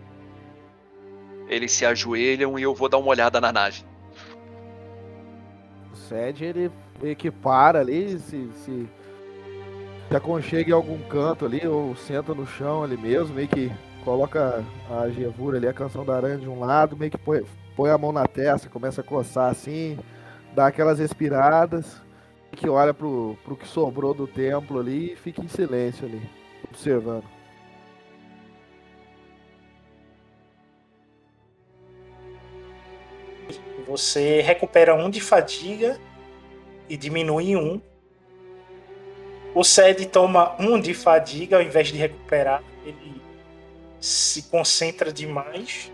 eles se ajoelham e eu vou dar uma olhada na nave. O Sed, ele meio que para ali, se, se, se aconchega em algum canto ali, ou senta no chão ali mesmo, meio que coloca a gevura ali, a canção da aranha de um lado, meio que põe, põe a mão na testa, começa a coçar assim, dá aquelas respiradas, que olha pro, pro que sobrou do templo ali e fica em silêncio ali, observando. Você recupera um de fadiga e diminui em um. O Sed toma um de fadiga ao invés de recuperar. Ele se concentra demais.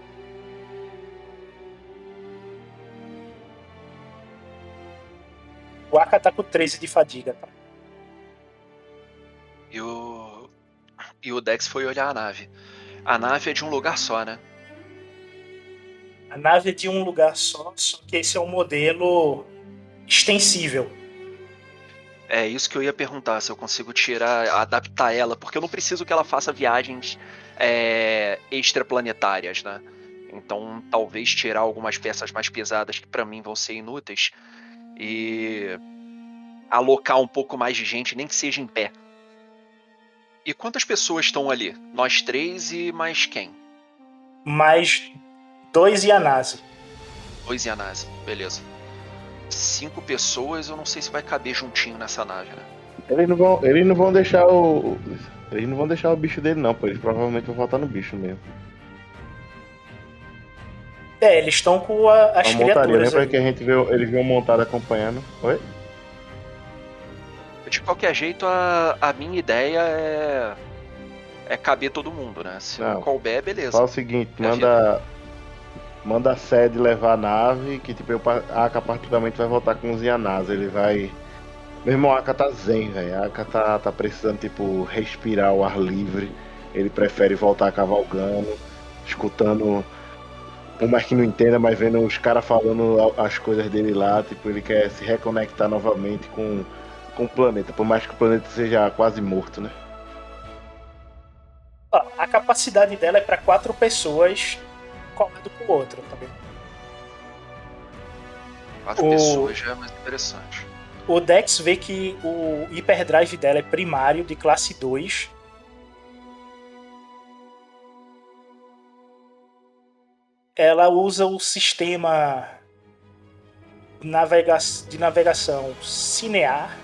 O Aka tá com 13 de fadiga, tá? E o. E o Dex foi olhar a nave. A nave é de um lugar só, né? A nave é de um lugar só, só que esse é um modelo extensível. É isso que eu ia perguntar, se eu consigo tirar, adaptar ela, porque eu não preciso que ela faça viagens é, extraplanetárias, né? Então, talvez tirar algumas peças mais pesadas que para mim vão ser inúteis e alocar um pouco mais de gente, nem que seja em pé. E quantas pessoas estão ali? Nós três e mais quem? Mais dois Yanase. Dois Yanase, beleza. Cinco pessoas, eu não sei se vai caber juntinho nessa nave, né? Eles não vão, eles não vão deixar o. Eles não vão deixar o bicho dele não, pô. Eles provavelmente vão voltar no bicho mesmo. É, eles estão com a- as a montaria, criaturas. lembra aí. que a gente viu, eles viram montada acompanhando? Oi? De qualquer jeito, a, a minha ideia é. É caber todo mundo, né? Se não Não. couber, beleza. Fala o seguinte, É manda. Manda a sede levar a nave, que tipo, a Aka particularmente vai voltar com os Yanaz. Ele vai. Meu irmão, a Aka tá zen, velho. A Aka tá, tá precisando, tipo, respirar o ar livre. Ele prefere voltar cavalgando, escutando. Por mais que não entenda, mas vendo os caras falando as coisas dele lá, tipo, ele quer se reconectar novamente com, com o planeta, por mais que o planeta seja quase morto, né? A capacidade dela é para quatro pessoas colado com o outro, vendo? Quatro O- pessoas já é mais interessante. O Dex vê que o hiperdrive dela é primário de classe 2. Ela usa o sistema de navegação Cinear.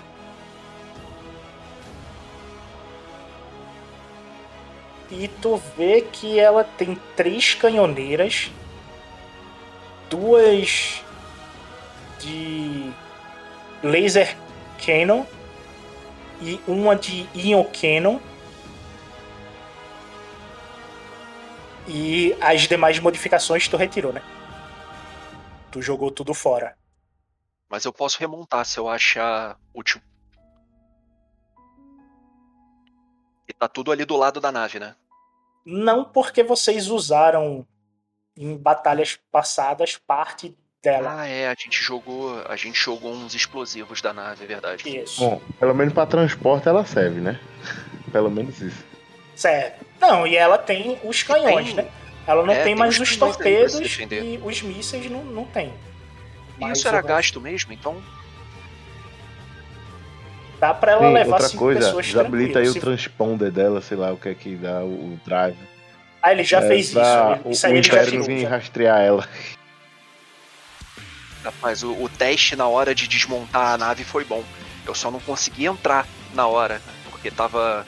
E tu vê que ela tem três canhoneiras, duas de laser cannon e uma de ion cannon e as demais modificações tu retirou, né? Tu jogou tudo fora. Mas eu posso remontar se eu achar útil. E tá tudo ali do lado da nave, né? Não porque vocês usaram em batalhas passadas parte dela. Ah, é, a gente jogou, a gente jogou uns explosivos da nave, é verdade. Isso. Bom, pelo menos pra transporte ela serve, né? Pelo menos isso. Certo. Não, e ela tem os canhões, Tem- né? Ela não é, tem tem mais os torpedos e os mísseis não, não tem. E Mas isso era gasto mesmo, então Dá pra ela Sim, levar outra cinco coisa, pessoas desabilita aí o Se- transponder dela, sei lá o que é que dá o, o drive. Ah, ele já É, fez isso. o, Isso o aí ele já tirou. já. rastrear ela. Rapaz, o, o teste na hora de desmontar a nave foi bom. Eu só não consegui entrar na hora, porque tava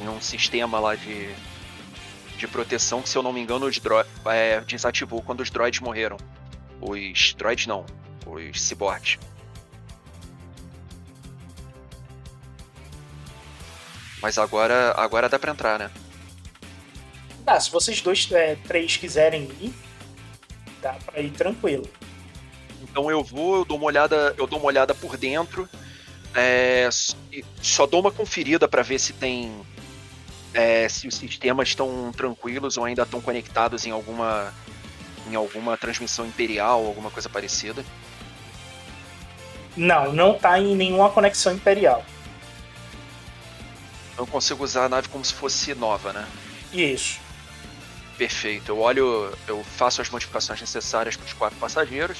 em um sistema lá de, de proteção que, se eu não me engano, os dro é, desativou quando os droids morreram. Os droids não, os cyborgs. Mas agora, agora dá pra entrar, né? Tá, se vocês dois, é, três quiserem ir, dá pra ir tranquilo. Então eu vou, eu dou uma olhada, eu dou uma olhada por dentro, é, só dou uma conferida para ver se tem, é, se os sistemas estão tranquilos ou ainda estão conectados em alguma, em alguma transmissão imperial, alguma coisa parecida. Não, não tá em nenhuma conexão imperial. Eu consigo usar a nave como se fosse nova, né? Isso. Perfeito. Eu olho, eu faço as modificações necessárias para os quatro passageiros,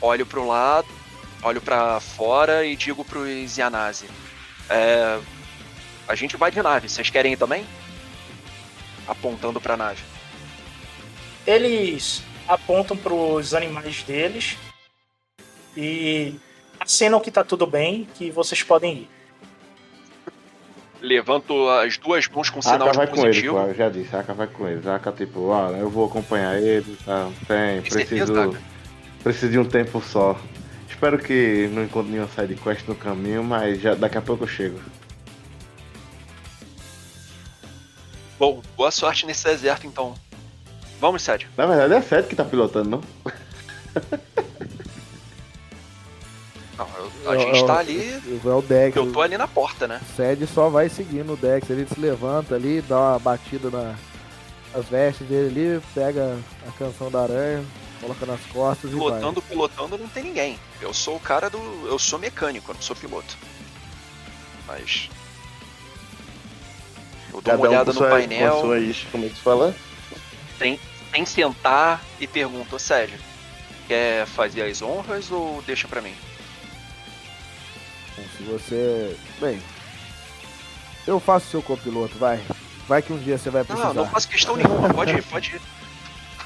olho para o lado, olho para fora e digo para os Yanase: é, a gente vai de nave. Vocês querem ir também? Apontando para a nave. Eles apontam pros animais deles e acenam que tá tudo bem, que vocês podem ir. Levanto as duas mãos com sinal Aka vai com ele, positivo. pô, eu já disse, Aka vai com eles. A Aka, tipo, ah, eu vou acompanhar ele, tá? Tem, Tem certeza, preciso, preciso de um tempo só. Espero que não encontre nenhuma sidequest no caminho, mas já, daqui a pouco eu chego. Bom, boa sorte nesse deserto então. Vamos, Sérgio. Na verdade é Seth que tá pilotando, não? A gente tá ali. É o Dex. Eu tô ali na porta, né? O Sed só vai seguindo o Dex. Ele se levanta ali, dá uma batida na, nas vestes dele ali, pega a canção da aranha, coloca nas costas Pilotando, e vai. pilotando não tem ninguém. Eu sou o cara do. Eu sou mecânico, eu não sou piloto. Mas. Eu dou uma Cada um olhada com no sua, painel. com suas, como é que se fala? Tem, tem que sentar e pergunto, sério, quer fazer as honras ou deixa pra mim? Se você. Bem. Eu faço seu copiloto, vai. Vai que um dia você vai precisar. Não, não faço questão nenhuma, pode ir, pode ir.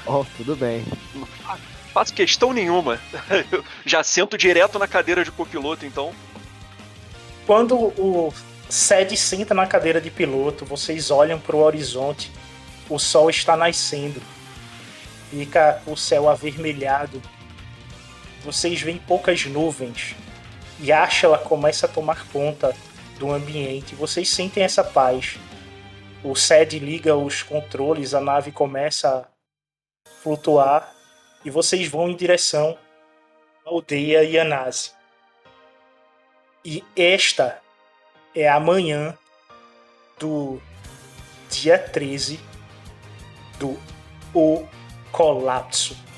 Oh, tudo bem. Não fa- faço questão nenhuma. Eu já sento direto na cadeira de copiloto, então. Quando o Sed senta na cadeira de piloto, vocês olham para o horizonte. O sol está nascendo. Fica o céu avermelhado. Vocês veem poucas nuvens. E a Ashla começa a tomar conta do ambiente. Vocês sentem essa paz. O Sed liga os controles, a nave começa a flutuar. E vocês vão em direção à aldeia Yanase. E esta é a manhã do dia 13 do O Colapso.